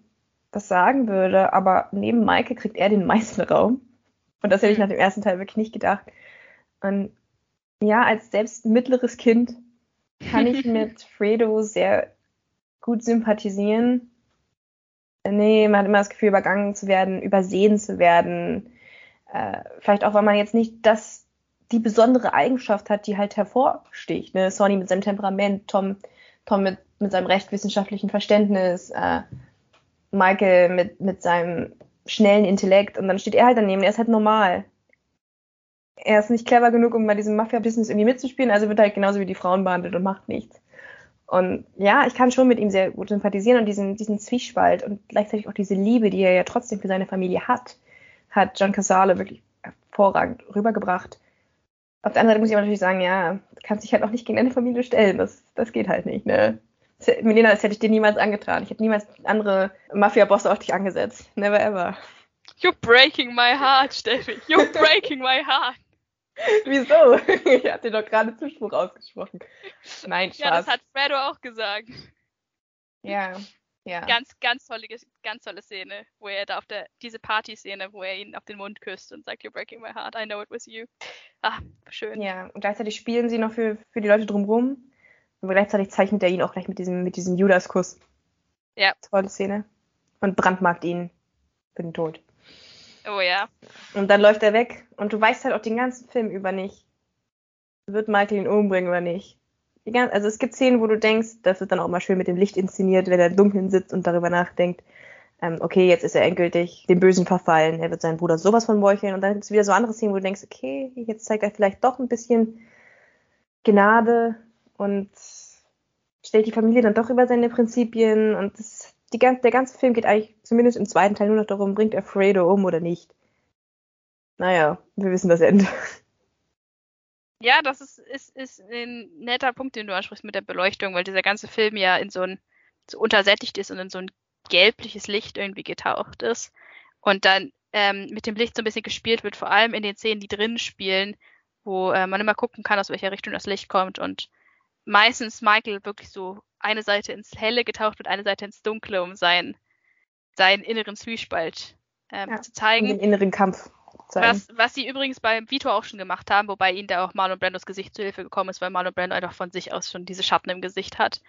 das sagen würde, aber neben Michael kriegt er den meisten Raum. Und das hätte ich nach dem ersten Teil wirklich nicht gedacht. Und ja, als selbst mittleres Kind kann ich mit Fredo sehr gut sympathisieren. Nee, man hat immer das Gefühl, übergangen zu werden, übersehen zu werden. Äh, vielleicht auch, weil man jetzt nicht das, die besondere Eigenschaft hat, die halt hervorsticht. Ne? Sonny mit seinem Temperament, Tom, Tom mit, mit seinem recht wissenschaftlichen Verständnis, äh, Michael mit, mit seinem schnellen Intellekt und dann steht er halt daneben, er ist halt normal. Er ist nicht clever genug, um bei diesem Mafia-Business irgendwie mitzuspielen, also wird halt genauso wie die Frauen behandelt und macht nichts. Und ja, ich kann schon mit ihm sehr gut sympathisieren und diesen, diesen Zwiespalt und gleichzeitig auch diese Liebe, die er ja trotzdem für seine Familie hat, hat John Casale wirklich hervorragend rübergebracht. Auf der anderen Seite muss ich aber natürlich sagen, ja, du kannst dich halt auch nicht gegen deine Familie stellen. Das, das geht halt nicht, ne? Das- Milena, das hätte ich dir niemals angetan. Ich hätte niemals andere Mafia-Bosse auf dich angesetzt. Never ever. You're breaking my heart, Steffi. You're breaking my heart. Wieso? Ich hatte dir doch gerade Zuspruch ausgesprochen. Nein, Spaß. Ja, das hat Fredo auch gesagt. ja, ja. Ganz, ganz tolle, ganz tolle Szene, wo er da auf der, diese Party-Szene, wo er ihn auf den Mund küsst und sagt, You're breaking my heart, I know it was you. Ah, schön. Ja, und gleichzeitig spielen sie noch für, für die Leute drumherum. Aber gleichzeitig zeichnet er ihn auch gleich mit diesem, mit diesem Judas-Kuss. Ja. Tolle Szene. Und brandmarkt ihn für den Tod. Oh ja. Und dann läuft er weg. Und du weißt halt auch den ganzen Film über nicht, wird Michael ihn umbringen oder nicht. Die gan- Also es gibt Szenen, wo du denkst, das wird dann auch mal schön mit dem Licht inszeniert, wenn er im Dunkeln sitzt und darüber nachdenkt, ähm, okay, jetzt ist er endgültig dem Bösen verfallen, er wird seinen Bruder sowas von meucheln. Und dann gibt es wieder so andere Szenen, wo du denkst, okay, jetzt zeigt er vielleicht doch ein bisschen Gnade und stellt die Familie dann doch über seine Prinzipien. Und das, die, der ganze Film geht eigentlich zumindest im zweiten Teil nur noch darum, bringt er Fredo um oder nicht. Naja, wir wissen das Ende. Ja, das ist, ist, ist ein netter Punkt, den du ansprichst mit der Beleuchtung, weil dieser ganze Film ja in so ein so untersättigt ist und in so ein gelbliches Licht irgendwie getaucht ist. Und dann ähm, mit dem Licht so ein bisschen gespielt wird, vor allem in den Szenen, die drinnen spielen, wo äh, man immer gucken kann, aus welcher Richtung das Licht kommt und meistens Michael wirklich so eine Seite ins Helle getaucht wird, eine Seite ins Dunkle, um seinen, seinen inneren Zwiespalt ähm, ja, zu zeigen. Den inneren Kampf. Was, was sie übrigens beim Vito auch schon gemacht haben, wobei ihnen da auch Marlon Brandos Gesicht zu Hilfe gekommen ist, weil Marlon Brando einfach von sich aus schon diese Schatten im Gesicht hat.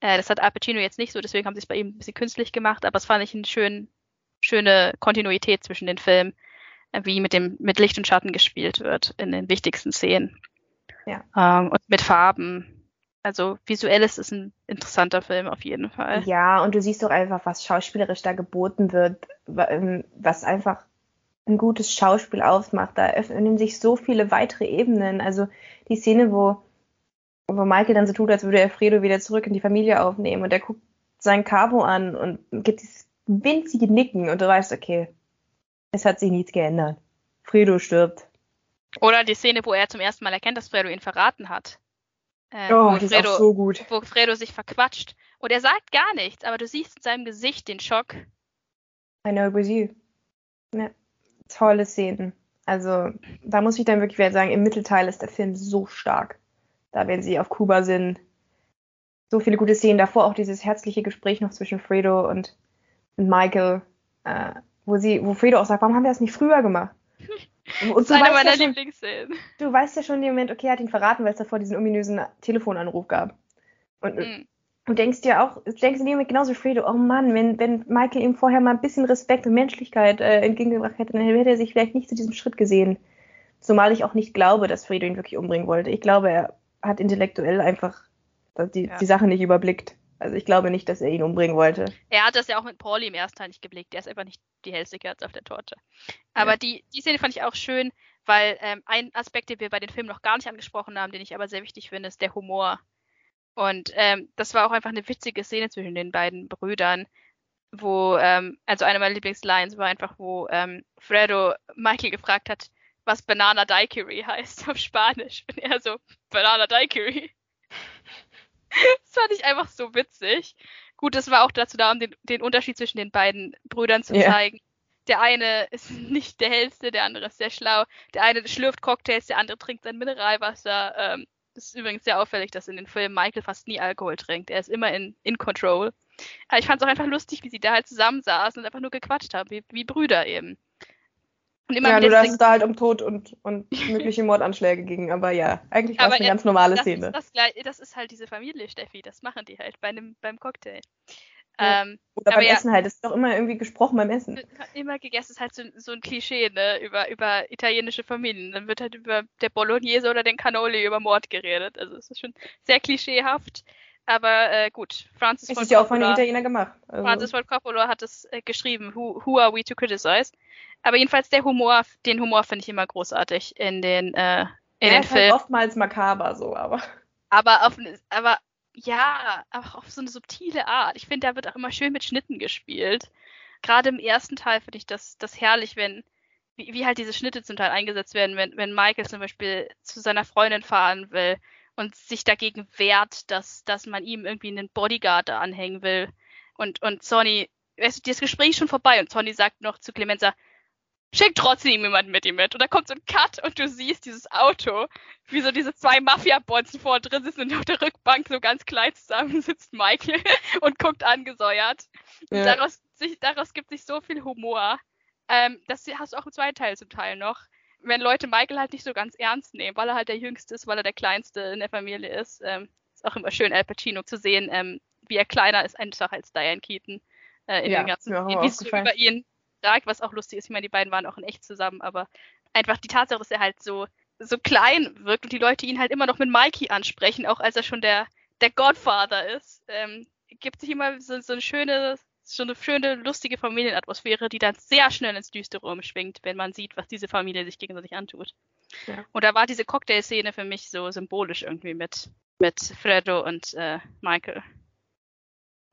Äh, das hat Al Pacino jetzt nicht so, deswegen haben sie es bei ihm ein bisschen künstlich gemacht, aber es fand ich eine schön, schöne Kontinuität zwischen den Filmen, äh, wie mit dem mit Licht und Schatten gespielt wird in den wichtigsten Szenen. Ja. Ähm, und mit Farben also visuell ist es ein interessanter Film auf jeden Fall. Ja, und du siehst doch einfach, was schauspielerisch da geboten wird, ähm, was einfach ein gutes Schauspiel ausmacht. Da öffnen sich so viele weitere Ebenen. Also die Szene, wo, wo Michael dann so tut, als würde er Fredo wieder zurück in die Familie aufnehmen und er guckt sein Cavo an und gibt dieses winzige Nicken und du weißt, okay, es hat sich nichts geändert. Fredo stirbt. Oder die Szene, wo er zum ersten Mal erkennt, dass Fredo ihn verraten hat. Äh, oh, die Fredo, ist auch so gut. Wo Fredo sich verquatscht. Und er sagt gar nichts, aber du siehst in seinem Gesicht den Schock. I know it was you. Ja, tolle Szenen. Also, da muss ich dann wirklich wieder sagen, im Mittelteil ist der Film so stark. Da, wenn sie auf Kuba sind, so viele gute Szenen. Davor auch dieses herzliche Gespräch noch zwischen Fredo und, und Michael, äh, wo sie, wo Fredo auch sagt, warum haben wir das nicht früher gemacht? Und das ist eine meiner ja Lieblingsszenen. Du weißt ja schon in dem Moment, okay, er hat ihn verraten, weil es davor diesen ominösen Telefonanruf gab. Und mhm. Du denkst dir auch, denkst Moment genauso wie Fredo, oh Mann, wenn, wenn Michael ihm vorher mal ein bisschen Respekt und Menschlichkeit äh, entgegengebracht hätte, dann hätte er sich vielleicht nicht zu diesem Schritt gesehen. Zumal ich auch nicht glaube, dass Fredo ihn wirklich umbringen wollte. Ich glaube, er hat intellektuell einfach die, ja. die Sache nicht überblickt. Also ich glaube nicht, dass er ihn umbringen wollte. Er hat das ja auch mit Pauli im ersten Teil nicht geblickt. Der ist einfach nicht die hellste Kerze auf der Torte. Aber ja. die, die Szene fand ich auch schön, weil ähm, ein Aspekt, den wir bei den Filmen noch gar nicht angesprochen haben, den ich aber sehr wichtig finde, ist der Humor. Und ähm, das war auch einfach eine witzige Szene zwischen den beiden Brüdern, wo, ähm, also eine meiner Lieblingslines war einfach, wo ähm, Fredo Michael gefragt hat, was Banana Daiquiri heißt auf Spanisch. Und er so, Banana Daiquiri. das fand ich einfach so witzig. Gut, das war auch dazu da, um den, den Unterschied zwischen den beiden Brüdern zu yeah. zeigen. Der eine ist nicht der hellste, der andere ist sehr schlau. Der eine schlürft Cocktails, der andere trinkt sein Mineralwasser. Ähm, ist übrigens sehr auffällig, dass in den Filmen Michael fast nie Alkohol trinkt. Er ist immer in, in Control. Aber ich fand es auch einfach lustig, wie sie da halt zusammensaßen und einfach nur gequatscht haben, wie, wie Brüder eben. Und immer ja, nur dass es da halt um Tod und, und mögliche Mordanschläge ging. Aber ja, eigentlich war es eine ganz normale das Szene. Ist das, das, ist halt diese Familie, Steffi. Das machen die halt bei einem, beim Cocktail. Ähm, Oder beim ja, Essen halt. Es ist doch immer irgendwie gesprochen beim Essen. Immer gegessen ist halt so, so ein Klischee, ne? Über, über italienische Familien. Dann wird halt über der Bolognese oder den Cannoli über Mord geredet. Also es ist schon sehr klischeehaft. Aber äh, gut, Francis Ford ist ja auch von den Italienern gemacht. Also. Francis Ford Coppola hat es äh, geschrieben. Who, who are we to criticize? Aber jedenfalls der Humor, den Humor finde ich immer großartig in den, äh, in ja, den Filmen. Halt oftmals makaber so, aber. Aber auf, aber ja, auch auf so eine subtile Art. Ich finde, da wird auch immer schön mit Schnitten gespielt. Gerade im ersten Teil finde ich das, das herrlich, wenn, wie, wie halt diese Schnitte zum Teil eingesetzt werden, wenn, wenn Michael zum Beispiel zu seiner Freundin fahren will und sich dagegen wehrt, dass, dass man ihm irgendwie einen Bodyguard da anhängen will. Und, und Sonny, weißt du, das Gespräch ist schon vorbei und Sonny sagt noch zu Clemenza, schick trotzdem jemanden mit ihm mit. Und da kommt so ein Cut und du siehst dieses Auto, wie so diese zwei Mafia-Bonzen vor drin sitzen und auf der Rückbank so ganz klein zusammen sitzt Michael und guckt angesäuert. Ja. Daraus, sich, daraus gibt sich so viel Humor. Ähm, das hast du auch im zweiten Teil zum Teil noch. Wenn Leute Michael halt nicht so ganz ernst nehmen, weil er halt der Jüngste ist, weil er der Kleinste in der Familie ist. Ähm, ist auch immer schön, Al Pacino zu sehen, ähm, wie er kleiner ist einfach als Diane Keaton. Äh, in ja, den ganzen, wie es über ihn Vertrag, was auch lustig ist. Ich meine, die beiden waren auch in echt zusammen, aber einfach die Tatsache, dass er halt so, so klein wirkt und die Leute ihn halt immer noch mit Mikey ansprechen, auch als er schon der, der Godfather ist, ähm, gibt sich immer so, so eine schöne, so eine schöne, lustige Familienatmosphäre, die dann sehr schnell ins Düstere umschwingt, wenn man sieht, was diese Familie sich gegenseitig antut. Ja. Und da war diese Cocktail-Szene für mich so symbolisch irgendwie mit, mit Fredo und äh, Michael.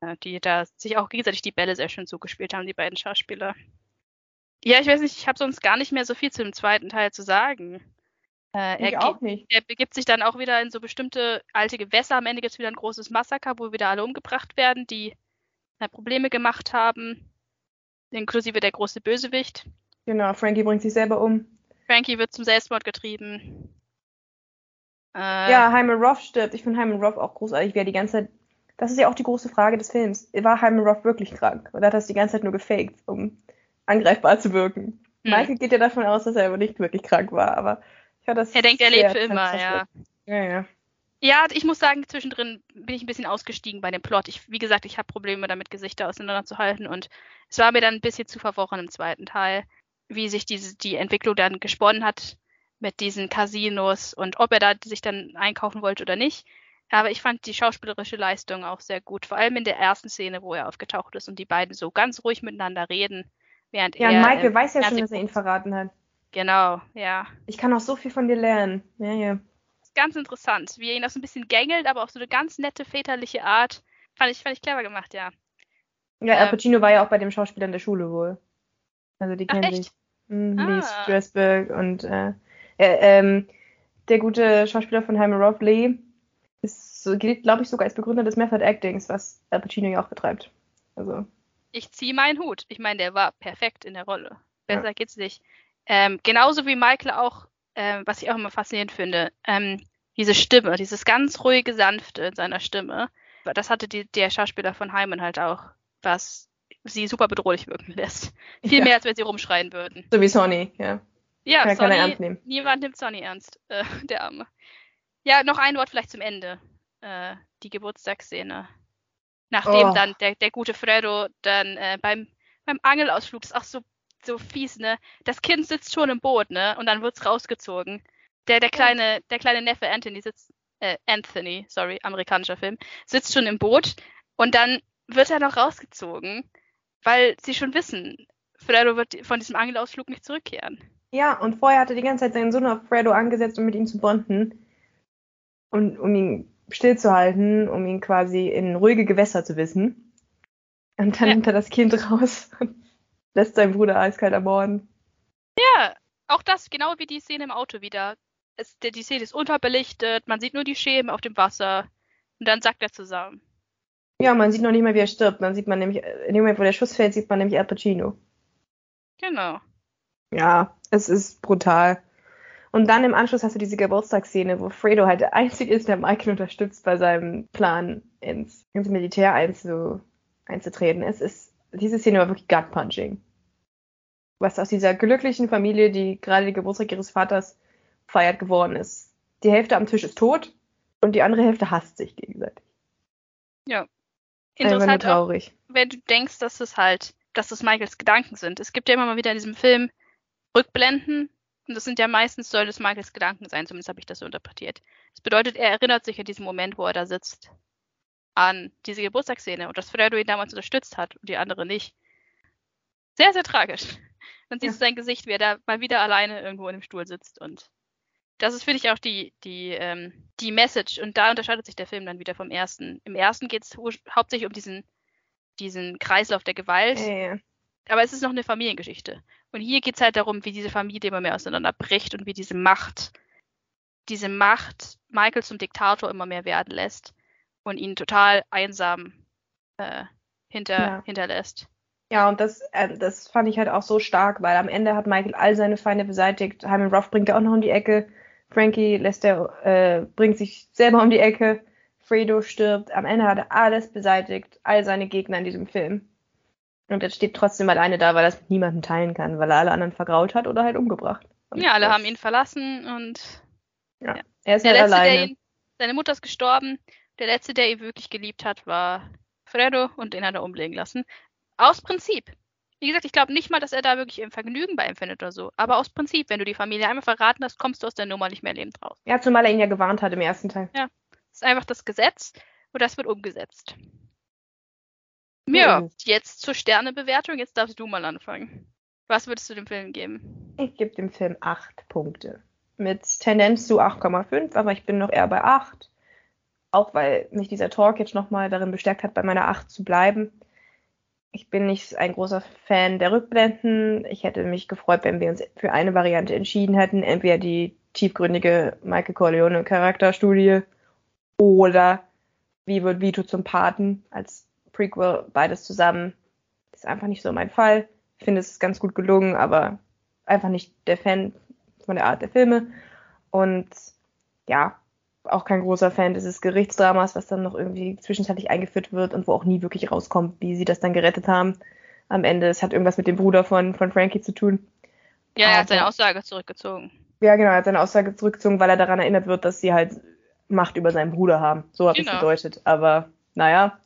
Äh, die da sich auch gegenseitig die Bälle sehr schön zugespielt haben, die beiden Schauspieler. Ja, ich weiß nicht, ich habe sonst gar nicht mehr so viel zu dem zweiten Teil zu sagen. Äh, Ich er, auch nicht. er begibt sich dann auch wieder in so bestimmte alte Gewässer. Am Ende gibt es wieder ein großes Massaker, wo wieder alle umgebracht werden, die äh, Probleme gemacht haben. Inklusive der große Bösewicht. Genau, Frankie bringt sich selber um. Frankie wird zum Selbstmord getrieben. Äh, Ja, Hyman Roth stirbt. Ich finde Hyman Roth auch großartig, wie er die ganze Zeit. Das ist ja auch die große Frage des Films. War Hyman Roth wirklich krank? Oder hat er es die ganze Zeit nur gefaked, um angreifbar zu wirken? hm. Michael geht ja davon aus, dass er aber nicht wirklich krank war, aber ich fand das. Er denkt, er lebt für immer, ja. Ja, ja. Ja, ich muss sagen, zwischendrin bin ich ein bisschen ausgestiegen bei dem Plot. Ich, wie gesagt, ich habe Probleme damit, Gesichter auseinanderzuhalten und es war mir dann ein bisschen zu verworren im zweiten Teil, wie sich diese, die Entwicklung dann gesponnen hat mit diesen Casinos und ob er da sich dann einkaufen wollte oder nicht. Aber ich fand die schauspielerische Leistung auch sehr gut, vor allem in der ersten Szene, wo er aufgetaucht ist und die beiden so ganz ruhig miteinander reden, während Ja, er. und Michael weiß ja schon, dass er ihn verraten hat. Genau, ja. Ich kann auch so viel von dir lernen. Ja, ja. ist ganz interessant, wie er ihn auch so ein bisschen gängelt, aber auf so eine ganz nette väterliche Art. Fand ich, fand ich clever gemacht, ja. Ja, Al Ähm. Pacino war ja auch bei dem Schauspieler in der Schule wohl. Also die kennen sich. Mhm, Ah. Lee Strasberg und äh, äh, ähm, der gute Schauspieler von Hyman Roth, Lee, ist, gilt, glaube ich, sogar als Begründer des Method Actings, was Al Pacino ja auch betreibt. Also, Ich ziehe meinen Hut. Ich meine, der war perfekt in der Rolle. Besser geht's nicht. Ähm, genauso wie Michael auch, ähm, was ich auch immer faszinierend finde, ähm, diese Stimme, dieses ganz ruhige, sanfte in seiner Stimme. Das hatte die, der Schauspieler von Hyman halt auch, was sie super bedrohlich wirken lässt. Viel Ja. mehr, als wenn sie rumschreien würden. so wie Sony, ja. Ja, Kann Sonny, ernst nehmen. niemand nimmt Sonny ernst, äh, der Arme. Ja, noch ein Wort vielleicht zum Ende. Äh, die Geburtstagsszene. Nachdem Oh. dann der, der gute Fredo dann äh, beim, beim Angelausflug, ist auch so, so fies, ne? Das Kind sitzt schon im Boot, ne? Und dann wird's rausgezogen. Der, der kleine, der kleine Neffe Anthony sitzt, äh, Anthony, sorry, amerikanischer Film, sitzt schon im Boot und dann wird er noch rausgezogen, weil sie schon wissen, Fredo wird von diesem Angelausflug nicht zurückkehren. Ja, und vorher hat er die ganze Zeit seinen Sohn auf Fredo angesetzt, um mit ihm zu bonden. Und um ihn stillzuhalten, um ihn quasi in ruhige Gewässer zu wissen. Und dann Ja. nimmt er das Kind raus und lässt seinen Bruder eiskalt ermorden. Ja, auch das, genau wie die Szene im Auto wieder. Es, der, die Szene ist unterbelichtet, man sieht nur die Schemen auf dem Wasser und dann sackt er zusammen. Ja, man sieht noch nicht mal, wie er stirbt. Dann sieht man nämlich, in dem Moment, wo der Schuss fällt, sieht man nämlich Al Pacino. Genau. Ja, es ist brutal. Und dann im Anschluss hast du diese Geburtstagsszene, wo Fredo halt der Einzige ist, der Michael unterstützt bei seinem Plan, ins, ins Militär einzu, einzutreten. Es ist, diese Szene war wirklich gut-punching. Was aus dieser glücklichen Familie, die gerade die Geburtstag ihres Vaters feiert, geworden ist. Die Hälfte am Tisch ist tot und die andere Hälfte hasst sich gegenseitig. Nur Interessant auch, traurig. wenn du denkst, dass es halt, dass es Michaels Gedanken sind. Es gibt ja immer mal wieder in diesem Film Rückblenden und das sind ja meistens, soll es Michaels Gedanken sein, zumindest habe ich das so interpretiert. Das bedeutet, er erinnert sich an diesen Moment, wo er da sitzt, an diese Geburtstagsszene und dass Fredo ihn damals unterstützt hat und die andere nicht. Sehr, sehr tragisch. Dann siehst Ja. du sein Gesicht, wie er da mal wieder alleine irgendwo in dem Stuhl sitzt und das ist, finde ich, auch die, die, ähm, die Message. Und da unterscheidet sich der Film dann wieder vom ersten. Im ersten geht es hauptsächlich um diesen, diesen Kreislauf der Gewalt, Ja, ja. aber es ist noch eine Familiengeschichte. Und hier geht es halt darum, wie diese Familie immer mehr auseinanderbricht und wie diese Macht, diese Macht Michael zum Diktator immer mehr werden lässt und ihn total einsam äh, hinter, Ja. hinterlässt. Ja, und das, äh, das fand ich halt auch so stark, weil am Ende hat Michael all seine Feinde beseitigt. Hyman Roth bringt er auch noch um die Ecke. Frankie lässt er, äh, bringt sich selber um die Ecke. Fredo stirbt. Am Ende hat er alles beseitigt, all seine Gegner in diesem Film. Und er steht trotzdem alleine da, weil er es mit niemandem teilen kann, weil er alle anderen vergrault hat oder halt umgebracht. Ja, alle haben ihn verlassen und Er ist der halt letzte, der alleine. ihn, seine Mutter ist gestorben. Der letzte, der ihn wirklich geliebt hat, war Fredo und den hat er umlegen lassen. Aus Prinzip. Wie gesagt, ich glaube nicht mal, dass er da wirklich ein Vergnügen bei empfindet oder so. Aber aus Prinzip, wenn du die Familie einmal verraten hast, kommst du aus der Nummer nicht mehr lebend raus. Ja, zumal er ihn ja gewarnt hat im ersten Teil. Das ist einfach das Gesetz und das wird umgesetzt. Ja, jetzt zur Sternebewertung. Jetzt darfst du mal anfangen. Was würdest du dem Film geben? Ich gebe dem Film 8 Punkte. Mit Tendenz zu 8,5, aber ich bin noch eher bei 8. Auch weil mich dieser Talk jetzt nochmal darin bestärkt hat, bei meiner 8 zu bleiben. Ich bin nicht ein großer Fan der Rückblenden. Ich hätte mich gefreut, wenn wir uns für eine Variante entschieden hätten. Entweder die tiefgründige Michael Corleone Charakterstudie oder wie wird Vito zum Paten als Prequel, beides zusammen. Ist einfach nicht so mein Fall. Ich finde, es ist ganz gut gelungen, aber einfach nicht der Fan von der Art der Filme. Und ja, auch kein großer Fan dieses Gerichtsdramas, was dann noch irgendwie zwischenzeitlich eingeführt wird und wo auch nie wirklich rauskommt, wie sie das dann gerettet haben. Am Ende, es hat irgendwas mit dem Bruder von, von Frankie zu tun. Ja, er hat seine Aussage zurückgezogen. Ja, genau, er hat seine Aussage zurückgezogen, weil er daran erinnert wird, dass sie halt Macht über seinen Bruder haben. So habe genau. ich es gedeutet. Aber naja,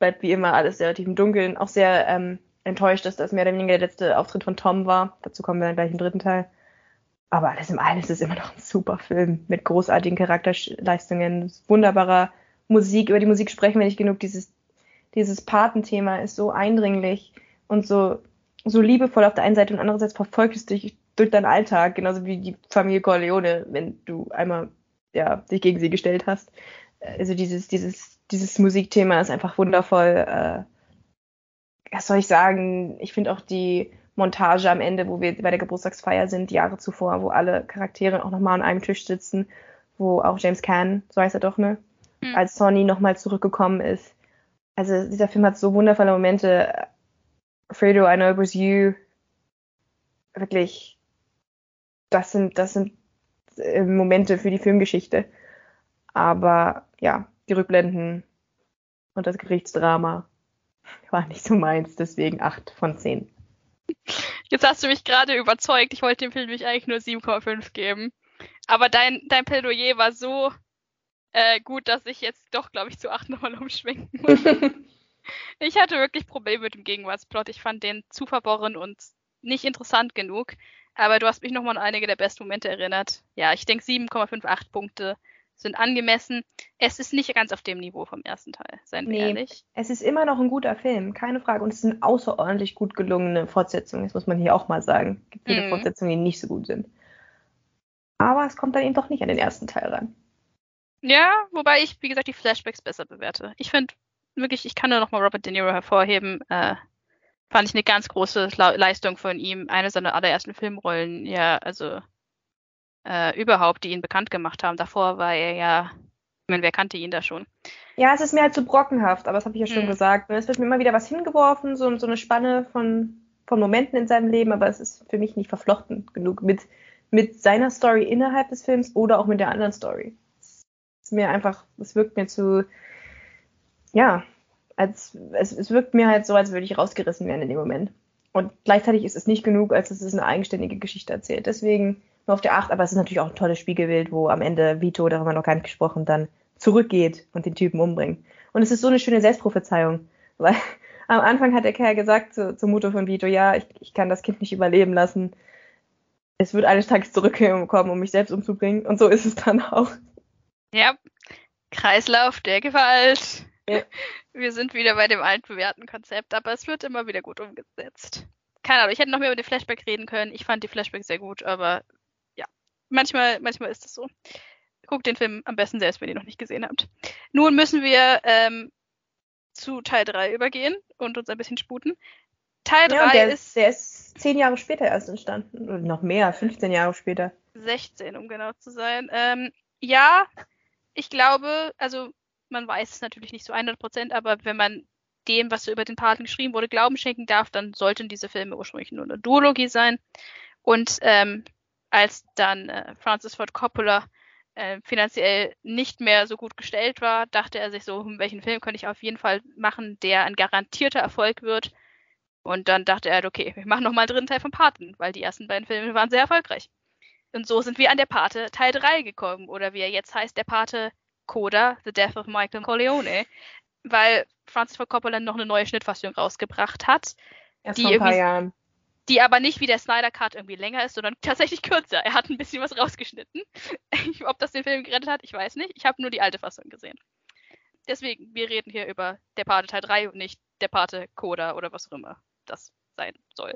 bleibt wie immer alles relativ im Dunkeln. Auch sehr ähm, enttäuscht, dass das mehr oder weniger der letzte Auftritt von Tom war. Dazu kommen wir dann gleich im dritten Teil. Aber alles im allen ist es immer noch ein super Film mit großartigen Charakterleistungen, wunderbarer Musik. Über die Musik sprechen wir nicht genug. Dieses, dieses Patenthema ist so eindringlich und so, so liebevoll auf der einen Seite und andererseits verfolgt es dich durch deinen Alltag, genauso wie die Familie Corleone, wenn du einmal ja, dich gegen sie gestellt hast. Also dieses, dieses, dieses Musikthema ist einfach wundervoll. Äh, was soll ich sagen? Ich finde auch die Montage am Ende, wo wir bei der Geburtstagsfeier sind, Jahre zuvor, wo alle Charaktere auch nochmal an einem Tisch sitzen, wo auch James Caan, so heißt er doch, ne? Mhm. Als Sonny nochmal zurückgekommen ist. Also dieser Film hat so wundervolle Momente. Fredo, I know it was you. Wirklich, das sind, das sind äh, Momente für die Filmgeschichte. Aber ja, die Rückblenden und das Gerichtsdrama war nicht so meins, deswegen 8 von 10. Jetzt hast du mich gerade überzeugt. Ich wollte dem Film mich eigentlich nur 7,5 geben. Aber dein, dein Plädoyer war so äh, gut, dass ich jetzt doch, glaube ich, zu 8 nochmal umschwenken muss. ich hatte wirklich Probleme mit dem Gegenwartsplot. Ich fand den zu verworren und nicht interessant genug. Aber du hast mich nochmal an einige der besten Momente erinnert. Ja, ich denke 7,58 Punkte sind angemessen. Es ist nicht ganz auf dem Niveau vom ersten Teil, seien wir nee, ehrlich. Es ist immer noch ein guter Film, keine Frage. Und es ist eine außerordentlich gut gelungene Fortsetzung, das muss man hier auch mal sagen. Es gibt viele mm. Fortsetzungen, die nicht so gut sind. Aber es kommt dann eben doch nicht an den ersten Teil ran. Ja, wobei ich, wie gesagt, die Flashbacks besser bewerte. Ich finde wirklich, ich kann nur noch mal Robert De Niro hervorheben. Äh, fand ich eine ganz große Leistung von ihm. Eine seiner allerersten Filmrollen, ja, also äh, überhaupt, die ihn bekannt gemacht haben. Davor war er ja, ich meine, wer kannte ihn da schon? Ja, es ist mir halt zu brockenhaft, aber das habe ich ja schon hm. gesagt. Ne? Es wird mir immer wieder was hingeworfen, so, so eine Spanne von, von Momenten in seinem Leben, aber es ist für mich nicht verflochten genug mit, mit seiner Story innerhalb des Films oder auch mit der anderen Story. Es ist mir einfach, es wirkt mir zu, ja, als es, es wirkt mir halt so, als würde ich rausgerissen werden in dem Moment. Und gleichzeitig ist es nicht genug, als dass es eine eigenständige Geschichte erzählt. Deswegen nur auf der Acht, aber es ist natürlich auch ein tolles Spiegelbild, wo am Ende Vito, darüber haben wir noch gar nicht gesprochen, dann zurückgeht und den Typen umbringt. Und es ist so eine schöne Selbstprophezeiung, weil am Anfang hat der Kerl gesagt zu, zur Mutter von Vito, ja, ich, ich kann das Kind nicht überleben lassen. Es wird eines Tages zurückkommen, um mich selbst umzubringen. Und so ist es dann auch. Ja, Kreislauf der Gewalt. Ja. Wir sind wieder bei dem altbewährten Konzept, aber es wird immer wieder gut umgesetzt. Keine Ahnung, ich hätte noch mehr über die Flashback reden können. Ich fand die Flashback sehr gut, aber manchmal, manchmal ist es so. Guckt den Film am besten selbst, wenn ihr ihn noch nicht gesehen habt. Nun müssen wir ähm, zu Teil 3 übergehen und uns ein bisschen sputen. Teil 3 ja, ist. Der ist zehn Jahre später erst entstanden. Oder noch mehr, 15 Jahre später. 16, um genau zu sein. Ähm, ja, ich glaube, also man weiß es natürlich nicht zu 100 Prozent, aber wenn man dem, was so über den Paten geschrieben wurde, Glauben schenken darf, dann sollten diese Filme ursprünglich nur eine Duologie sein. Und ähm, als dann äh, Francis Ford Coppola äh, finanziell nicht mehr so gut gestellt war, dachte er sich so, hm, welchen Film könnte ich auf jeden Fall machen, der ein garantierter Erfolg wird. Und dann dachte er, okay, wir machen nochmal einen dritten Teil von Paten, weil die ersten beiden Filme waren sehr erfolgreich. Und so sind wir an der Pate Teil 3 gekommen, oder wie er jetzt heißt, der Pate Coda, The Death of Michael Corleone, weil Francis Ford Coppola noch eine neue Schnittfassung rausgebracht hat. Erst die, vor ein paar Jahren. Die aber nicht wie der Snyder Cut irgendwie länger ist, sondern tatsächlich kürzer. Er hat ein bisschen was rausgeschnitten. Ob das den Film gerettet hat, ich weiß nicht. Ich habe nur die alte Fassung gesehen. Deswegen, wir reden hier über der Pate Teil 3 und nicht der Pate Coda oder was auch immer das sein soll.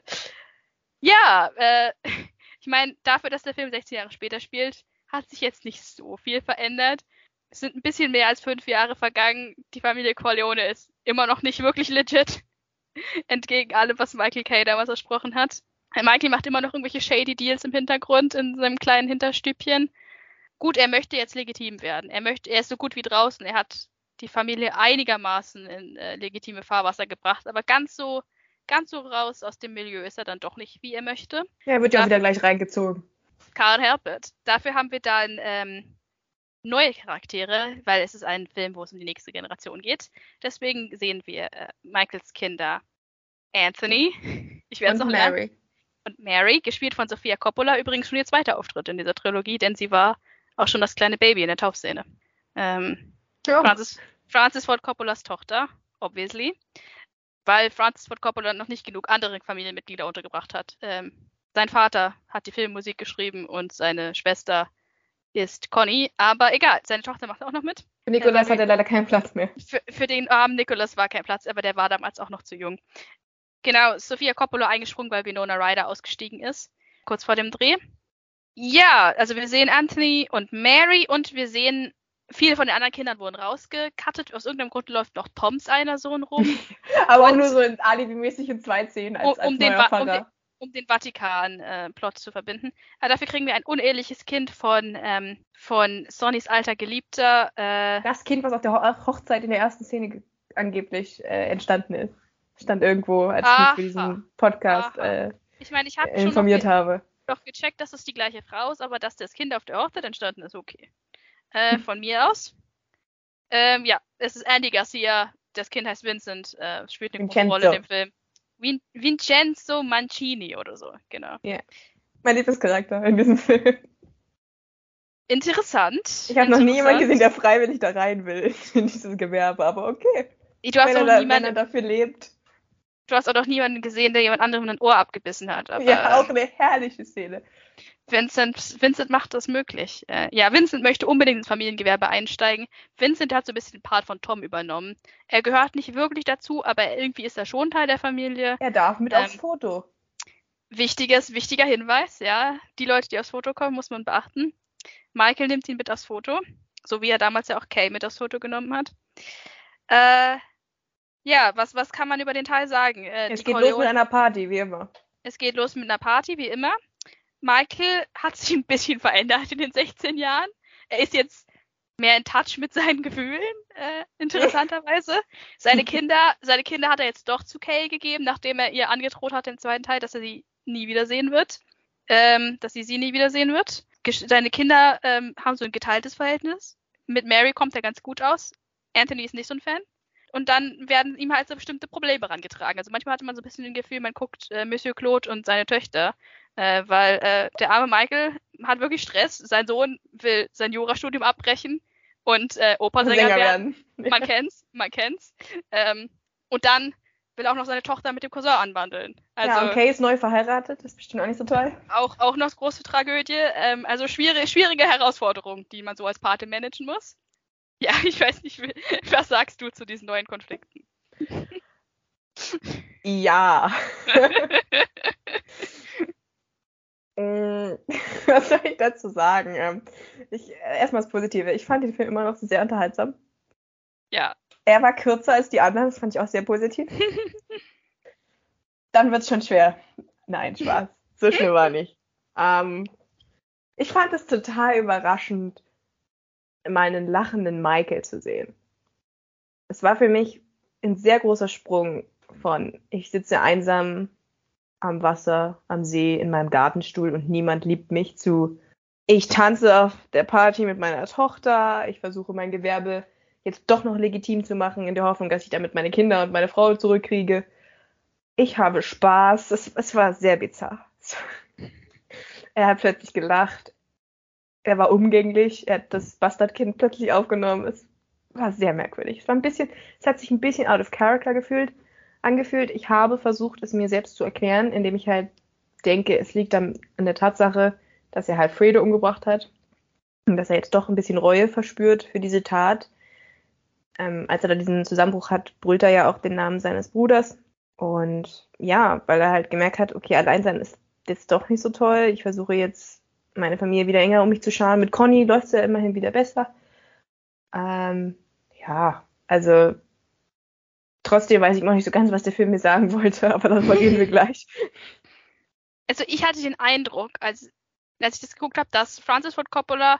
Ja, äh, ich meine, dafür, dass der Film 16 Jahre später spielt, hat sich jetzt nicht so viel verändert. Es sind ein bisschen mehr als fünf Jahre vergangen. Die Familie Corleone ist immer noch nicht wirklich legit. Entgegen allem, was Michael Kay damals versprochen hat. Michael macht immer noch irgendwelche shady Deals im Hintergrund in seinem kleinen Hinterstübchen. Gut, er möchte jetzt legitim werden. Er möchte, er ist so gut wie draußen. Er hat die Familie einigermaßen in äh, legitime Fahrwasser gebracht, aber ganz so, ganz so raus aus dem Milieu ist er dann doch nicht, wie er möchte. Ja, er wird ja auch wieder gleich reingezogen. Karl Herbert. Dafür haben wir dann ähm, neue Charaktere, weil es ist ein Film, wo es um die nächste Generation geht. Deswegen sehen wir äh, Michaels Kinder Anthony. Ich werde es noch Mary. lernen. Und Mary, gespielt von Sofia Coppola, übrigens schon ihr zweiter Auftritt in dieser Trilogie, denn sie war auch schon das kleine Baby in der Taufszene. Ähm, Ja. Francis, Francis Ford Coppolas Tochter, obviously, weil Francis Ford Coppola noch nicht genug andere Familienmitglieder untergebracht hat. Ähm, sein Vater hat die Filmmusik geschrieben und seine Schwester ist Conny, aber egal, seine Tochter macht auch noch mit. Für Nikolas hat er leider keinen Platz mehr. Für, für den armen Nicholas war kein Platz, aber der war damals auch noch zu jung. Genau, Sophia Coppola eingesprungen, weil Winona Ryder ausgestiegen ist, kurz vor dem Dreh. Ja, also wir sehen Anthony und Mary und wir sehen, viele von den anderen Kindern wurden rausgecuttet. Aus irgendeinem Grund läuft noch Toms einer Sohn rum, Aber auch Und- nur so in Alibi-mäßig in zwei Szenen als, um, als um, den, um, den, um den Vatikan-Plot zu verbinden. Aber dafür kriegen wir ein uneheliches Kind von, ähm, von Sonnys alter Geliebter. Äh, Das Kind, was auf der Ho Hochzeit in der ersten Szene ge- angeblich äh, entstanden ist. Stand irgendwo, als ich mich für diesen Podcast äh, ich meine, ich habe schon noch informiert ge- habe. doch gecheckt, dass es die gleiche Frau ist, aber dass das Kind auf der Hochzeit entstanden ist, okay. Äh, von mir aus. Ähm, ja, es ist Andy Garcia. Das Kind heißt Vincent, äh, spielt eine große. Rolle in dem Film. Vin Vincenzo Mancini oder so, genau. Mein Lieblingscharakter in diesem Film. Interessant. Ich habe noch nie jemanden gesehen, der freiwillig da rein will in dieses Gewerbe, aber okay. Du hast, wenn, er da, wenn er niemanden, dafür lebt. Du hast auch noch niemanden gesehen, der jemand anderem ein Ohr abgebissen hat. Ja, auch eine herrliche Szene. Vincent, Vincent macht das möglich. Äh, ja, Vincent möchte unbedingt ins Familiengewerbe einsteigen. Vincent hat so ein bisschen den Part von Tom übernommen. Er gehört nicht wirklich dazu, aber irgendwie ist er schon Teil der Familie. Er darf mit Ähm, aufs Foto. Wichtiges, wichtiger Hinweis, ja. Die Leute, die aufs Foto kommen, muss man beachten. Michael nimmt ihn mit aufs Foto, so wie er damals ja auch Kay mit aufs Foto genommen hat. Äh, ja, was, was kann man über den Teil sagen? Äh, Es geht los mit Corleone- einer Party, wie immer. es geht los mit einer Party, wie immer. Michael hat sich ein bisschen verändert in den 16 Jahren. Er ist jetzt mehr in Touch mit seinen Gefühlen, äh, interessanterweise. Seine Kinder, seine Kinder hat er jetzt doch zu Kay gegeben, nachdem er ihr angedroht hat im zweiten Teil, dass er sie nie wiedersehen wird. Ähm, dass sie sie nie wiedersehen wird. Gesch- Seine Kinder ähm, haben so ein geteiltes Verhältnis. Mit Mary kommt er ganz gut aus. Anthony ist nicht so ein Fan. Und dann werden ihm halt so bestimmte Probleme rangetragen. Also manchmal hatte man so ein bisschen das Gefühl, man guckt äh, Monsieur Claude und seine Töchter, äh, weil äh, der arme Michael hat wirklich Stress. Sein Sohn will sein Jurastudium abbrechen und äh, Opernsänger Sänger werden. werden. Man kennt's, man kennt's. Ähm, und dann will auch noch seine Tochter mit dem Cousin anwandeln. Also ja, und Kay ist neu verheiratet, das ist bestimmt auch nicht so toll. auch, auch noch große Tragödie. Ähm, also schwierige, schwierige Herausforderung, die man so als Pate managen muss. Ja, ich weiß nicht, was sagst du zu diesen neuen Konflikten? Ja. Mm, Was soll ich dazu sagen? Ähm, Ich, äh, erstmal das Positive. Ich fand den Film immer noch sehr unterhaltsam. Ja, Er war kürzer als die anderen, das fand ich auch sehr positiv. Dann wird's schon schwer. Nein, Spaß. So schlimm war nicht. Ähm, ich fand es total überraschend, meinen lachenden Michael zu sehen. Es war für mich ein sehr großer Sprung von, ich sitze einsam am Wasser, am See, in meinem Gartenstuhl und niemand liebt mich zu, ich tanze auf der Party mit meiner Tochter, ich versuche mein Gewerbe jetzt doch noch legitim zu machen, in der Hoffnung, dass ich damit meine Kinder und meine Frau zurückkriege. Ich habe Spaß. Es, es war sehr bizarr. Er hat plötzlich gelacht. Er war umgänglich. Er hat das Bastardkind plötzlich aufgenommen. Es war sehr merkwürdig. Es war ein bisschen, es hat sich ein bisschen out of character gefühlt, angefühlt. Ich habe versucht, es mir selbst zu erklären, indem ich halt denke, es liegt an, an der Tatsache, dass er halt Fredo umgebracht hat. Und dass er jetzt doch ein bisschen Reue verspürt für diese Tat ähm, als er da diesen Zusammenbruch hat, brüllt er ja auch den Namen seines Bruders. Und ja, weil er halt gemerkt hat, okay, allein sein ist jetzt doch nicht so toll. Ich versuche jetzt meine Familie wieder enger um mich zu scharen. Mit Conny läuft es ja immerhin wieder besser. Ähm, ja, also trotzdem weiß ich noch nicht so ganz, was der Film mir sagen wollte, aber darüber reden wir gleich. Also ich hatte den Eindruck, als, als ich das geguckt habe, dass Francis Ford Coppola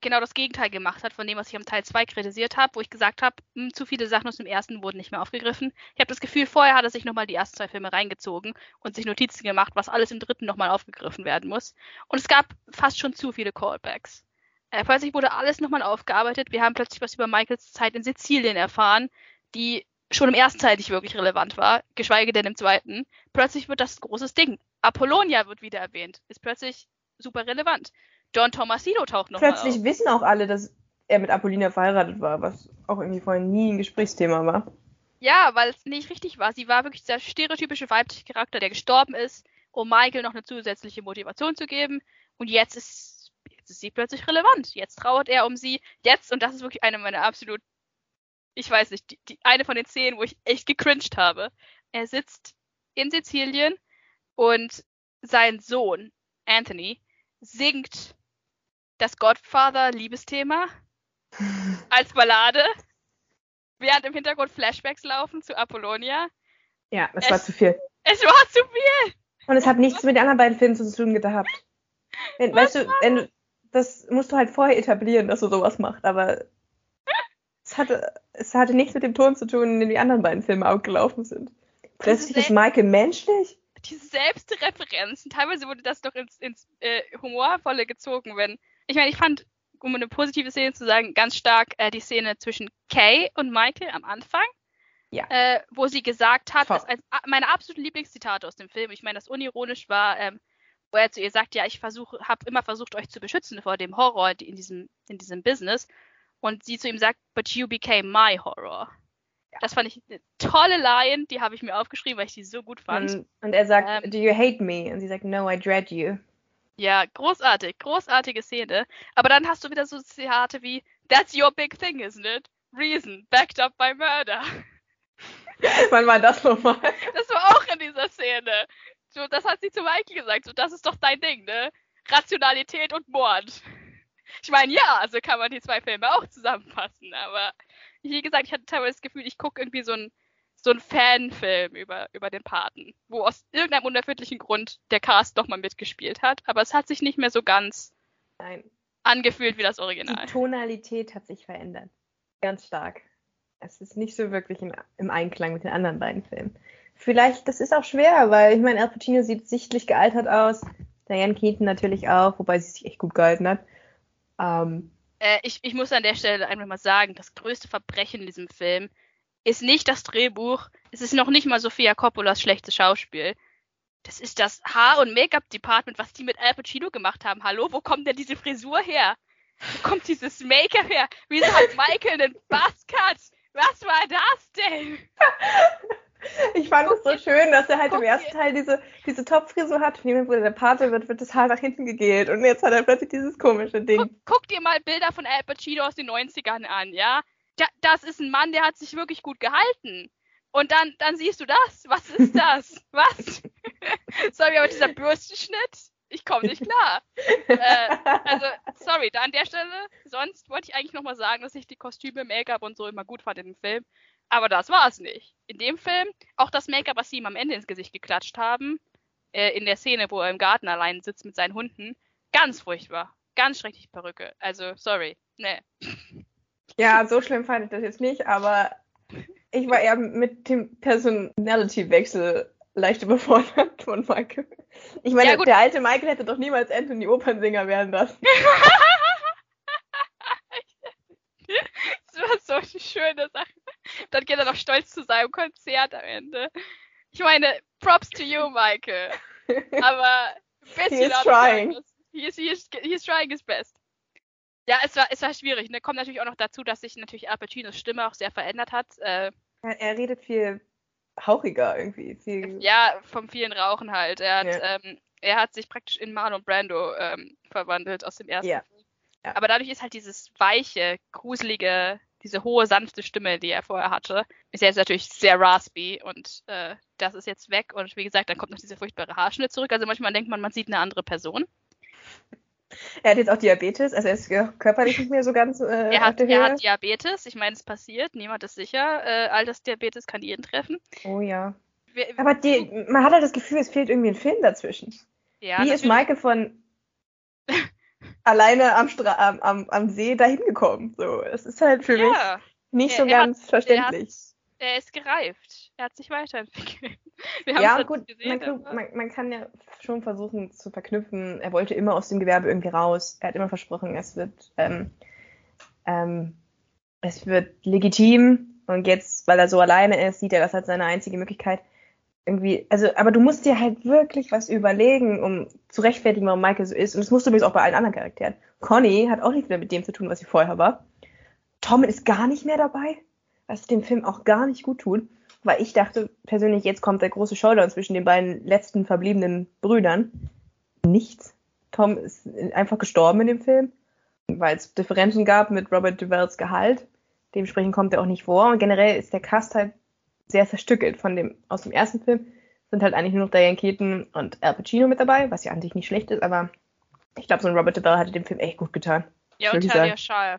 genau das Gegenteil gemacht hat von dem, was ich am Teil 2 kritisiert habe, wo ich gesagt habe, hm, zu viele Sachen aus dem ersten wurden nicht mehr aufgegriffen. Ich habe das Gefühl, vorher hat er sich nochmal die ersten zwei Filme reingezogen und sich Notizen gemacht, was alles im dritten nochmal aufgegriffen werden muss. Und es gab fast schon zu viele Callbacks. Äh, plötzlich wurde alles nochmal aufgearbeitet. Wir haben plötzlich was über Michaels Zeit in Sizilien erfahren, die schon im ersten Teil nicht wirklich relevant war, geschweige denn im zweiten. Plötzlich wird das ein großes Ding. Apollonia wird wieder erwähnt, ist plötzlich super relevant. John Tomasino taucht noch Plötzlich auf. wissen auch alle, dass er mit Apollina verheiratet war, was auch irgendwie vorhin nie ein Gesprächsthema war. Ja, weil es nicht richtig war. Sie war wirklich der stereotypische weibliche Charakter, der gestorben ist, um Michael noch eine zusätzliche Motivation zu geben. Und jetzt ist, jetzt ist sie plötzlich relevant. Jetzt trauert er um sie. Jetzt, und das ist wirklich eine meiner absolut, ich weiß nicht, die, die eine von den Szenen, wo ich echt gecringed habe. Er sitzt in Sizilien und sein Sohn, Anthony, singt das Godfather-Liebesthema als Ballade, während im Hintergrund Flashbacks laufen zu Apollonia. Ja, es, es war zu viel. Es war zu viel! Und es hat nichts mit den anderen beiden Filmen zu tun gehabt. Wenn, weißt du, wenn du, das musst du halt vorher etablieren, dass du sowas machst, aber es hatte, es hatte nichts mit dem Ton zu tun, in dem die anderen beiden Filme abgelaufen sind. Plötzlich ist Michael menschlich? Diese Selbstreferenzen, teilweise wurde das doch ins, ins äh, Humorvolle gezogen, wenn ich meine, ich fand, um eine positive Szene zu sagen, ganz stark äh, die Szene zwischen Kay und Michael am Anfang. Ja. Äh, wo sie gesagt hat, das ist meine absoluten Lieblingszitate aus dem Film, ich meine, das unironisch war, ähm, wo er zu ihr sagt, ja, ich versuche, habe immer versucht, euch zu beschützen vor dem Horror in diesem, in diesem Business. Und sie zu ihm sagt, but you became my horror. Ja. Das fand ich eine tolle Line, die habe ich mir aufgeschrieben, weil ich die so gut fand. Und, und er sagt, ähm, do you hate me? Und sie sagt, no, I dread you. Ja, großartig, großartige Szene. Aber dann hast du wieder so Zitate wie That's your big thing, isn't it? Reason, backed up by murder. Wann war das nochmal? Das war auch in dieser Szene. So, das hat sie zu Michael gesagt. So, das ist doch dein Ding, ne? Rationalität und Mord. Ich meine, ja, also kann man die zwei Filme auch zusammenfassen, aber wie gesagt, ich hatte teilweise das Gefühl, ich gucke irgendwie so ein so ein Fanfilm über, über den Paten, wo aus irgendeinem unerfindlichen Grund der Cast nochmal mitgespielt hat, aber es hat sich nicht mehr so ganz Nein. angefühlt wie das Original. Die Tonalität hat sich verändert. Ganz stark. Es ist nicht so wirklich im, im Einklang mit den anderen beiden Filmen. Vielleicht, das ist auch schwer, weil ich meine, Al Pacino sieht sichtlich gealtert aus. Diane Keaton natürlich auch, wobei sie sich echt gut gehalten hat. Ähm, äh, ich, ich muss an der Stelle einfach mal sagen, das größte Verbrechen in diesem Film ist nicht das Drehbuch, es ist noch nicht mal Sofia Coppolas schlechtes Schauspiel. Das ist das Haar- und Make-up-Department, was die mit Al Pacino gemacht haben. Hallo, wo kommt denn diese Frisur her? Wo kommt dieses Make-up her? Wieso hat Michael einen Buzzcut? Was war das denn? Ich fand es so schön, dass er halt im ersten Teil diese, diese Topfrisur hat. Und wo der Pate wird, wird das Haar nach hinten gegelt. Und jetzt hat er plötzlich dieses komische Ding. Guck, guck dir mal Bilder von Al Pacino aus den 90ern an, ja? Da, das ist ein Mann, der hat sich wirklich gut gehalten. Und dann, dann siehst du das. Was ist das? Was? sorry, aber dieser Bürstenschnitt, ich komme nicht klar. äh, also, sorry, da an der Stelle, sonst wollte ich eigentlich nochmal sagen, dass ich die Kostüme, Make-up und so immer gut fand in dem Film. Aber das war es nicht. In dem Film, auch das Make-up, was sie ihm am Ende ins Gesicht geklatscht haben, äh, in der Szene, wo er im Garten allein sitzt mit seinen Hunden, ganz furchtbar. Ganz schrecklich Perücke. Also, sorry. Nee. Ja, so schlimm fand ich das jetzt nicht, aber ich war eher mit dem Personality-Wechsel leicht überfordert von Michael. Ich meine, ja, der alte Michael hätte doch niemals Anthony Opernsinger werden lassen. das war so eine schöne Sache. Dann geht er noch stolz zu seinem Konzert am Ende. Ich meine, Props to you, Michael. Aber ein bisschen he is trying. He is, he, is, he is trying his best. Ja, es war, es war schwierig. Ne? Kommt natürlich auch noch dazu, dass sich natürlich Al Pacinos Stimme auch sehr verändert hat. Äh, er redet viel hauchiger irgendwie. Viel ja, vom vielen Rauchen halt. Er hat, ja. ähm, er hat sich praktisch in Marlon Brando ähm, verwandelt aus dem ersten ja. Film. Ja. Aber dadurch ist halt dieses weiche, gruselige, diese hohe, sanfte Stimme, die er vorher hatte, ist jetzt natürlich sehr raspy und äh, das ist jetzt weg. Und wie gesagt, dann kommt noch diese furchtbare Haarschnitt zurück. Also manchmal denkt man, man sieht eine andere Person. Er hat jetzt auch Diabetes, also er ist körperlich nicht mehr so ganz äh, er, hat, er hat Diabetes, ich meine, es passiert, niemand ist sicher. Äh, Altersdiabetes kann jeden treffen. Oh ja. Wir, Aber die, man hat halt das Gefühl, es fehlt irgendwie ein Film dazwischen. Ja, Wie natürlich. ist Michael von alleine am, Stra am, am, am See dahin gekommen? So, es ist halt für ja. mich nicht er, so ganz hat, verständlich. Er, ist gereift. Er hat sich weiterentwickelt. ja, gut, gesehen, man, man, man, kann ja schon versuchen zu verknüpfen. Er wollte immer aus dem Gewerbe irgendwie raus. Er hat immer versprochen, es wird, ähm, ähm, es wird legitim. Und jetzt, weil er so alleine ist, sieht er das als seine einzige Möglichkeit. Irgendwie, also, aber du musst dir halt wirklich was überlegen, um zu rechtfertigen, warum Michael so ist. Und das musst du übrigens auch bei allen anderen Charakteren. Conny hat auch nichts mehr mit dem zu tun, was sie vorher war. Tom ist gar nicht mehr dabei, was dem Film auch gar nicht gut tut, weil ich dachte persönlich, jetzt kommt der große Showdown zwischen den beiden letzten verbliebenen Brüdern. Nichts. Tom ist einfach gestorben in dem Film, weil es Differenzen gab mit Robert Duvalls Gehalt. Dementsprechend kommt er auch nicht vor. Und generell ist der Cast halt sehr zerstückelt von dem, aus dem ersten Film. Sind halt eigentlich nur noch Diane Keaton und Al Pacino mit dabei, was ja an sich nicht schlecht ist, aber ich glaube, so ein Robert Duvall hatte dem Film echt gut getan. Ja, und Talia Shire.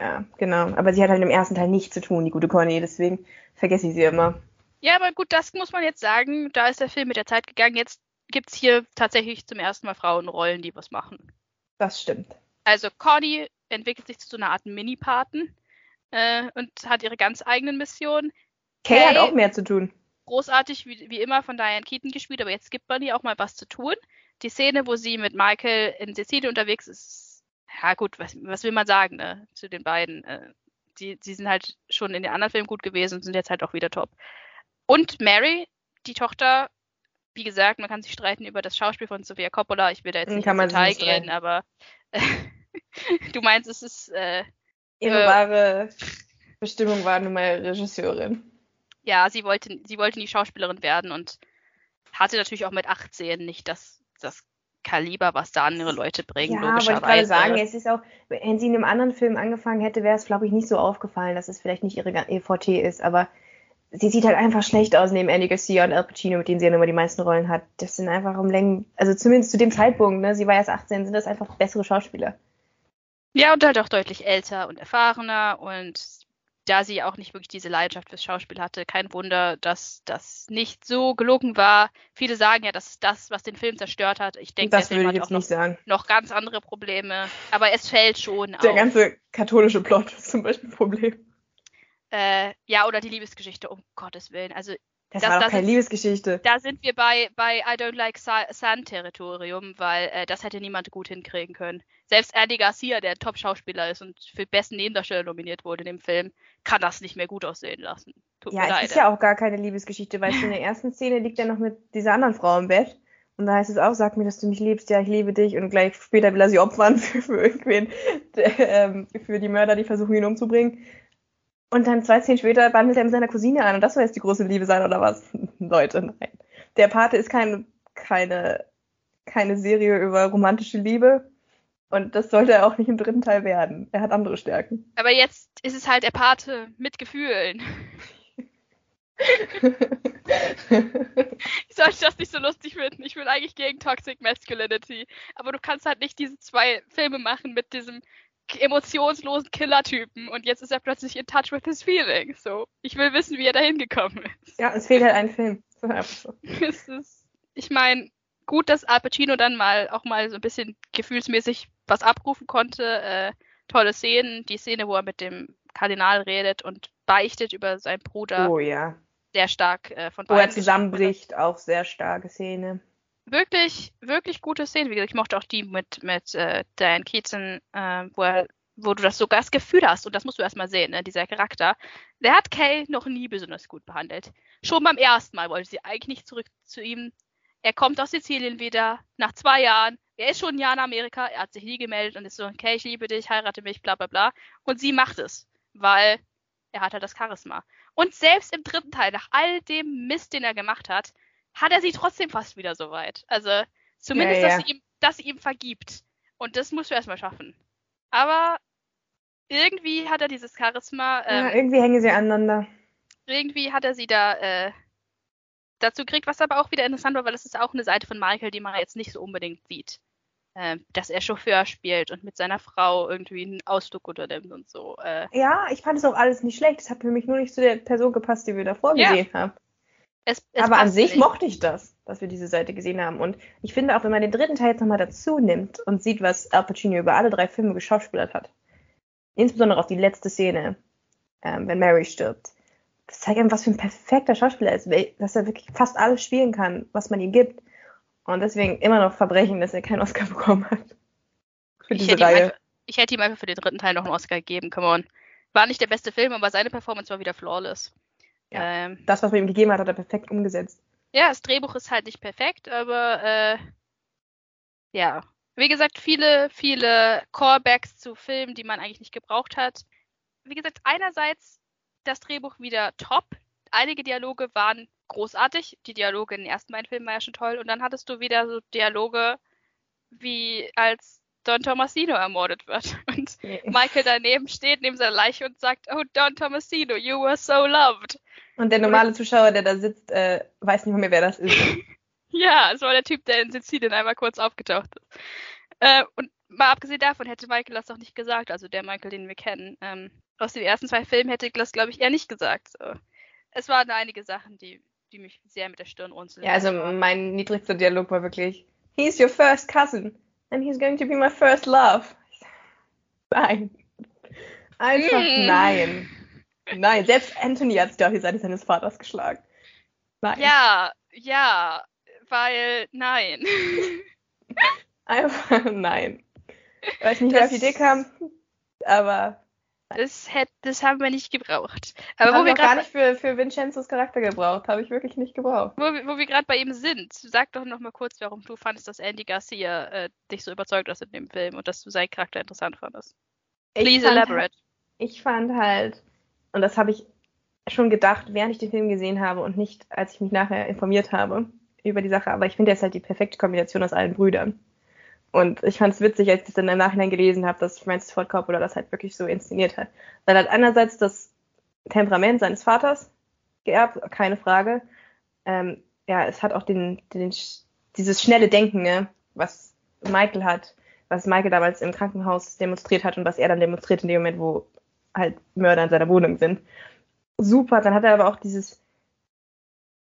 Ja, genau. Aber sie hat halt im ersten Teil nichts zu tun, die gute Conny, deswegen vergesse ich sie immer. Ja, aber gut, das muss man jetzt sagen. Da ist der Film mit der Zeit gegangen. Jetzt gibt es hier tatsächlich zum ersten Mal Frauenrollen, die was machen. Das stimmt. Also Conny entwickelt sich zu so einer Art Mini-Paten äh, und hat ihre ganz eigenen Missionen. Kay, Kay hat auch mehr zu tun. Großartig, wie, wie immer, von Diane Keaton gespielt, aber jetzt gibt man ihr auch mal was zu tun. Die Szene, wo sie mit Michael in Sizilien unterwegs ist, ja gut, was, was will man sagen, ne, zu den beiden? Äh, die, die sind halt schon in den anderen Filmen gut gewesen und sind jetzt halt auch wieder top. Und Mary, die Tochter, wie gesagt, man kann sich streiten über das Schauspiel von Sofia Coppola. Ich will da jetzt nicht ins Detail gehen, aber äh, du meinst, es ist äh, ihre äh, wahre Bestimmung war nun mal Regisseurin. Ja, sie wollte, sie wollte nie Schauspielerin werden und hatte natürlich auch mit 18 nicht das, das Kaliber, was da andere Leute bringen, ja, logischerweise. Ja, ich gerade sagen, es ist auch, wenn sie in einem anderen Film angefangen hätte, wäre es, glaube ich, nicht so aufgefallen, dass es vielleicht nicht ihre EVT ist, aber sie sieht halt einfach schlecht aus neben Andy Garcia und Al Pacino, mit denen sie ja immer die meisten Rollen hat. Das sind einfach um Längen, also zumindest zu dem Zeitpunkt, ne, sie war erst 18, sind das einfach bessere Schauspieler. Ja, und halt auch deutlich älter und erfahrener und da sie auch nicht wirklich diese Leidenschaft fürs Schauspiel hatte, kein Wunder, dass das nicht so gelungen war. Viele sagen ja, das ist das, was den Film zerstört hat. Ich denke, der Film hat auch noch, noch, ganz andere Probleme. Aber es fällt schon Der auf. ganze katholische Plot ist zum Beispiel ein Problem. Äh, ja, oder die Liebesgeschichte, um Gottes Willen. Also das, das war doch keine Liebesgeschichte. Da sind wir bei, bei I Don't Like Sun-Territorium, weil äh, das hätte niemand gut hinkriegen können. Selbst Andy Garcia, der Top-Schauspieler ist und für besten Nebendarsteller nominiert wurde in dem Film, kann das nicht mehr gut aussehen lassen. Tut ja, es leid. ist ja auch gar keine Liebesgeschichte, weil in der ersten Szene liegt er noch mit dieser anderen Frau im Bett. Und da heißt es auch, sag mir, dass du mich liebst, ja, ich liebe dich. Und gleich später will er sie opfern für, für irgendwen, ähm, für die Mörder, die versuchen, ihn umzubringen. Und dann zwei Szenen später bandelt er mit seiner Cousine an und das soll jetzt die große Liebe sein oder was? Leute, nein. Der Pate ist kein, keine, keine Serie über romantische Liebe. Und das sollte er auch nicht im dritten Teil werden. Er hat andere Stärken. Aber jetzt ist es halt der Pate mit Gefühlen. ich sollte das nicht so lustig finden. Ich will eigentlich gegen Toxic Masculinity. Aber du kannst halt nicht diese zwei Filme machen mit diesem emotionslosen Killertypen und jetzt ist er plötzlich in touch with his feelings. So, ich will wissen, wie er da hingekommen ist. Ja, es fehlt halt ein Film. So. es ist, ich meine, gut, dass Al Pacino dann mal auch mal so ein bisschen gefühlsmäßig was abrufen konnte. Äh, tolle Szenen, die Szene, wo er mit dem Kardinal redet und beichtet über seinen Bruder. Oh ja. Sehr stark äh, von Wo er zusammenbricht, auch sehr starke Szene wirklich, wirklich gute Szene. Wie gesagt, ich mochte auch die mit, mit äh, Diane Keaton, äh, wo, er, wo du das sogar das Gefühl hast, und das musst du erstmal sehen, ne, dieser Charakter. Der hat Kay noch nie besonders gut behandelt. Schon beim ersten Mal wollte sie eigentlich nicht zurück zu ihm. Er kommt aus Sizilien wieder, nach zwei Jahren. Er ist schon ein Jahr in Amerika, er hat sich nie gemeldet und ist so, okay, ich liebe dich, heirate mich, bla bla bla. Und sie macht es, weil er hat halt das Charisma. Und selbst im dritten Teil, nach all dem Mist, den er gemacht hat, hat er sie trotzdem fast wieder so weit. Also zumindest, ja, ja. Dass, sie ihm, dass sie ihm vergibt. Und das musst du erstmal schaffen. Aber irgendwie hat er dieses Charisma. Ähm, ja, irgendwie hängen sie aneinander. Irgendwie hat er sie da äh, dazu gekriegt, was aber auch wieder interessant war, weil das ist auch eine Seite von Michael, die man jetzt nicht so unbedingt sieht. äh, dass er Chauffeur spielt und mit seiner Frau irgendwie einen Ausflug unternimmt und so. Äh, Ja, ich fand es auch alles nicht schlecht. Es hat für mich nur nicht zu der Person gepasst, die wir davor Ja. gesehen haben. Es, es Aber an sich nicht. mochte ich das, dass wir diese Seite gesehen haben. Und ich finde auch, wenn man den dritten Teil jetzt nochmal dazu nimmt und sieht, was Al Pacino über alle drei Filme geschauspielert hat, insbesondere auf die letzte Szene, ähm, wenn Mary stirbt, das zeigt einem, was für ein perfekter Schauspieler er ist, dass er wirklich fast alles spielen kann, was man ihm gibt. Und deswegen immer noch Verbrechen, dass er keinen Oscar bekommen hat. Für Ich diese hätte, Reihe. einfach, ich hätte ihm einfach für den dritten Teil noch einen Oscar gegeben, come on. War nicht der beste Film, aber seine Performance war wieder flawless. Ja. Ähm, Das, was man ihm gegeben hat, hat er perfekt umgesetzt. ja, das Drehbuch ist halt nicht perfekt, aber äh, ja. Wie gesagt, viele, viele Callbacks zu Filmen, die man eigentlich nicht gebraucht hat. Wie gesagt, einerseits das Drehbuch wieder top. Einige Dialoge waren großartig. Die Dialoge in den ersten beiden Filmen waren ja schon toll. Und dann hattest du wieder so Dialoge, wie als Don Tomasino ermordet wird. Und Michael daneben steht, neben seiner Leiche und sagt, oh, Don Tomasino, you were so loved. Und der normale Zuschauer, der da sitzt, äh, weiß nicht mehr, wer das ist. Ja, es war der Typ, der in Sizilien einmal kurz aufgetaucht ist. Äh, und mal abgesehen davon hätte Michael das doch nicht gesagt, also der Michael, den wir kennen. Ähm, aus den ersten zwei Filmen hätte das, glaube ich, eher nicht gesagt. So. Es waren einige Sachen, die, die mich sehr mit der Stirn runzeln. Ja, also mein niedrigster Dialog war wirklich, he's your first cousin and he's going to be my first love. Nein. Einfach Mm. nein. Nein, selbst Anthony hat sich auf die Seite seines Vaters geschlagen. Nein. Ja, ja, weil, nein. Einfach nein. Ich weiß nicht, wer auf die Das- Idee kam, aber Das, hätte, das haben wir nicht gebraucht. Aber habe wo wir ich gar gerade nicht für, für Vincenzos Charakter gebraucht. Habe ich wirklich nicht gebraucht. wo wir, wo wir gerade bei ihm sind, sag doch noch mal kurz, warum du fandest, dass Andy Garcia äh, dich so überzeugt hast in dem Film und dass du seinen Charakter interessant fandest. Ich Please fand elaborate. ich fand halt, und das habe ich schon gedacht, während ich den Film gesehen habe und nicht, als ich mich nachher informiert habe über die Sache, aber ich finde, er ist halt die perfekte Kombination aus allen Brüdern. Und ich fand es witzig, als ich das dann im Nachhinein gelesen habe, dass Francis Ford Coppola das halt wirklich so inszeniert hat. Weil er hat einerseits das Temperament seines Vaters geerbt, keine Frage. Ähm, ja, es hat auch den, den, dieses schnelle Denken, ne, was Michael hat, was Michael damals im Krankenhaus demonstriert hat und was er dann demonstriert in dem Moment, wo halt Mörder in seiner Wohnung sind. Super, dann hat er aber auch dieses,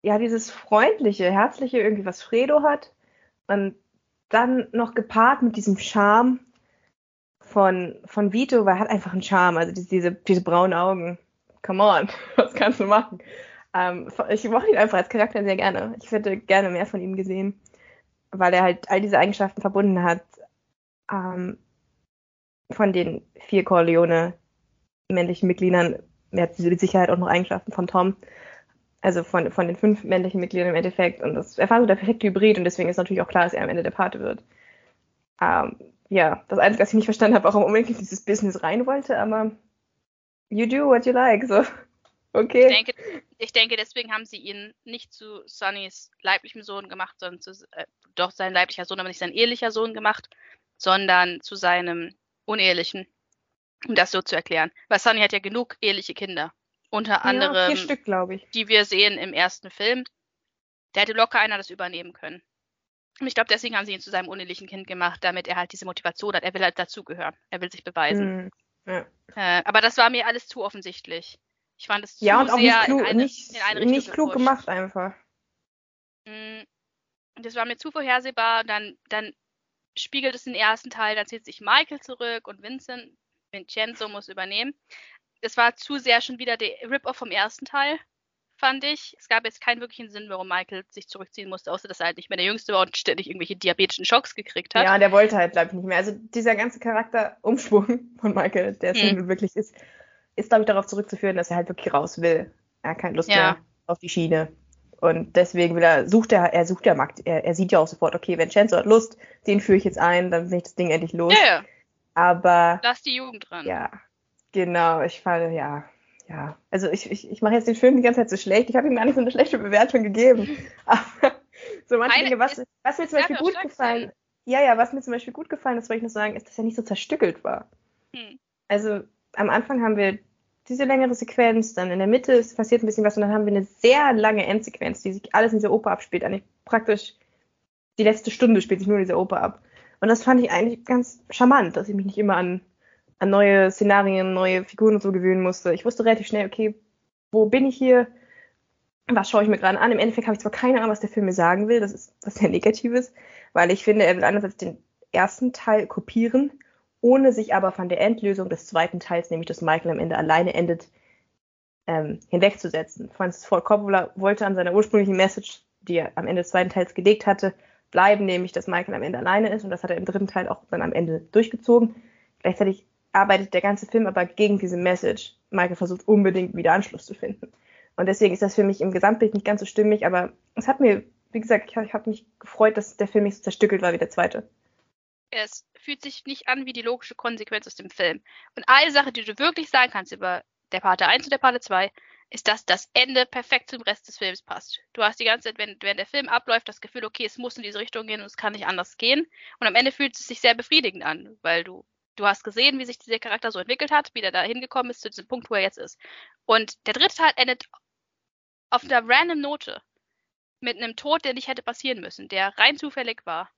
ja, dieses freundliche, herzliche irgendwie, was Fredo hat. Und dann noch gepaart mit diesem Charme von, von Vito, weil er hat einfach einen Charme, also diese, diese, braunen Augen. Come on, was kannst du machen? Ähm, ich mochte ihn einfach als Charakter sehr gerne. Ich hätte gerne mehr von ihm gesehen, weil er halt all diese Eigenschaften verbunden hat. Ähm, von den vier Corleone männlichen Mitgliedern. Er hat mit Sicherheit auch noch Eigenschaften von Tom. Also von, von den fünf männlichen Mitgliedern im Endeffekt. Und das, er war so der perfekte Hybrid und deswegen ist natürlich auch klar, dass er am Ende der Pate wird. Ähm, ja, das Einzige, was ich nicht verstanden habe, warum unbedingt in dieses Business rein wollte, aber you do what you like, so. Okay. Ich denke, ich denke, deswegen haben sie ihn nicht zu Sunnys leiblichem Sohn gemacht, sondern zu, äh, doch sein leiblicher Sohn, aber nicht sein ehelicher Sohn gemacht, sondern zu seinem unehelichen, um das so zu erklären. Weil Sunny hat ja genug eheliche Kinder. Unter ja, anderem, vier Stück, die wir sehen im ersten Film. Der hätte locker einer das übernehmen können. Und ich glaube, deswegen haben sie ihn zu seinem unehelichen Kind gemacht, damit er halt diese Motivation hat. Er will halt dazugehören. Er will sich beweisen. Hm, ja. Äh, aber das war mir alles zu offensichtlich. Ich fand es zu ja, und auch sehr nicht klug, in eine, nicht, nicht klug gemacht einfach. Mm, Das war mir zu vorhersehbar. Dann, dann spiegelt es den ersten Teil, dann zieht sich Michael zurück und Vincent, Vincenzo muss übernehmen. Es war zu sehr schon wieder der Rip-Off vom ersten Teil, fand ich. Es gab jetzt keinen wirklichen Sinn, warum Michael sich zurückziehen musste, außer dass er halt nicht mehr der Jüngste war und ständig irgendwelche diabetischen Schocks gekriegt hat. Ja, der wollte halt, glaube ich, nicht mehr. Also dieser ganze Charakterumschwung von Michael, der es Hm. wirklich ist, ist, glaube ich, darauf zurückzuführen, dass er halt wirklich raus will. Er hat keine Lust Ja. mehr auf die Schiene. Und deswegen will er, sucht er, er sucht ja Markt, er, er sieht ja auch sofort, okay, Vincenzo hat Lust, den führe ich jetzt ein, dann bin ich das Ding endlich los. Ja, ja, Aber lass die Jugend dran. ja, genau, ich fand, ja, ja. Also ich, ich, ich mache jetzt den Film die ganze Zeit so schlecht. Ich habe ihm gar nicht so eine schlechte Bewertung gegeben. Aber so manche Dinge, was, was mir zum Beispiel gut gefallen, sein. ja, ja, was mir zum Beispiel gut gefallen ist, wollte ich noch sagen, ist, dass er nicht so zerstückelt war. Hm. Also am Anfang haben wir diese längere Sequenz, dann in der Mitte ist passiert ein bisschen was und dann haben wir eine sehr lange Endsequenz, die sich alles in dieser Oper abspielt. Eigentlich praktisch die letzte Stunde spielt sich nur in dieser Oper ab. Und das fand ich eigentlich ganz charmant, dass ich mich nicht immer an, an neue Szenarien, neue Figuren und so gewöhnen musste. Ich wusste relativ schnell, okay, wo bin ich hier? Was schaue ich mir gerade an? Im Endeffekt habe ich zwar keine Ahnung, was der Film mir sagen will, das ist was sehr Negatives, weil ich finde, er will einerseits den ersten Teil kopieren, ohne sich aber von der Endlösung des zweiten Teils, nämlich dass Michael am Ende alleine endet, ähm, hinwegzusetzen. Francis Ford Coppola wollte an seiner ursprünglichen Message, die er am Ende des zweiten Teils gelegt hatte, bleiben, nämlich dass Michael am Ende alleine ist und das hat er im dritten Teil auch dann am Ende durchgezogen. Gleichzeitig arbeitet der ganze Film aber gegen diese Message. Michael versucht unbedingt wieder Anschluss zu finden. Und deswegen ist das für mich im Gesamtbild nicht ganz so stimmig, aber es hat mir, wie gesagt, ich, ich habe mich gefreut, dass der Film nicht so zerstückelt war wie der zweite. Es fühlt sich nicht an wie die logische Konsequenz aus dem Film. Und eine Sache, die du wirklich sagen kannst über der Parte 1 und der Parte 2, ist, dass das Ende perfekt zum Rest des Films passt. Du hast die ganze Zeit, wenn, wenn der Film abläuft, das Gefühl, okay, es muss in diese Richtung gehen und es kann nicht anders gehen. Und am Ende fühlt es sich sehr befriedigend an, weil du, du hast gesehen, wie sich dieser Charakter so entwickelt hat, wie der da hingekommen ist zu diesem Punkt, wo er jetzt ist. Und der dritte Teil endet auf einer random Note mit einem Tod, der nicht hätte passieren müssen, der rein zufällig war.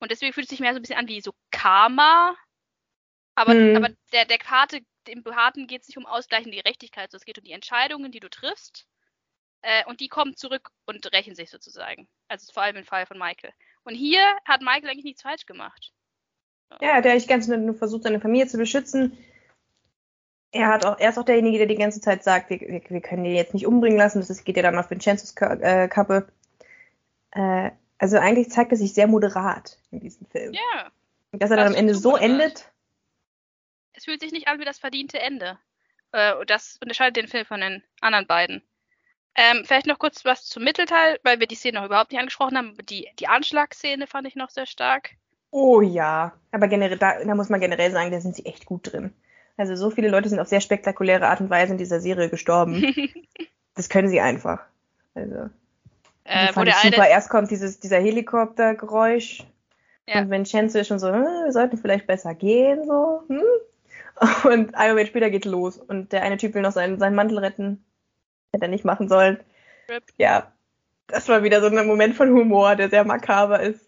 Und deswegen fühlt es sich mehr so ein bisschen an wie so Karma. Aber, hm. aber der, der Karte im Behaarten geht es nicht um ausgleichende Gerechtigkeit, sondern es geht um die Entscheidungen, die du triffst. Äh, und die kommen zurück und rächen sich sozusagen. Also vor allem im Fall von Michael. Und hier hat Michael eigentlich nichts falsch gemacht. Ja, der hat ganz nur versucht, seine Familie zu beschützen. Er, hat auch, er ist auch derjenige, der die ganze Zeit sagt, wir, wir, wir können den jetzt nicht umbringen lassen. Das geht ja dann auf Vincenzos äh, Kappe. Äh, also eigentlich zeigt er sich sehr moderat in diesem Film. Ja. Dass er dann am Ende so endet, es fühlt sich nicht an wie das verdiente Ende. Äh, das unterscheidet den Film von den anderen beiden. Ähm, vielleicht noch kurz was zum Mittelteil, weil wir die Szene noch überhaupt nicht angesprochen haben. Die, die Anschlagsszene fand ich noch sehr stark. Oh ja, aber generell, da, da muss man generell sagen, da sind sie echt gut drin. Also so viele Leute sind auf sehr spektakuläre Art und Weise in dieser Serie gestorben. das können sie einfach. Also. Äh, wo der super. Eine... Erst kommt dieses, dieser Helikoptergeräusch. Ja. Und Vincenzo ist schon so, hm, wir sollten vielleicht besser gehen, so. Hm? Und einen Moment später geht's los. Und der eine Typ will noch seinen, seinen Mantel retten. Hätte er nicht machen sollen. Rip. Ja, das war wieder so ein Moment von Humor, der sehr makaber ist.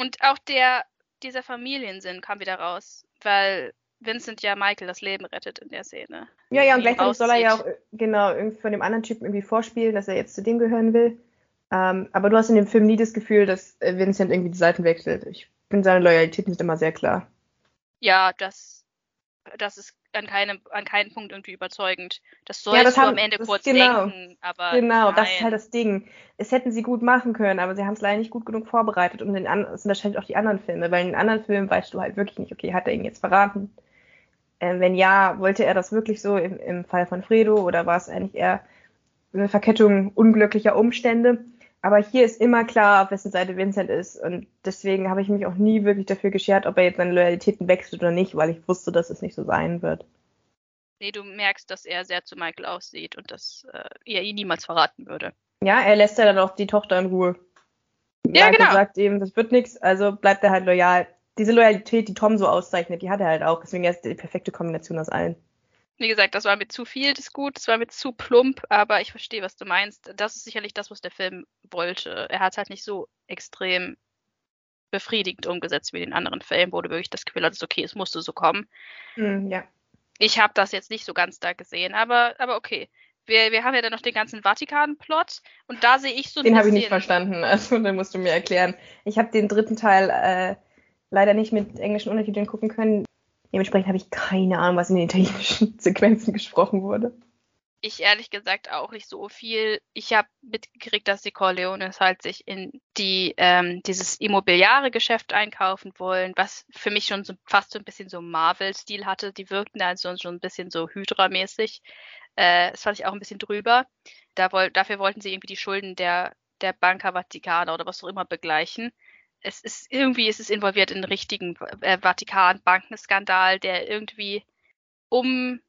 Und auch der, dieser Familiensinn kam wieder raus, weil Vincent ja Michael das Leben rettet in der Szene. Ja, ja, und gleichzeitig soll er ja auch, genau, irgendwie von dem anderen Typen irgendwie vorspielen, dass er jetzt zu dem gehören will. Ähm, aber du hast in dem Film nie das Gefühl, dass äh, Vincent irgendwie die Seiten wechselt. Ich bin seine Loyalität nicht immer sehr klar. Ja, das das ist an keinem, an keinem Punkt irgendwie überzeugend. Das sollst ja, das du haben, am Ende kurz genau, denken, aber. Genau, nein. das ist halt das Ding. Es hätten sie gut machen können, aber sie haben es leider nicht gut genug vorbereitet und es sind wahrscheinlich auch die anderen Filme, weil in den anderen Filmen weißt du halt wirklich nicht, okay, hat er ihn jetzt verraten? Ähm, wenn ja, wollte er das wirklich so im, im Fall von Fredo oder war es eigentlich eher eine Verkettung unglücklicher Umstände? Aber hier ist immer klar, auf wessen Seite Vincent ist. Und deswegen habe ich mich auch nie wirklich dafür geschert, ob er jetzt seine Loyalitäten wechselt oder nicht, weil ich wusste, dass es nicht so sein wird. Nee, du merkst, dass er sehr zu Michael aussieht und dass äh, er ihn niemals verraten würde. Ja, er lässt ja dann auch die Tochter in Ruhe. Ja, Michael genau. sagt ihm, das wird nichts, also bleibt er halt loyal. Diese Loyalität, die Tom so auszeichnet, die hat er halt auch. Deswegen ist die perfekte Kombination aus allen. Wie gesagt, das war mir zu viel des Gut, das war mir zu plump, aber ich verstehe, was du meinst. Das ist sicherlich das, was der Film wollte. Er hat es halt nicht so extrem befriedigend umgesetzt wie den anderen Filmen, wo du wirklich das Gefühl hattest, okay, es musste so kommen. Mm, ja. Ich habe das jetzt nicht so ganz da gesehen, aber, aber okay. Wir, wir haben ja dann noch den ganzen Vatikan-Plot und da sehe ich so Den habe ich nicht verstanden, also den musst du mir erklären. Ich habe den dritten Teil äh, leider nicht mit englischen Untertiteln gucken können. Dementsprechend habe ich keine Ahnung, was in den italienischen Sequenzen gesprochen wurde. Ich ehrlich gesagt auch nicht so viel. Ich habe mitgekriegt, dass die Corleones halt sich in die ähm, dieses immobiliare Geschäft einkaufen wollen, was für mich schon so, fast so ein bisschen so Marvel-Stil hatte. Die wirkten also schon ein bisschen so Hydra-mäßig. Äh, das fand ich auch ein bisschen drüber. Da woll, dafür wollten sie irgendwie die Schulden der der Banca Vaticana oder was auch immer begleichen es ist irgendwie ist es involviert in einen richtigen äh, Vatikan-Bankenskandal, der irgendwie um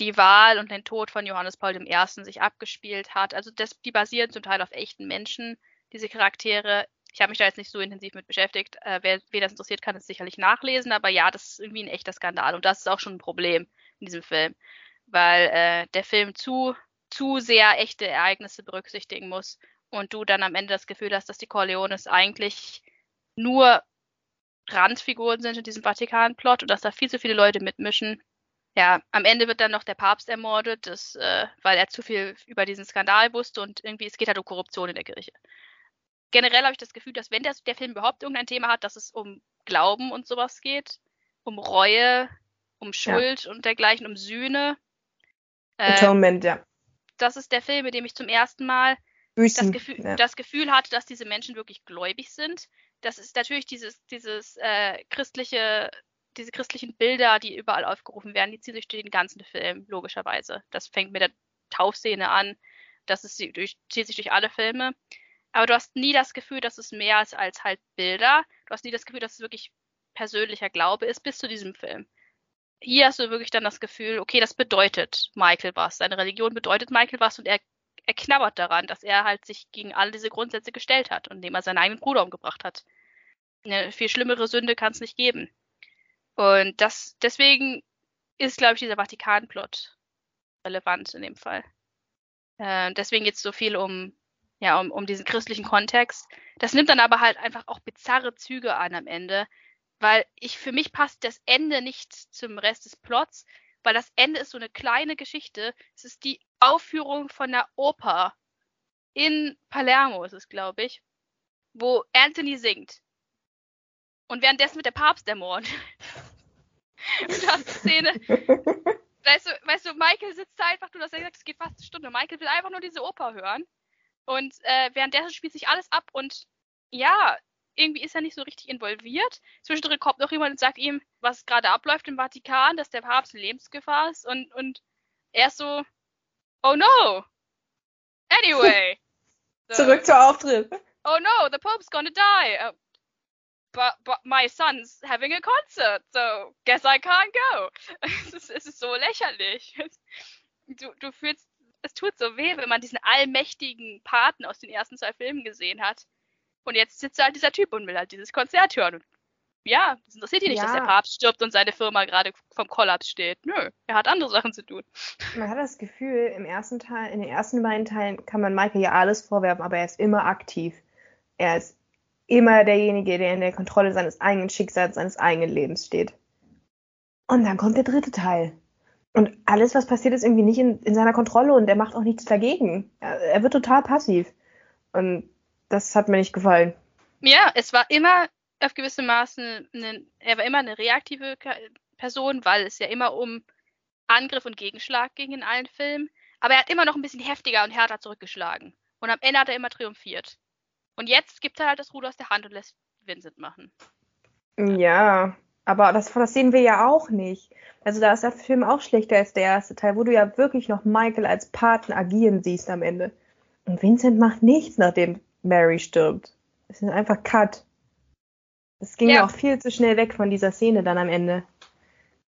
die Wahl und den Tod von Johannes Paul I. sich abgespielt hat. Also das, die basieren zum Teil auf echten Menschen, diese Charaktere. Ich habe mich da jetzt nicht so intensiv mit beschäftigt. Äh, wer, wer das interessiert, kann es sicherlich nachlesen. Aber ja, das ist irgendwie ein echter Skandal. Und das ist auch schon ein Problem in diesem Film. Weil äh, der Film zu, zu sehr echte Ereignisse berücksichtigen muss. Und du dann am Ende das Gefühl hast, dass die Corleones eigentlich nur Randfiguren sind in diesem Vatikan-Plot und dass da viel zu viele Leute mitmischen. Ja, am Ende wird dann noch der Papst ermordet, das, äh, weil er zu viel über diesen Skandal wusste und irgendwie, es geht halt um Korruption in der Kirche. Generell habe ich das Gefühl, dass wenn der, der Film überhaupt irgendein Thema hat, dass es um Glauben und sowas geht, um Reue, um Schuld ja. und dergleichen, um Sühne. Äh, Atonement, ja. Das ist der Film, mit dem ich zum ersten Mal Büßen, das, Gefühl, ja. das Gefühl hatte, dass diese Menschen wirklich gläubig sind. Das ist natürlich dieses, dieses äh, christliche, diese christlichen Bilder, die überall aufgerufen werden, die ziehen sich durch den ganzen Film, logischerweise. Das fängt mit der Taufszene an, das ist, durch, zieht sich durch alle Filme. Aber du hast nie das Gefühl, dass es mehr ist als halt Bilder. Du hast nie das Gefühl, dass es wirklich persönlicher Glaube ist, bis zu diesem Film. Hier hast du wirklich dann das Gefühl, okay, das bedeutet Michael was. Seine Religion bedeutet Michael was und er er knabbert daran, dass er halt sich gegen alle diese Grundsätze gestellt hat und indem er seinen eigenen Bruder umgebracht hat. Eine viel schlimmere Sünde kann es nicht geben. Und das, deswegen ist, glaube ich, dieser Vatikan-Plot relevant in dem Fall. Äh, deswegen geht es so viel um, ja, um, um diesen christlichen Kontext. Das nimmt dann aber halt einfach auch bizarre Züge an am Ende, weil ich, für mich passt das Ende nicht zum Rest des Plots, weil das Ende ist so eine kleine Geschichte. Es ist die Aufführung von der Oper in Palermo, ist es, glaube ich, wo Anthony singt. Und währenddessen wird der Papst ermordet. Und du hast Szene. weißt, du, weißt du, Michael sitzt da einfach, du hast ja gesagt, es geht fast eine Stunde. Michael will einfach nur diese Oper hören. Und äh, währenddessen spielt sich alles ab und ja, irgendwie ist er nicht so richtig involviert. Zwischendrin kommt noch jemand und sagt ihm, was gerade abläuft im Vatikan, dass der Papst in Lebensgefahr ist und, und er ist so, oh no! Anyway! Zurück zur Auftritt. Oh no, the Pope's gonna die! But, but my son's having a concert, so guess I can't go. es, ist, es ist so lächerlich. Du, du fühlst, es tut so weh, wenn man diesen allmächtigen Paten aus den ersten zwei Filmen gesehen hat und jetzt sitzt halt dieser Typ und will halt dieses Konzert hören. Und ja, das interessiert ihn nicht, ja. dass der Papst stirbt und seine Firma gerade vom Kollaps steht. Nö, er hat andere Sachen zu tun. Man hat das Gefühl, im ersten Teil, in den ersten beiden Teilen kann man Michael ja alles vorwerfen, aber er ist immer aktiv. Er ist immer derjenige, der in der Kontrolle seines eigenen Schicksals, seines eigenen Lebens steht. Und dann kommt der dritte Teil. Und alles, was passiert, ist irgendwie nicht in, in seiner Kontrolle und er macht auch nichts dagegen. Er, wird total passiv. Und das hat mir nicht gefallen. Ja, es war immer auf gewisse Maßen, eine, er war immer eine reaktive Person, weil es ja immer um Angriff und Gegenschlag ging in allen Filmen. Aber er hat immer noch ein bisschen heftiger und härter zurückgeschlagen. Und am Ende hat er immer triumphiert. Und jetzt gibt er halt das Ruder aus der Hand und lässt Vincent machen. Ja, aber das, das sehen wir ja auch nicht. Also da ist der Film auch schlechter als der erste Teil, wo du ja wirklich noch Michael als Paten agieren siehst am Ende. Und Vincent macht nichts, nachdem Mary stirbt. Es ist einfach Cut. Es ging ja. auch viel zu schnell weg von dieser Szene dann am Ende.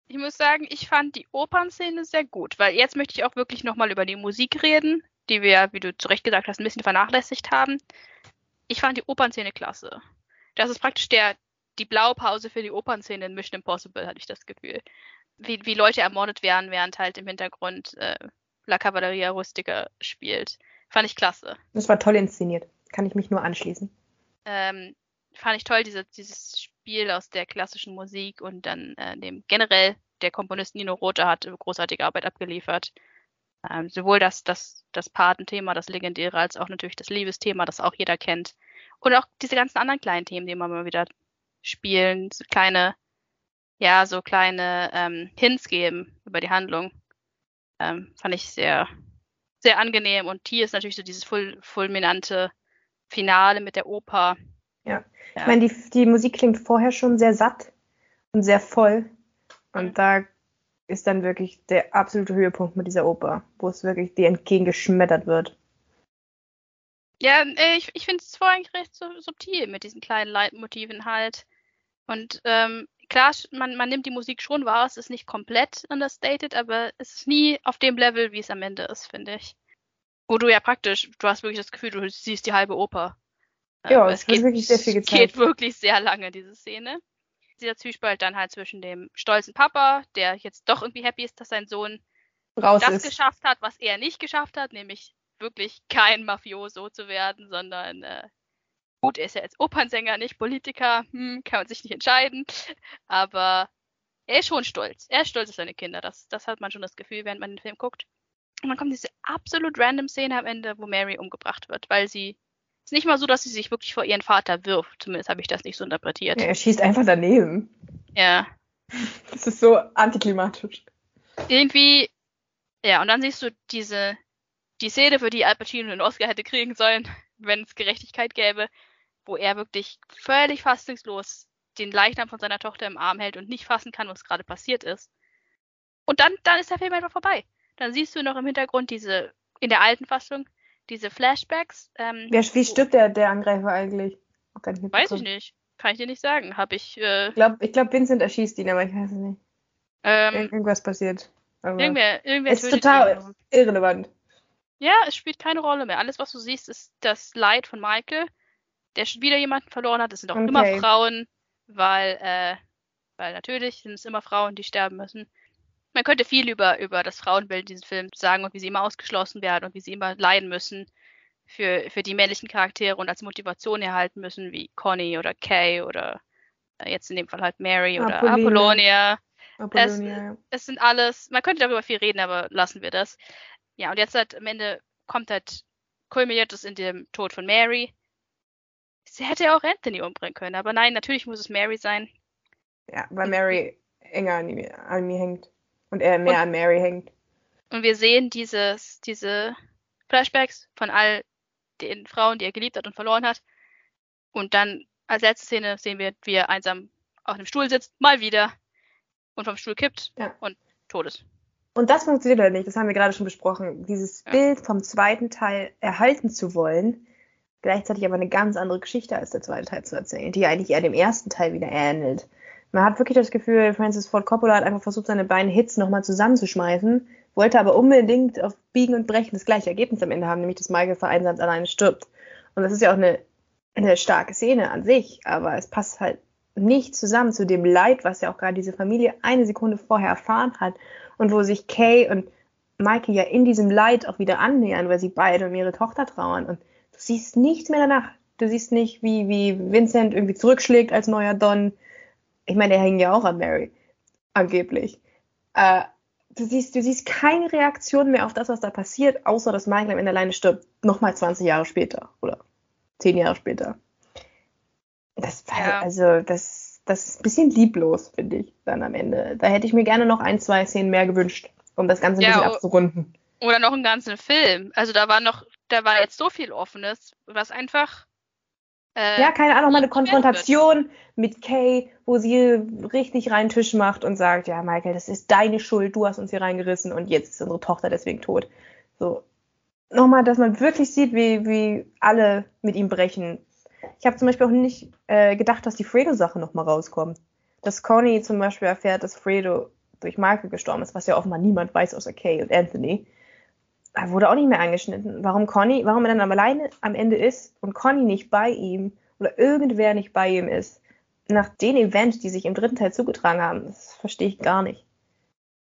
Ich muss sagen, ich fand die Opernszene sehr gut, weil jetzt möchte ich auch wirklich nochmal über die Musik reden, die wir, wie du zu Recht gesagt hast, ein bisschen vernachlässigt haben. Ich fand die Opernszene klasse. Das ist praktisch der, die Blaupause für die Opernszene in Mission Impossible, hatte ich das Gefühl. Wie, wie Leute ermordet werden, während halt im Hintergrund äh, La Cavalleria Rustica spielt. Fand ich klasse. Das war toll inszeniert. Kann ich mich nur anschließen. Ähm, fand ich toll, diese, dieses Spiel aus der klassischen Musik und dann äh, dem generell der Komponist Nino Rota hat großartige Arbeit abgeliefert. Ähm, sowohl das, das, das Patenthema, das legendäre, als auch natürlich das Liebesthema, das auch jeder kennt. Und auch diese ganzen anderen kleinen Themen, die wir mal wieder spielen, so kleine, ja, so kleine ähm, Hints geben über die Handlung. Ähm, fand ich sehr, sehr angenehm. Und hier ist natürlich so dieses ful fulminante Finale mit der Oper. Ja, ja. ich meine, die, die Musik klingt vorher schon sehr satt und sehr voll. Und da ist dann wirklich der absolute Höhepunkt mit dieser Oper, wo es wirklich dir entgegengeschmettert wird. Ja, äh, ich, ich finde es eigentlich recht so, subtil mit diesen kleinen Leitmotiven halt. Und ähm, klar, man, man nimmt die Musik schon wahr, es ist nicht komplett understated, aber es ist nie auf dem Level, wie es am Ende ist, finde ich. Wo du ja praktisch, du hast wirklich das Gefühl, du siehst die halbe Oper. Ja, es geht wirklich sehr viel gezeigt. geht wirklich sehr lange, diese Szene. Dieser Zwiespalt dann halt zwischen dem stolzen Papa, der jetzt doch irgendwie happy ist, dass sein Sohn Raus das ist. geschafft hat, was er nicht geschafft hat, nämlich wirklich kein Mafioso zu werden, sondern äh, Gut, er ist ja jetzt Opernsänger, nicht Politiker, hm, kann man sich nicht entscheiden. Aber er ist schon stolz. Er ist stolz auf seine Kinder. Das, das hat man schon das Gefühl, während man den Film guckt. Und dann kommt diese absolut random Szene am Ende, wo Mary umgebracht wird, weil sie. Es ist nicht mal so, dass sie sich wirklich vor ihren Vater wirft. Zumindest habe ich das nicht so interpretiert. Ja, er schießt einfach daneben. Ja. Das ist so antiklimatisch. Irgendwie. Ja, und dann siehst du diese. Die Szene, für die Al Pacino einen Oscar hätte kriegen sollen, wenn es Gerechtigkeit gäbe, wo er wirklich völlig fassungslos den Leichnam von seiner Tochter im Arm hält und nicht fassen kann, was gerade passiert ist. Und dann, dann ist der Film einfach vorbei. Dann siehst du noch im Hintergrund diese, in der alten Fassung, diese Flashbacks. Ähm, Wer, wie stirbt der, der Angreifer eigentlich? Gar nicht Weiß ich nicht. Kann ich dir nicht sagen. Habe ich. Äh, Ich glaube, ich glaub, Vincent erschießt ihn, aber ich weiß es nicht. ähm, Ir irgendwas passiert. Aber irgendwer, irgendwer es ist total irrelevant. Ja, es spielt keine Rolle mehr. Alles, was du siehst, ist das Leid von Michael, der schon wieder jemanden verloren hat. Es sind auch immer Okay. Frauen, weil, äh, weil natürlich sind es immer Frauen, die sterben müssen. Man könnte viel über, über das Frauenbild in diesem Film sagen und wie sie immer ausgeschlossen werden und wie sie immer leiden müssen für, für die männlichen Charaktere und als Motivation erhalten müssen, wie Connie oder Kay oder äh, jetzt in dem Fall halt Mary oder. Apollonia Apollonia, ja. es sind alles, man könnte darüber viel reden, aber lassen wir das. Ja, und jetzt halt am Ende kommt halt, kulminiert es in dem Tod von Mary. Sie hätte ja auch Anthony umbringen können, aber nein, natürlich muss es Mary sein. Ja, weil Mary enger an mir, an mir hängt. Und er mehr Und- an Mary hängt. Und wir sehen dieses, diese Flashbacks von all den Frauen, die er geliebt hat und verloren hat. Und dann als letzte Szene sehen wir, wie er einsam auf einem Stuhl sitzt, mal wieder, und vom Stuhl kippt Ja. und tot ist. Und das funktioniert halt nicht, das haben wir gerade schon besprochen. Dieses Ja. Bild vom zweiten Teil erhalten zu wollen, gleichzeitig aber eine ganz andere Geschichte als der zweite Teil zu erzählen, die eigentlich eher dem ersten Teil wieder ähnelt. Man hat wirklich das Gefühl, Francis Ford Coppola hat einfach versucht, seine beiden Hits nochmal zusammenzuschmeißen, wollte aber unbedingt auf Biegen und Brechen das gleiche Ergebnis am Ende haben, nämlich dass Michael vereinsamt alleine stirbt. Und das ist ja auch eine, eine starke Szene an sich, aber es passt halt nicht zusammen zu dem Leid, was ja auch gerade diese Familie eine Sekunde vorher erfahren hat und wo sich Kay und Michael ja in diesem Leid auch wieder annähern, weil sie beide um ihre Tochter trauern und du siehst nichts mehr danach. Du siehst nicht, wie, wie Vincent irgendwie zurückschlägt als neuer Don. Ich meine, der hängt ja auch an Mary, angeblich. Äh, du siehst, du siehst keine Reaktion mehr auf das, was da passiert, außer dass Michael am Ende alleine stirbt. Nochmal 20 Jahre später oder 10 Jahre später. Das war, Ja. also, das, das ist ein bisschen lieblos, finde ich, dann am Ende. Da hätte ich mir gerne noch ein, zwei Szenen mehr gewünscht, um das Ganze ein Ja, bisschen abzurunden. Oder noch einen ganzen Film. Also da war noch, da war jetzt so viel Offenes, was einfach. Äh, Ja, keine Ahnung, mal eine Konfrontation mit Kay, wo sie richtig reinen Tisch macht und sagt, ja, Michael, das ist deine Schuld, du hast uns hier reingerissen und jetzt ist unsere Tochter deswegen tot. So. Nochmal, dass man wirklich sieht, wie, wie alle mit ihm brechen. Ich habe zum Beispiel auch nicht äh, gedacht, dass die Fredo-Sache nochmal rauskommt. Dass Connie zum Beispiel erfährt, dass Fredo durch Michael gestorben ist, was ja offenbar niemand weiß außer Kay und Anthony. Wurde auch nicht mehr angeschnitten. Warum Connie, warum er dann alleine am Ende ist und Connie nicht bei ihm oder irgendwer nicht bei ihm ist, nach den Events, die sich im dritten Teil zugetragen haben, das verstehe ich gar nicht.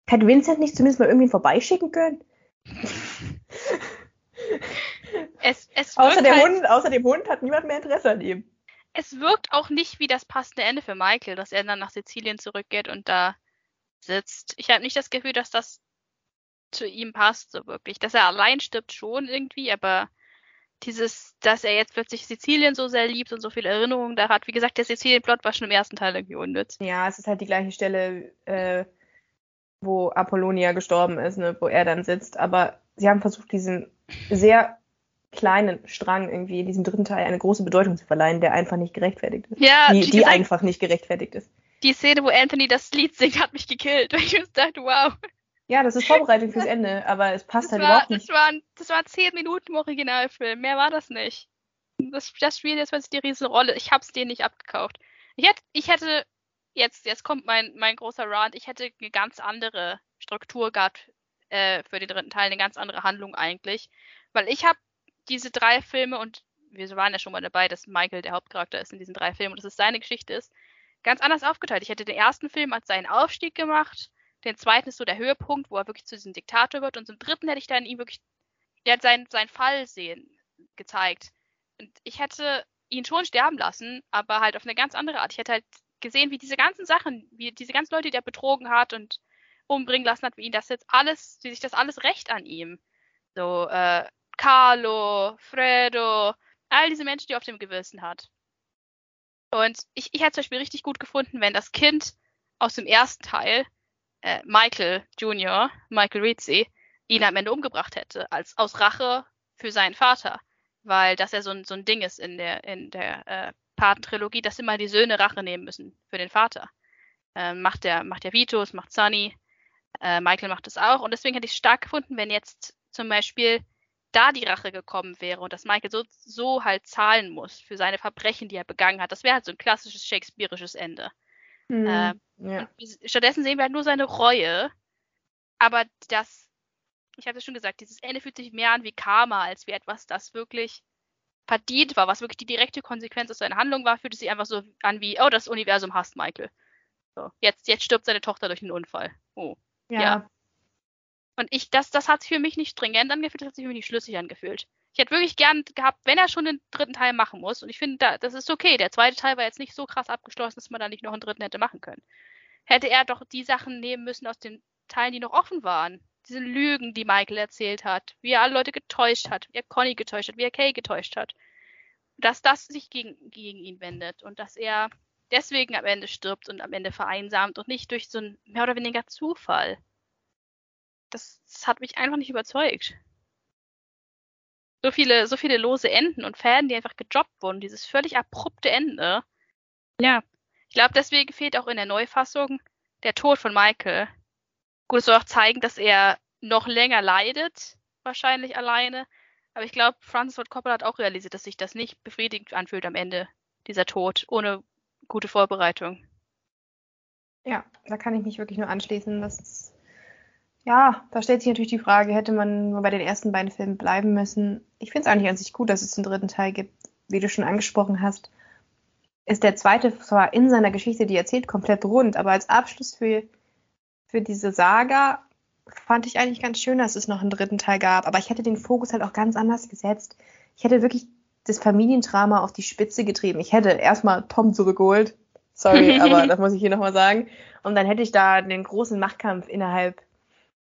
Hätte Vincent nicht zumindest mal irgendwie vorbeischicken können? Es, es, Außer, der halt, Hund, außer dem Hund hat niemand mehr Interesse an ihm. es wirkt auch nicht wie das passende Ende für Michael, dass er dann nach Sizilien zurückgeht und da sitzt. Ich habe nicht das Gefühl, dass das zu ihm passt, so wirklich. Dass er allein stirbt schon irgendwie, aber dieses, dass er jetzt plötzlich Sizilien so sehr liebt und so viele Erinnerungen da hat. Wie gesagt, der Sizilien-Plot war schon im ersten Teil irgendwie unnütz. Ja, es ist halt die gleiche Stelle, äh, wo Apollonia gestorben ist, ne, wo er dann sitzt. Aber sie haben versucht, diesen sehr kleinen Strang irgendwie in diesem dritten Teil eine große Bedeutung zu verleihen, der einfach nicht gerechtfertigt ist. Ja, die, die gesagt, einfach nicht gerechtfertigt ist. die Szene, wo Anthony das Lied singt, hat mich gekillt. Weil ich dachte, wow. Ja, das ist Vorbereitung fürs Ende, aber es passt Das, halt war, überhaupt das, nicht. waren, das waren zehn Minuten im Originalfilm. Mehr war das nicht. Das, das spielt jetzt plötzlich die Riesenrolle. Ich hab's denen nicht abgekauft. Ich hätte, ich hätte, jetzt, jetzt kommt mein, mein großer Rant, ich hätte eine ganz andere Struktur gehabt äh, für den dritten Teil, eine ganz andere Handlung eigentlich. Weil ich habe diese drei Filme und wir waren ja schon mal dabei, dass Michael der Hauptcharakter ist in diesen drei Filmen und dass es seine Geschichte ist, ganz anders aufgeteilt. Ich hätte den ersten Film als seinen Aufstieg gemacht, den zweiten ist so der Höhepunkt, wo er wirklich zu diesem Diktator wird. Und zum dritten hätte ich dann ihm wirklich, der hat seinen, seinen Fall sehen, gezeigt. Und ich hätte ihn schon sterben lassen, aber halt auf eine ganz andere Art. Ich hätte halt gesehen, wie diese ganzen Sachen, wie diese ganzen Leute, die er betrogen hat und umbringen lassen hat, wie ihn das jetzt alles, wie sich das alles recht an ihm. So, äh, Carlo, Fredo, all diese Menschen, die er auf dem Gewissen hat. Und ich, ich hätte zum Beispiel richtig gut gefunden, wenn das Kind aus dem ersten Teil, äh, Michael Jr., Michael Rizzi, ihn am Ende umgebracht hätte, als aus Rache für seinen Vater. Weil das ja so ein, so ein Ding ist in der, in der äh, Patentrilogie, dass immer die Söhne Rache nehmen müssen für den Vater. Äh, macht der, macht der Vito, es macht Sunny, äh, Michael macht es auch. Und deswegen hätte ich es stark gefunden, wenn jetzt zum Beispiel da die Rache gekommen wäre und dass Michael so, so halt zahlen muss für seine Verbrechen, die er begangen hat. Das wäre halt so ein klassisches shakespearisches Ende. Mhm, äh, ja. Stattdessen sehen wir halt nur seine Reue. Aber das, ich hatte schon gesagt, dieses Ende fühlt sich mehr an wie Karma, als wie etwas, das wirklich verdient war, was wirklich die direkte Konsequenz aus seiner Handlung war, fühlt es sich einfach so an wie, oh, das Universum hasst Michael. So, jetzt, jetzt stirbt seine Tochter durch einen Unfall. Oh. Ja. ja. Und ich, das, das hat sich für mich nicht stringent angefühlt, das hat sich für mich nicht schlüssig angefühlt. Ich hätte wirklich gern gehabt, wenn er schon den dritten Teil machen muss, und ich finde, da, das ist okay. Der zweite Teil war jetzt nicht so krass abgeschlossen, dass man da nicht noch einen dritten hätte machen können. Hätte er doch die Sachen nehmen müssen aus den Teilen, die noch offen waren. Diese Lügen, die Michael erzählt hat, wie er alle Leute getäuscht hat, wie er Conny getäuscht hat, wie er Kay getäuscht hat. Dass das sich gegen, gegen ihn wendet und dass er deswegen am Ende stirbt und am Ende vereinsamt und nicht durch so einen mehr oder weniger Zufall das, das hat mich einfach nicht überzeugt. So viele, so viele lose Enden und Fäden, die einfach gedroppt wurden, dieses völlig abrupte Ende. Ja, ich glaube, deswegen fehlt auch in der Neufassung der Tod von Michael. Gut, es soll auch zeigen, dass er noch länger leidet, wahrscheinlich alleine. Aber ich glaube, Francis Ford Coppola hat auch realisiert, dass sich das nicht befriedigend anfühlt am Ende, dieser Tod, ohne gute Vorbereitung. Ja, da kann ich mich wirklich nur anschließen. Das ja, da stellt sich natürlich die Frage, hätte man nur bei den ersten beiden Filmen bleiben müssen. Ich finde es eigentlich an sich gut, dass es einen dritten Teil gibt. Wie du schon angesprochen hast, ist der zweite zwar in seiner Geschichte, die erzählt, komplett rund, aber als Abschluss für, für diese Saga fand ich eigentlich ganz schön, dass es noch einen dritten Teil gab. Aber ich hätte den Fokus halt auch ganz anders gesetzt. Ich hätte wirklich das Familiendrama auf die Spitze getrieben. Ich hätte erstmal Tom zurückgeholt. Sorry, aber das muss ich hier nochmal sagen. Und dann hätte ich da den großen Machtkampf innerhalb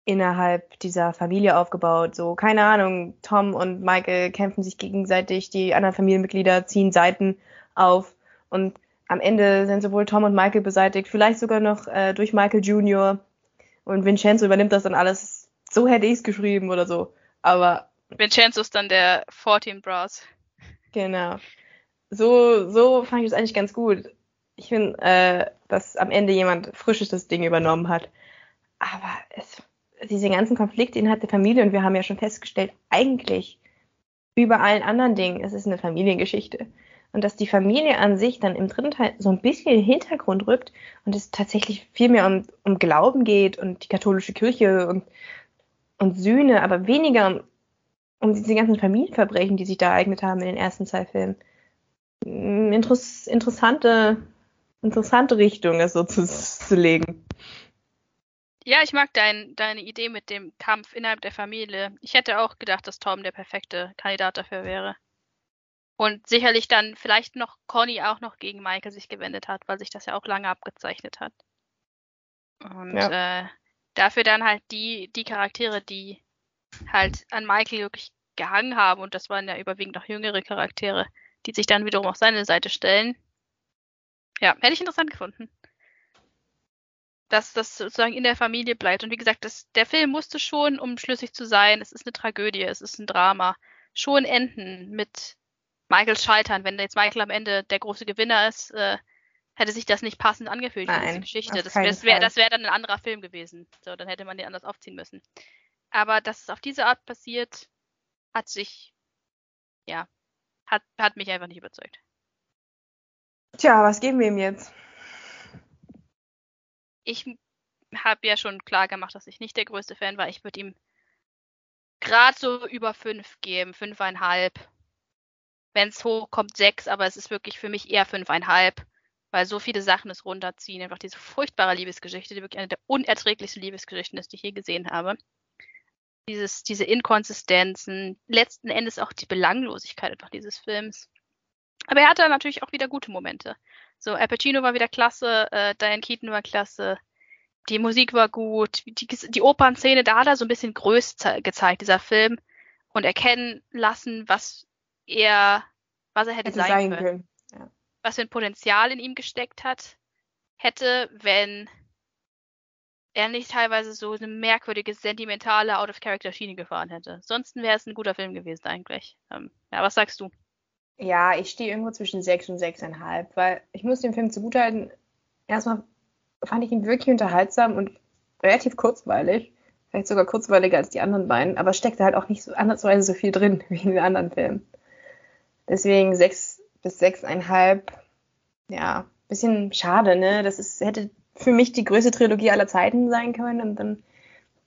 innerhalb dieser Familie aufgebaut. So, keine Ahnung, Tom und Michael kämpfen sich gegenseitig, die anderen Familienmitglieder ziehen Seiten auf und am Ende sind sowohl Tom und Michael beseitigt, vielleicht sogar noch äh, durch Michael Jr. und Vincenzo übernimmt das dann alles. So hätte ich es geschrieben oder so. Aber. Vincenzo ist dann der 14 Bros. Genau. So, so fand ich das eigentlich ganz gut. Ich finde, äh, dass am Ende jemand Frisches das Ding übernommen hat. Aber es diese ganzen Konflikte innerhalb der Familie, und wir haben ja schon festgestellt, eigentlich über allen anderen Dingen, es ist eine Familiengeschichte. Und dass die Familie an sich dann im dritten Teil so ein bisschen in den Hintergrund rückt und es tatsächlich viel mehr um, um Glauben geht und die katholische Kirche und, und Sühne, aber weniger um, um diese ganzen Familienverbrechen, die sich da ereignet haben in den ersten zwei Filmen. Interess interessante, interessante Richtung, es so zu, zu legen. Ja, ich mag dein, deine Idee mit dem Kampf innerhalb der Familie. Ich hätte auch gedacht, dass Tom der perfekte Kandidat dafür wäre. Und sicherlich dann vielleicht noch Conny auch noch gegen Michael sich gewendet hat, weil sich das ja auch lange abgezeichnet hat. Und ja. äh, dafür dann halt die, die Charaktere, die halt an Michael wirklich gehangen haben, und das waren ja überwiegend noch jüngere Charaktere, die sich dann wiederum auf seine Seite stellen. Ja, hätte ich interessant gefunden dass das sozusagen in der Familie bleibt. Und wie gesagt, das, der Film musste schon, um schlüssig zu sein, es ist eine Tragödie, es ist ein Drama, schon enden mit Michaels Scheitern. Wenn jetzt Michael am Ende der große Gewinner ist, äh, hätte sich das nicht passend angefühlt Nein, für diese Geschichte. Das, wäre wär dann ein anderer Film gewesen. So, dann hätte man den anders aufziehen müssen. Aber dass es auf diese Art passiert, hat sich, ja, hat, hat mich einfach nicht überzeugt. Tja, was geben wir ihm jetzt? Ich habe ja schon klar gemacht, dass ich nicht der größte Fan war. Ich würde ihm gerade so über fünf geben, fünfeinhalb. Wenn es hochkommt, sechs, aber es ist wirklich für mich eher fünfeinhalb, weil so viele Sachen es runterziehen. Einfach diese furchtbare Liebesgeschichte, die wirklich eine der unerträglichsten Liebesgeschichten ist, die ich je gesehen habe. Dieses, diese Inkonsistenzen, letzten Endes auch die Belanglosigkeit einfach dieses Films. Aber er hatte natürlich auch wieder gute Momente. So, Al Pacino war wieder klasse, äh, Diane Keaton war klasse, die Musik war gut, die, die Opernszene, da hat er so ein bisschen größ gezeigt, dieser Film, und erkennen lassen, was er, was er hätte, hätte sein, sein, können. können. Ja. Was für ein Potenzial in ihm gesteckt hat, hätte, wenn er nicht teilweise so eine merkwürdige, sentimentale Out-of-Character-Schiene gefahren hätte. Sonst wäre es ein guter Film gewesen eigentlich. Ähm, ja, was sagst du? Ja, ich stehe irgendwo zwischen 6 und 6,5, weil ich muss dem Film zugutehalten, erstmal fand ich ihn wirklich unterhaltsam und relativ kurzweilig. Vielleicht sogar kurzweiliger als die anderen beiden, aber steckte halt auch nicht so andersweise so viel drin wie in den anderen Filmen. Deswegen 6 bis 6,5, ja, bisschen schade, ne? Das ist, hätte für mich die größte Trilogie aller Zeiten sein können und dann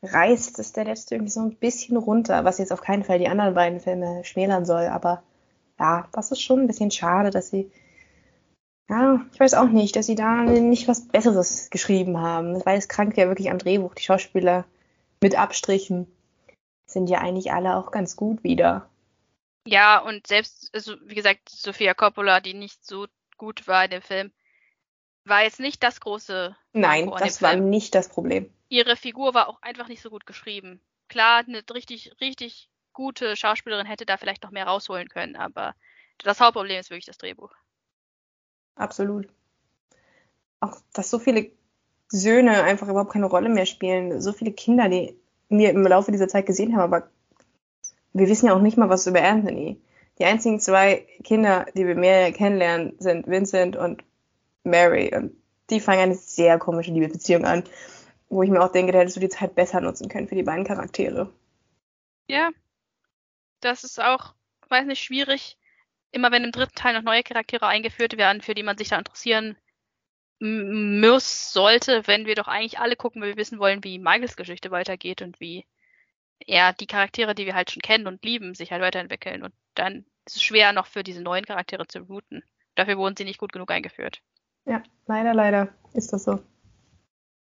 reißt es der letzte irgendwie so ein bisschen runter, was jetzt auf keinen Fall die anderen beiden Filme schmälern soll, aber ja, das ist schon ein bisschen schade, dass sie, ja, ich weiß auch nicht, dass sie da nicht was Besseres geschrieben haben, weil es krankt ja wirklich am Drehbuch. Die Schauspieler mit Abstrichen sind ja eigentlich alle auch ganz gut wieder. Ja, und selbst, also wie gesagt, Sophia Coppola, die nicht so gut war in dem Film, war jetzt nicht das große. Nein, das war nicht das Problem. Ihre Figur war auch einfach nicht so gut geschrieben. Klar, eine richtig, richtig gute Schauspielerin hätte da vielleicht noch mehr rausholen können, aber das Hauptproblem ist wirklich das Drehbuch. Absolut. Auch, dass so viele Söhne einfach überhaupt keine Rolle mehr spielen, so viele Kinder, die wir im Laufe dieser Zeit gesehen haben, aber wir wissen ja auch nicht mal was über Anthony. Die einzigen zwei Kinder, die wir mehr kennenlernen, sind Vincent und Mary. Und die fangen eine sehr komische Liebesbeziehung an, wo ich mir auch denke, da hättest du die Zeit besser nutzen können für die beiden Charaktere. Ja, das ist auch, weiß nicht, schwierig. Immer wenn im dritten Teil noch neue Charaktere eingeführt werden, für die man sich da interessieren muss, sollte, wenn wir doch eigentlich alle gucken, weil wir wissen wollen, wie Michaels Geschichte weitergeht und wie ja, die Charaktere, die wir halt schon kennen und lieben, sich halt weiterentwickeln. Und dann ist es schwer, noch für diese neuen Charaktere zu routen. Dafür wurden sie nicht gut genug eingeführt. Ja, leider, leider ist das so.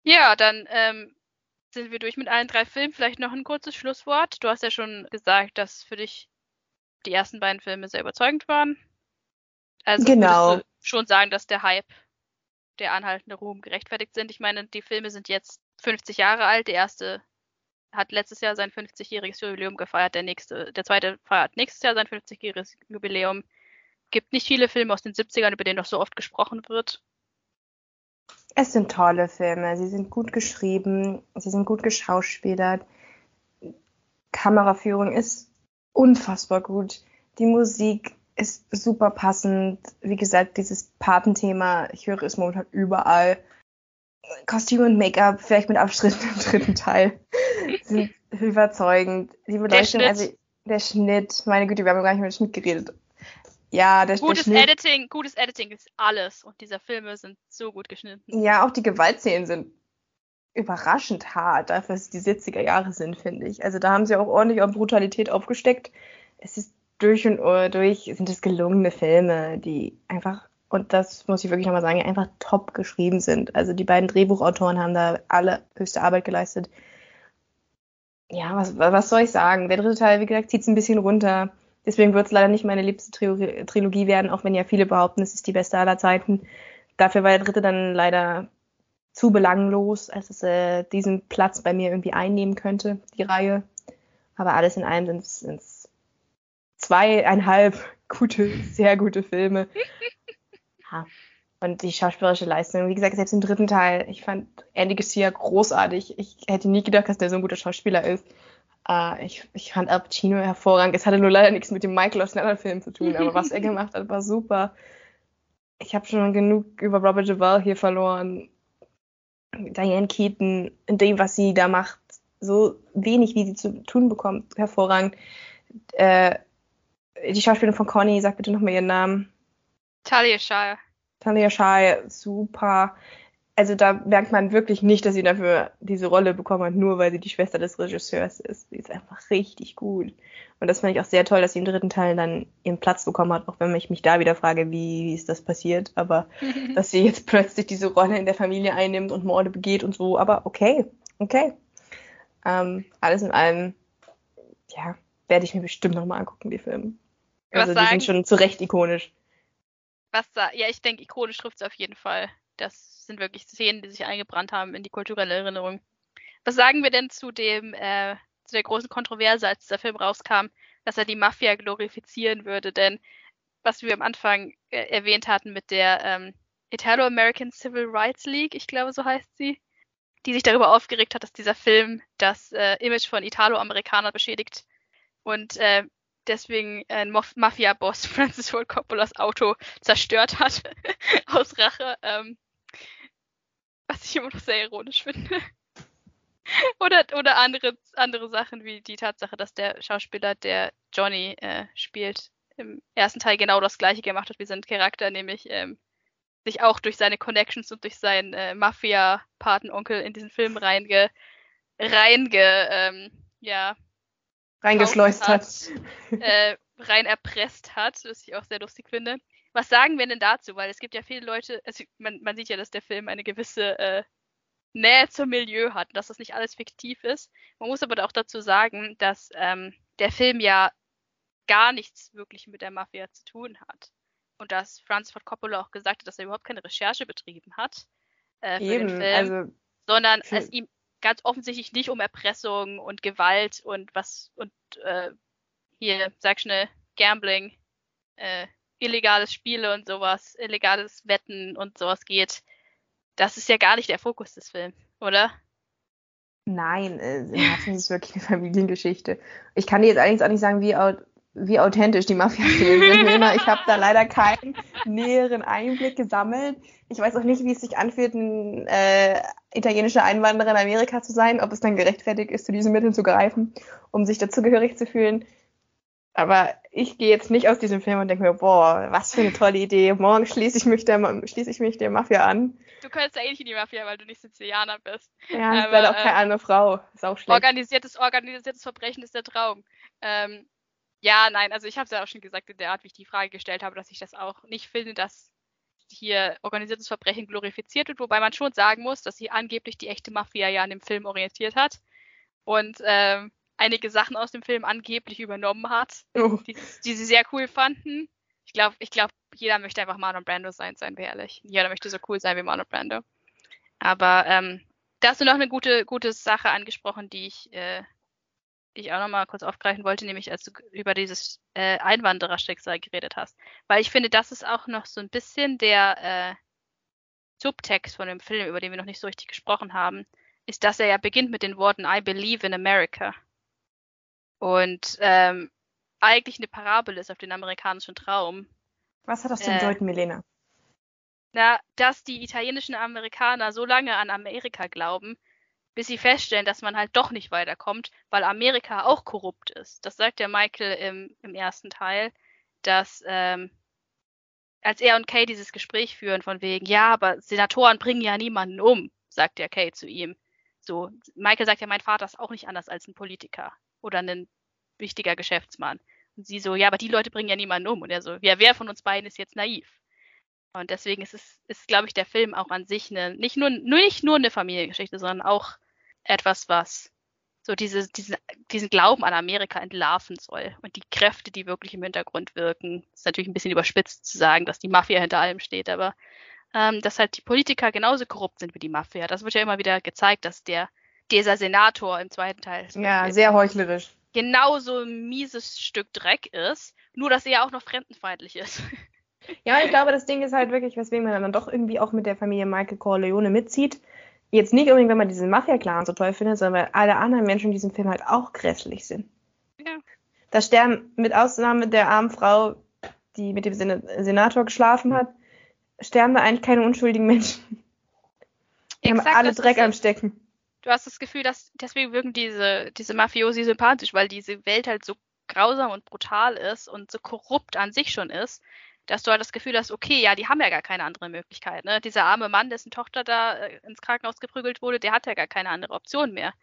Ja, dann ähm, sind wir durch mit allen drei Filmen. Vielleicht noch ein kurzes Schlusswort. Du hast ja schon gesagt, dass für dich die ersten beiden Filme sehr überzeugend waren. Also genau. schon sagen, dass der Hype, der anhaltende Ruhm gerechtfertigt sind. Ich meine, die Filme sind jetzt 50 Jahre alt. Der erste hat letztes Jahr sein 50-jähriges Jubiläum gefeiert. Der nächste, der zweite feiert nächstes Jahr sein 50-jähriges Jubiläum. Gibt nicht viele Filme aus den 70ern, über denen noch so oft gesprochen wird. Es sind tolle Filme. Sie sind gut geschrieben, sie sind gut geschauspielert. Kameraführung ist unfassbar gut. Die Musik ist super passend. Wie gesagt, dieses Patenthema, ich höre es momentan überall. Kostüm und Make-up, vielleicht mit Abschritten im dritten Teil, sind überzeugend. Die Beleuchtung, der also der Schnitt, meine Güte, wir haben gar nicht über den Schnitt geredet. Ja, der, gutes der Editing, gutes Editing ist alles und diese Filme sind so gut geschnitten. Ja, auch die Gewaltszenen sind überraschend hart, dafür, dass es die 70er Jahre sind, finde ich. Also da haben sie auch ordentlich auf Brutalität aufgesteckt. Es ist durch und durch sind es gelungene Filme, die einfach, und das muss ich wirklich nochmal sagen, einfach top geschrieben sind. Also die beiden Drehbuchautoren haben da alle höchste Arbeit geleistet. Ja, was, was soll ich sagen? Der dritte Teil, wie gesagt, zieht es ein bisschen runter. Deswegen wird es leider nicht meine liebste Trilogie werden, auch wenn ja viele behaupten, es ist die beste aller Zeiten. Dafür war der dritte dann leider zu belanglos, als es äh, diesen Platz bei mir irgendwie einnehmen könnte, die Reihe. Aber alles in allem sind es zweieinhalb gute, sehr gute Filme. Ja. Und die schauspielerische Leistung, wie gesagt, selbst im dritten Teil, ich fand Andy Garcia großartig. Ich hätte nie gedacht, dass der so ein guter Schauspieler ist. Äh, ich, ich fand Al Pacino hervorragend. Es hatte nur leider nichts mit dem Michael aus den anderen Filmen zu tun, aber was er gemacht hat, war super. Ich habe schon genug über Robert Duvall hier verloren. Diane Keaton, in dem, was sie da macht, so wenig, wie sie zu tun bekommt, hervorragend. Äh, die Schauspielerin von Conny, sag bitte nochmal ihren Namen. Talia Shire. Talia Shire, super also da merkt man wirklich nicht, dass sie dafür diese Rolle bekommen hat, nur weil sie die Schwester des Regisseurs ist. Sie ist einfach richtig gut. Und das fand ich auch sehr toll, dass sie im dritten Teil dann ihren Platz bekommen hat, auch wenn ich mich da wieder frage, wie, wie ist das passiert. Aber dass sie jetzt plötzlich diese Rolle in der Familie einnimmt und Morde begeht und so. Aber okay, okay. Ähm, alles in allem, ja, werde ich mir bestimmt nochmal angucken, die Filme. Also die sind schon zu Recht ikonisch. was ja, ich denke, ikonisch trifft es auf jeden Fall. Das sind wirklich Szenen, die sich eingebrannt haben in die kulturelle Erinnerung. Was sagen wir denn zu dem, äh, zu der großen Kontroverse, als dieser Film rauskam, dass er die Mafia glorifizieren würde? Denn was wir am Anfang äh, erwähnt hatten mit der ähm, Italo-American Civil Rights League, ich glaube, so heißt sie, die sich darüber aufgeregt hat, dass dieser Film das äh, Image von Italo-Amerikanern beschädigt und äh, deswegen ein Mafia-Boss Francis Ford Coppolas Auto zerstört hat aus Rache, ähm, was ich immer noch sehr ironisch finde. oder oder andere, andere Sachen wie die Tatsache, dass der Schauspieler, der Johnny äh, spielt, im ersten Teil genau das gleiche gemacht hat wie sein Charakter, nämlich ähm, sich auch durch seine Connections und durch seinen äh, Mafia-Patenonkel in diesen Film reinge, reinge ähm, ja, reingeschleust hat, hat äh, rein erpresst hat, was ich auch sehr lustig finde. Was sagen wir denn dazu? Weil es gibt ja viele Leute, also man, man sieht ja, dass der Film eine gewisse äh, Nähe zum Milieu hat, dass das nicht alles fiktiv ist. Man muss aber auch dazu sagen, dass ähm, der Film ja gar nichts wirklich mit der Mafia zu tun hat. Und dass Francis Ford Coppola auch gesagt hat, dass er überhaupt keine Recherche betrieben hat äh, für Eben, den Film, also sondern es ihm ganz offensichtlich nicht um Erpressung und Gewalt und was und äh, hier, sag schnell, Gambling, äh, illegales Spiele und sowas, illegales Wetten und sowas geht. Das ist ja gar nicht der Fokus des Films, oder? Nein, äh, es ist wirklich eine Familiengeschichte. Ich kann dir jetzt allerdings auch nicht sagen, wie, wie authentisch die Mafia-Filme sind. ich habe da leider keinen näheren Einblick gesammelt. Ich weiß auch nicht, wie es sich anfühlt, ein äh, italienischer Einwanderer in Amerika zu sein, ob es dann gerechtfertigt ist, zu diesen Mitteln zu greifen, um sich dazugehörig zu fühlen. Aber ich gehe jetzt nicht aus diesem Film und denke mir, boah, was für eine tolle Idee. Morgen schließe ich mich der, schließe ich mich der Mafia an. Du könntest ja eh nicht in die Mafia, weil du nicht Sizilianer bist. Ja, ich bin auch keine äh, andere Frau. Ist auch schlecht. Organisiertes, organisiertes Verbrechen ist der Traum. Ähm, ja, nein, also ich habe es ja auch schon gesagt in der Art, wie ich die Frage gestellt habe, dass ich das auch nicht finde, dass hier organisiertes Verbrechen glorifiziert wird, wobei man schon sagen muss, dass sie angeblich die echte Mafia ja an dem Film orientiert hat und ähm, einige Sachen aus dem Film angeblich übernommen hat, oh. die, die, sie sehr cool fanden. Ich glaube, ich glaube, jeder möchte einfach Marlon Brando sein, seien wir ehrlich. Jeder möchte so cool sein wie Marlon Brando. Aber ähm, da hast du noch eine gute, gute Sache angesprochen, die ich äh, die ich auch nochmal kurz aufgreifen wollte, nämlich als du über dieses äh, Einwandererschicksal geredet hast. Weil ich finde, das ist auch noch so ein bisschen der äh, Subtext von dem Film, über den wir noch nicht so richtig gesprochen haben, ist, dass er ja beginnt mit den Worten I believe in America. Und ähm, eigentlich eine Parabel ist auf den amerikanischen Traum. Was hat das zu bedeuten, äh, Milena? Na, dass die italienischen Amerikaner so lange an Amerika glauben, bis sie feststellen, dass man halt doch nicht weiterkommt, weil Amerika auch korrupt ist. Das sagt der Michael im, im ersten Teil, dass ähm, als er und Kay dieses Gespräch führen von wegen, ja, aber Senatoren bringen ja niemanden um, sagt der Kay zu ihm. So, Michael sagt ja, mein Vater ist auch nicht anders als ein Politiker oder ein wichtiger Geschäftsmann. Und sie so, ja, aber die Leute bringen ja niemanden um. Und er so, ja, wer von uns beiden ist jetzt naiv? Und deswegen ist es, ist, glaube ich, der Film auch an sich eine, nicht nur, nur nicht nur eine Familiengeschichte, sondern auch etwas, was so diese, diese, diesen Glauben an Amerika entlarven soll. Und die Kräfte, die wirklich im Hintergrund wirken, ist natürlich ein bisschen überspitzt zu sagen, dass die Mafia hinter allem steht, aber ähm, dass halt die Politiker genauso korrupt sind wie die Mafia. Das wird ja immer wieder gezeigt, dass der dieser Senator im zweiten Teil ja sehr heuchlerisch genauso ein mieses Stück Dreck ist, nur dass er ja auch noch fremdenfeindlich ist. Ja, ich glaube, das Ding ist halt wirklich, weswegen man dann doch irgendwie auch mit der Familie Michael Corleone mitzieht, Jetzt nicht unbedingt, wenn man diesen Mafia-Clan so toll findet, sondern weil alle anderen Menschen in diesem Film halt auch grässlich sind. Ja. Da sterben, mit Ausnahme der armen Frau, die mit dem Sen Senator geschlafen hat, sterben da eigentlich keine unschuldigen Menschen. Die Exakt, haben alle Dreck am Stecken. Du hast das Gefühl, dass deswegen wirken diese, diese Mafiosi sympathisch, weil diese Welt halt so grausam und brutal ist und so korrupt an sich schon ist, dass du halt das Gefühl hast, okay, ja, die haben ja gar keine andere Möglichkeit. Ne? Dieser arme Mann, dessen Tochter da äh, ins Krankenhaus geprügelt wurde, der hat ja gar keine andere Option mehr.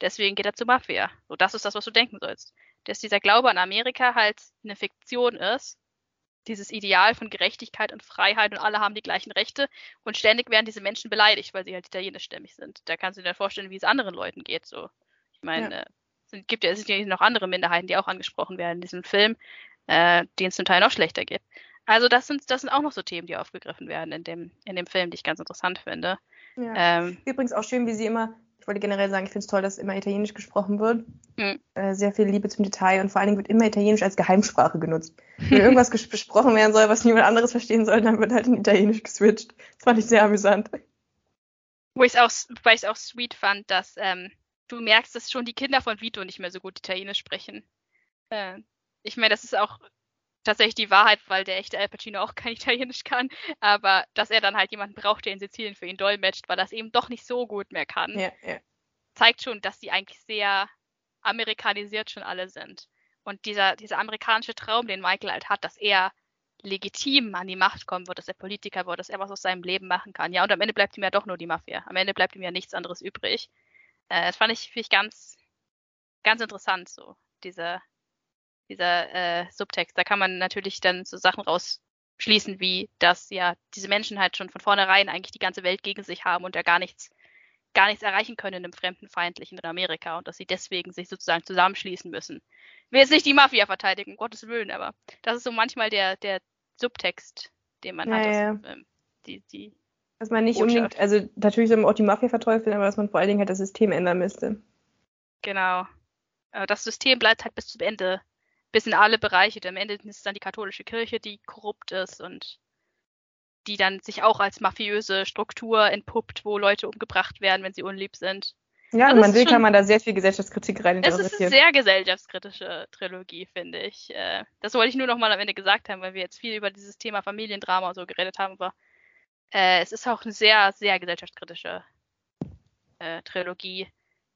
Deswegen geht er zur Mafia. So, das ist das, was du denken sollst. Dass dieser Glaube an Amerika halt eine Fiktion ist, dieses Ideal von Gerechtigkeit und Freiheit und alle haben die gleichen Rechte und ständig werden diese Menschen beleidigt, weil sie halt italienischstämmig sind. Da kannst du dir vorstellen, wie es anderen Leuten geht. So, ich meine, ja. es gibt ja, es sind ja noch andere Minderheiten, die auch angesprochen werden in diesem Film, äh, denen es zum Teil noch schlechter geht. Also das sind, das sind auch noch so Themen, die aufgegriffen werden in dem, in dem Film, die ich ganz interessant finde. Ja. Ähm, Übrigens auch schön, wie sie immer, wollte generell sagen, ich finde es toll, dass immer Italienisch gesprochen wird. Mhm. Äh, sehr viel Liebe zum Detail und vor allen Dingen wird immer Italienisch als Geheimsprache genutzt. Wenn irgendwas besprochen werden soll, was niemand anderes verstehen soll, dann wird halt in Italienisch geswitcht. Das fand ich sehr amüsant. wo ich es auch, weil ich es auch sweet fand, dass ähm, du merkst, dass schon die Kinder von Vito nicht mehr so gut Italienisch sprechen. Äh, ich meine, das ist auch tatsächlich die Wahrheit, weil der echte Al Pacino auch kein Italienisch kann, aber dass er dann halt jemanden braucht, der in Sizilien für ihn dolmetscht, weil das eben doch nicht so gut mehr kann, Ja, ja. zeigt schon, dass die eigentlich sehr amerikanisiert schon alle sind. Und dieser, dieser amerikanische Traum, den Michael halt hat, dass er legitim an die Macht kommen wird, dass er Politiker wird, dass er was aus seinem Leben machen kann. Ja, und am Ende bleibt ihm ja doch nur die Mafia. Am Ende bleibt ihm ja nichts anderes übrig. Äh, das fand ich, finde ich ganz, ganz interessant, so, dieser, dieser äh, Subtext. Da kann man natürlich dann so Sachen rausschließen, wie, dass ja diese Menschen halt schon von vornherein eigentlich die ganze Welt gegen sich haben und ja gar nichts, gar nichts erreichen können in einem fremdenfeindlichen Amerika und dass sie deswegen sich sozusagen zusammenschließen müssen. Ich will jetzt nicht die Mafia verteidigen, um Gottes Willen, aber das ist so manchmal der, der Subtext, den man Ja, hat aus Film. Die, die, Dass man nicht Botschaft. unbedingt, also natürlich soll man auch die Mafia verteufeln, aber dass man vor allen Dingen halt das System ändern müsste. genau. Das System bleibt halt bis zum Ende, bis in alle Bereiche. Am Ende ist es dann die katholische Kirche, die korrupt ist und die dann sich auch als mafiöse Struktur entpuppt, wo Leute umgebracht werden, wenn sie unlieb sind. Ja, Also man will, schon- kann man da sehr viel Gesellschaftskritik rein Es ist eine sehr gesellschaftskritische Trilogie, finde ich. Äh, Das wollte ich nur noch mal am Ende gesagt haben, weil wir jetzt viel über dieses Thema Familiendrama und so geredet haben. Aber äh, es ist auch eine sehr, sehr gesellschaftskritische äh, Trilogie.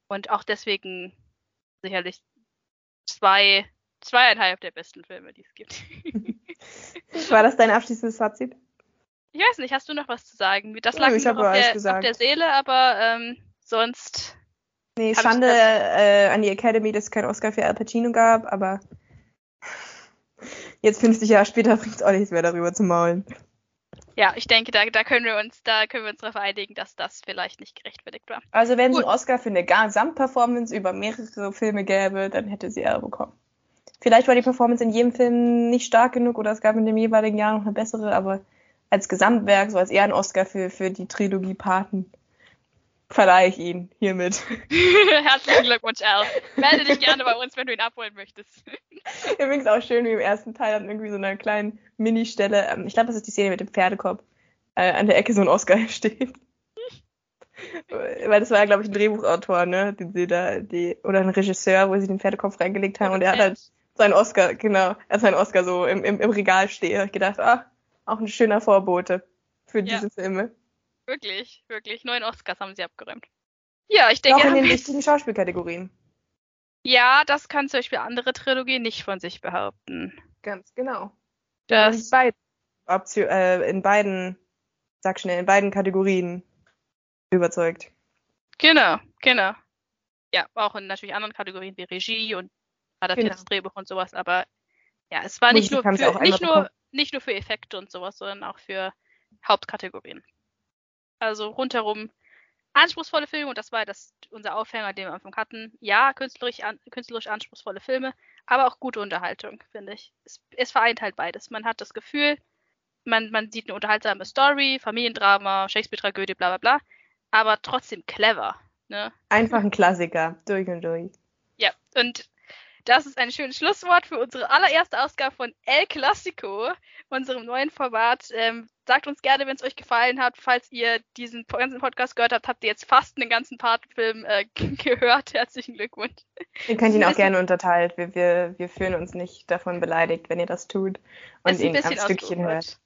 Und auch deswegen sicherlich zwei, zweieinhalb der besten Filme, die es gibt. War das dein abschließendes Fazit? Ich weiß nicht, hast du noch was zu sagen? Das lag mir ich habe auf der, auf der Seele, aber ähm, sonst Nee, Schande äh, an die Academy, dass es keinen Oscar für Al Pacino gab, aber jetzt 50 Jahre später bringt es auch nichts mehr darüber zu maulen. Ja, ich denke, da, da können wir uns, da können wir uns darauf einigen, dass das vielleicht nicht gerechtfertigt war. Also wenn es einen Oscar für eine Gesamtperformance über mehrere Filme gäbe, dann hätte sie er bekommen. Vielleicht war die Performance in jedem Film nicht stark genug oder es gab in dem jeweiligen Jahr noch eine bessere, aber als Gesamtwerk, so als eher ein Oscar für, für die Trilogie Paten, verleihe ich ihn hiermit. Herzlichen Glückwunsch, Al. Melde dich gerne bei uns, wenn du ihn abholen möchtest. Übrigens auch schön, wie im ersten Teil an irgendwie so einer kleinen Ministelle, ähm, ich glaube, das ist die Szene mit dem Pferdekopf, äh, an der Ecke so ein Oscar steht. Weil das war ja, glaube ich, ein Drehbuchautor, ne, den sie da, die, oder ein Regisseur, wo sie den Pferdekopf reingelegt haben und er hat halt seinen Oscar, genau, er hat seinen Oscar so im, im, im Regal hab ich gedacht, ach, auch ein schöner Vorbote für Ja. diese Filme. Wirklich, wirklich. Neun Oscars haben sie abgeräumt. Ja, ich Auch denke, in haben den wichtigen Schauspielkategorien. ja, das kann zum Beispiel andere Trilogien nicht von sich behaupten. Ganz genau. Das, in beiden, Option, äh, in beiden, sag schnell, in beiden Kategorien überzeugt. genau, genau. Ja, auch in natürlich anderen Kategorien wie Regie und adaptiertes Genau. Drehbuch und sowas, aber ja, es war nicht nur, für, nicht, nur, nicht nur für Effekte und sowas, sondern auch für Hauptkategorien. Also rundherum anspruchsvolle Filme und das war das unser Aufhänger, den wir am Anfang hatten. Ja, künstlerisch, an, künstlerisch anspruchsvolle Filme, aber auch gute Unterhaltung, finde ich. Es, es vereint halt beides. Man hat das Gefühl, man, man sieht eine unterhaltsame Story, Familiendrama, Shakespeare-Tragödie, bla bla bla, aber trotzdem clever. Ne? Einfach ein Klassiker, durch und durch. Ja, und das ist ein schönes Schlusswort für unsere allererste Ausgabe von El Clasico, unserem neuen Format. Ähm, sagt uns gerne, wenn es euch gefallen hat. Falls ihr diesen ganzen Podcast gehört habt, habt ihr jetzt fast einen ganzen Patenfilm äh, gehört. Herzlichen Glückwunsch. Ihr könnt ihn auch ein gerne unterteilt. Wir, wir, wir fühlen uns nicht davon beleidigt, wenn ihr das tut und ein ihn bisschen Stückchen hört.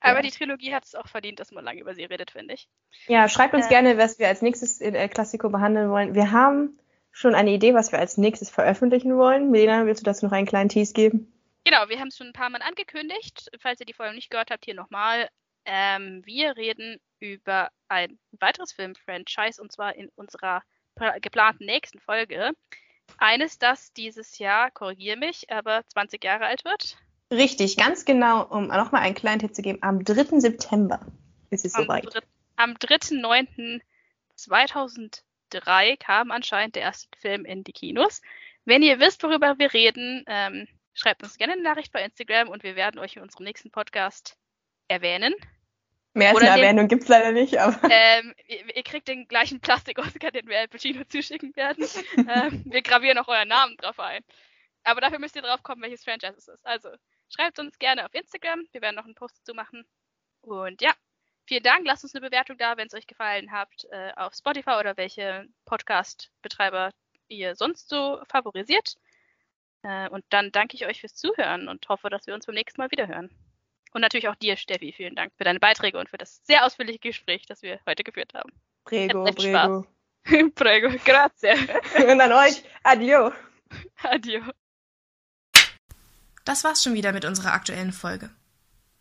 Aber Ja. die Trilogie hat es auch verdient, dass man lange über sie redet, finde ich. Ja, schreibt uns Äh. gerne, was wir als nächstes in El Clasico behandeln wollen. Wir haben schon eine Idee, was wir als nächstes veröffentlichen wollen? Milena, willst du dazu noch einen kleinen Tease geben? Genau, wir haben es schon ein paar Mal angekündigt. Falls ihr die Folge nicht gehört habt, hier nochmal. Ähm, wir reden über ein weiteres Film-Franchise und zwar in unserer geplanten nächsten Folge. Eines, das dieses Jahr, korrigiere mich, aber 20 Jahre alt wird. Richtig, ganz genau, um nochmal einen kleinen Tipp zu geben. Am 3. September ist es am soweit. Am 3.9.2000 3 kam anscheinend der erste Film in die Kinos. Wenn ihr wisst, worüber wir reden, ähm, schreibt uns gerne eine Nachricht bei Instagram und wir werden euch in unserem nächsten Podcast erwähnen. Mehr als Oder eine Erwähnung gibt es leider nicht, aber. Ähm, ihr, ihr, kriegt den gleichen Plastik-Oscar, den wir Al Pacino zuschicken werden. ähm, wir gravieren auch euren Namen drauf ein. Aber dafür müsst ihr drauf kommen, welches Franchise es ist. Also schreibt uns gerne auf Instagram. Wir werden noch einen Post dazu machen. Und ja, vielen Dank. Lasst uns eine Bewertung da, wenn es euch gefallen hat, äh, auf Spotify oder welche Podcast-Betreiber ihr sonst so favorisiert. Äh, und dann danke ich euch fürs Zuhören und hoffe, dass wir uns beim nächsten Mal wiederhören. Und natürlich auch dir, Steffi, vielen Dank für deine Beiträge und für das sehr ausführliche Gespräch, das wir heute geführt haben. Prego, Hat Prego. Prego, grazie. Und an euch, adio. Adio. Das war's schon wieder mit unserer aktuellen Folge.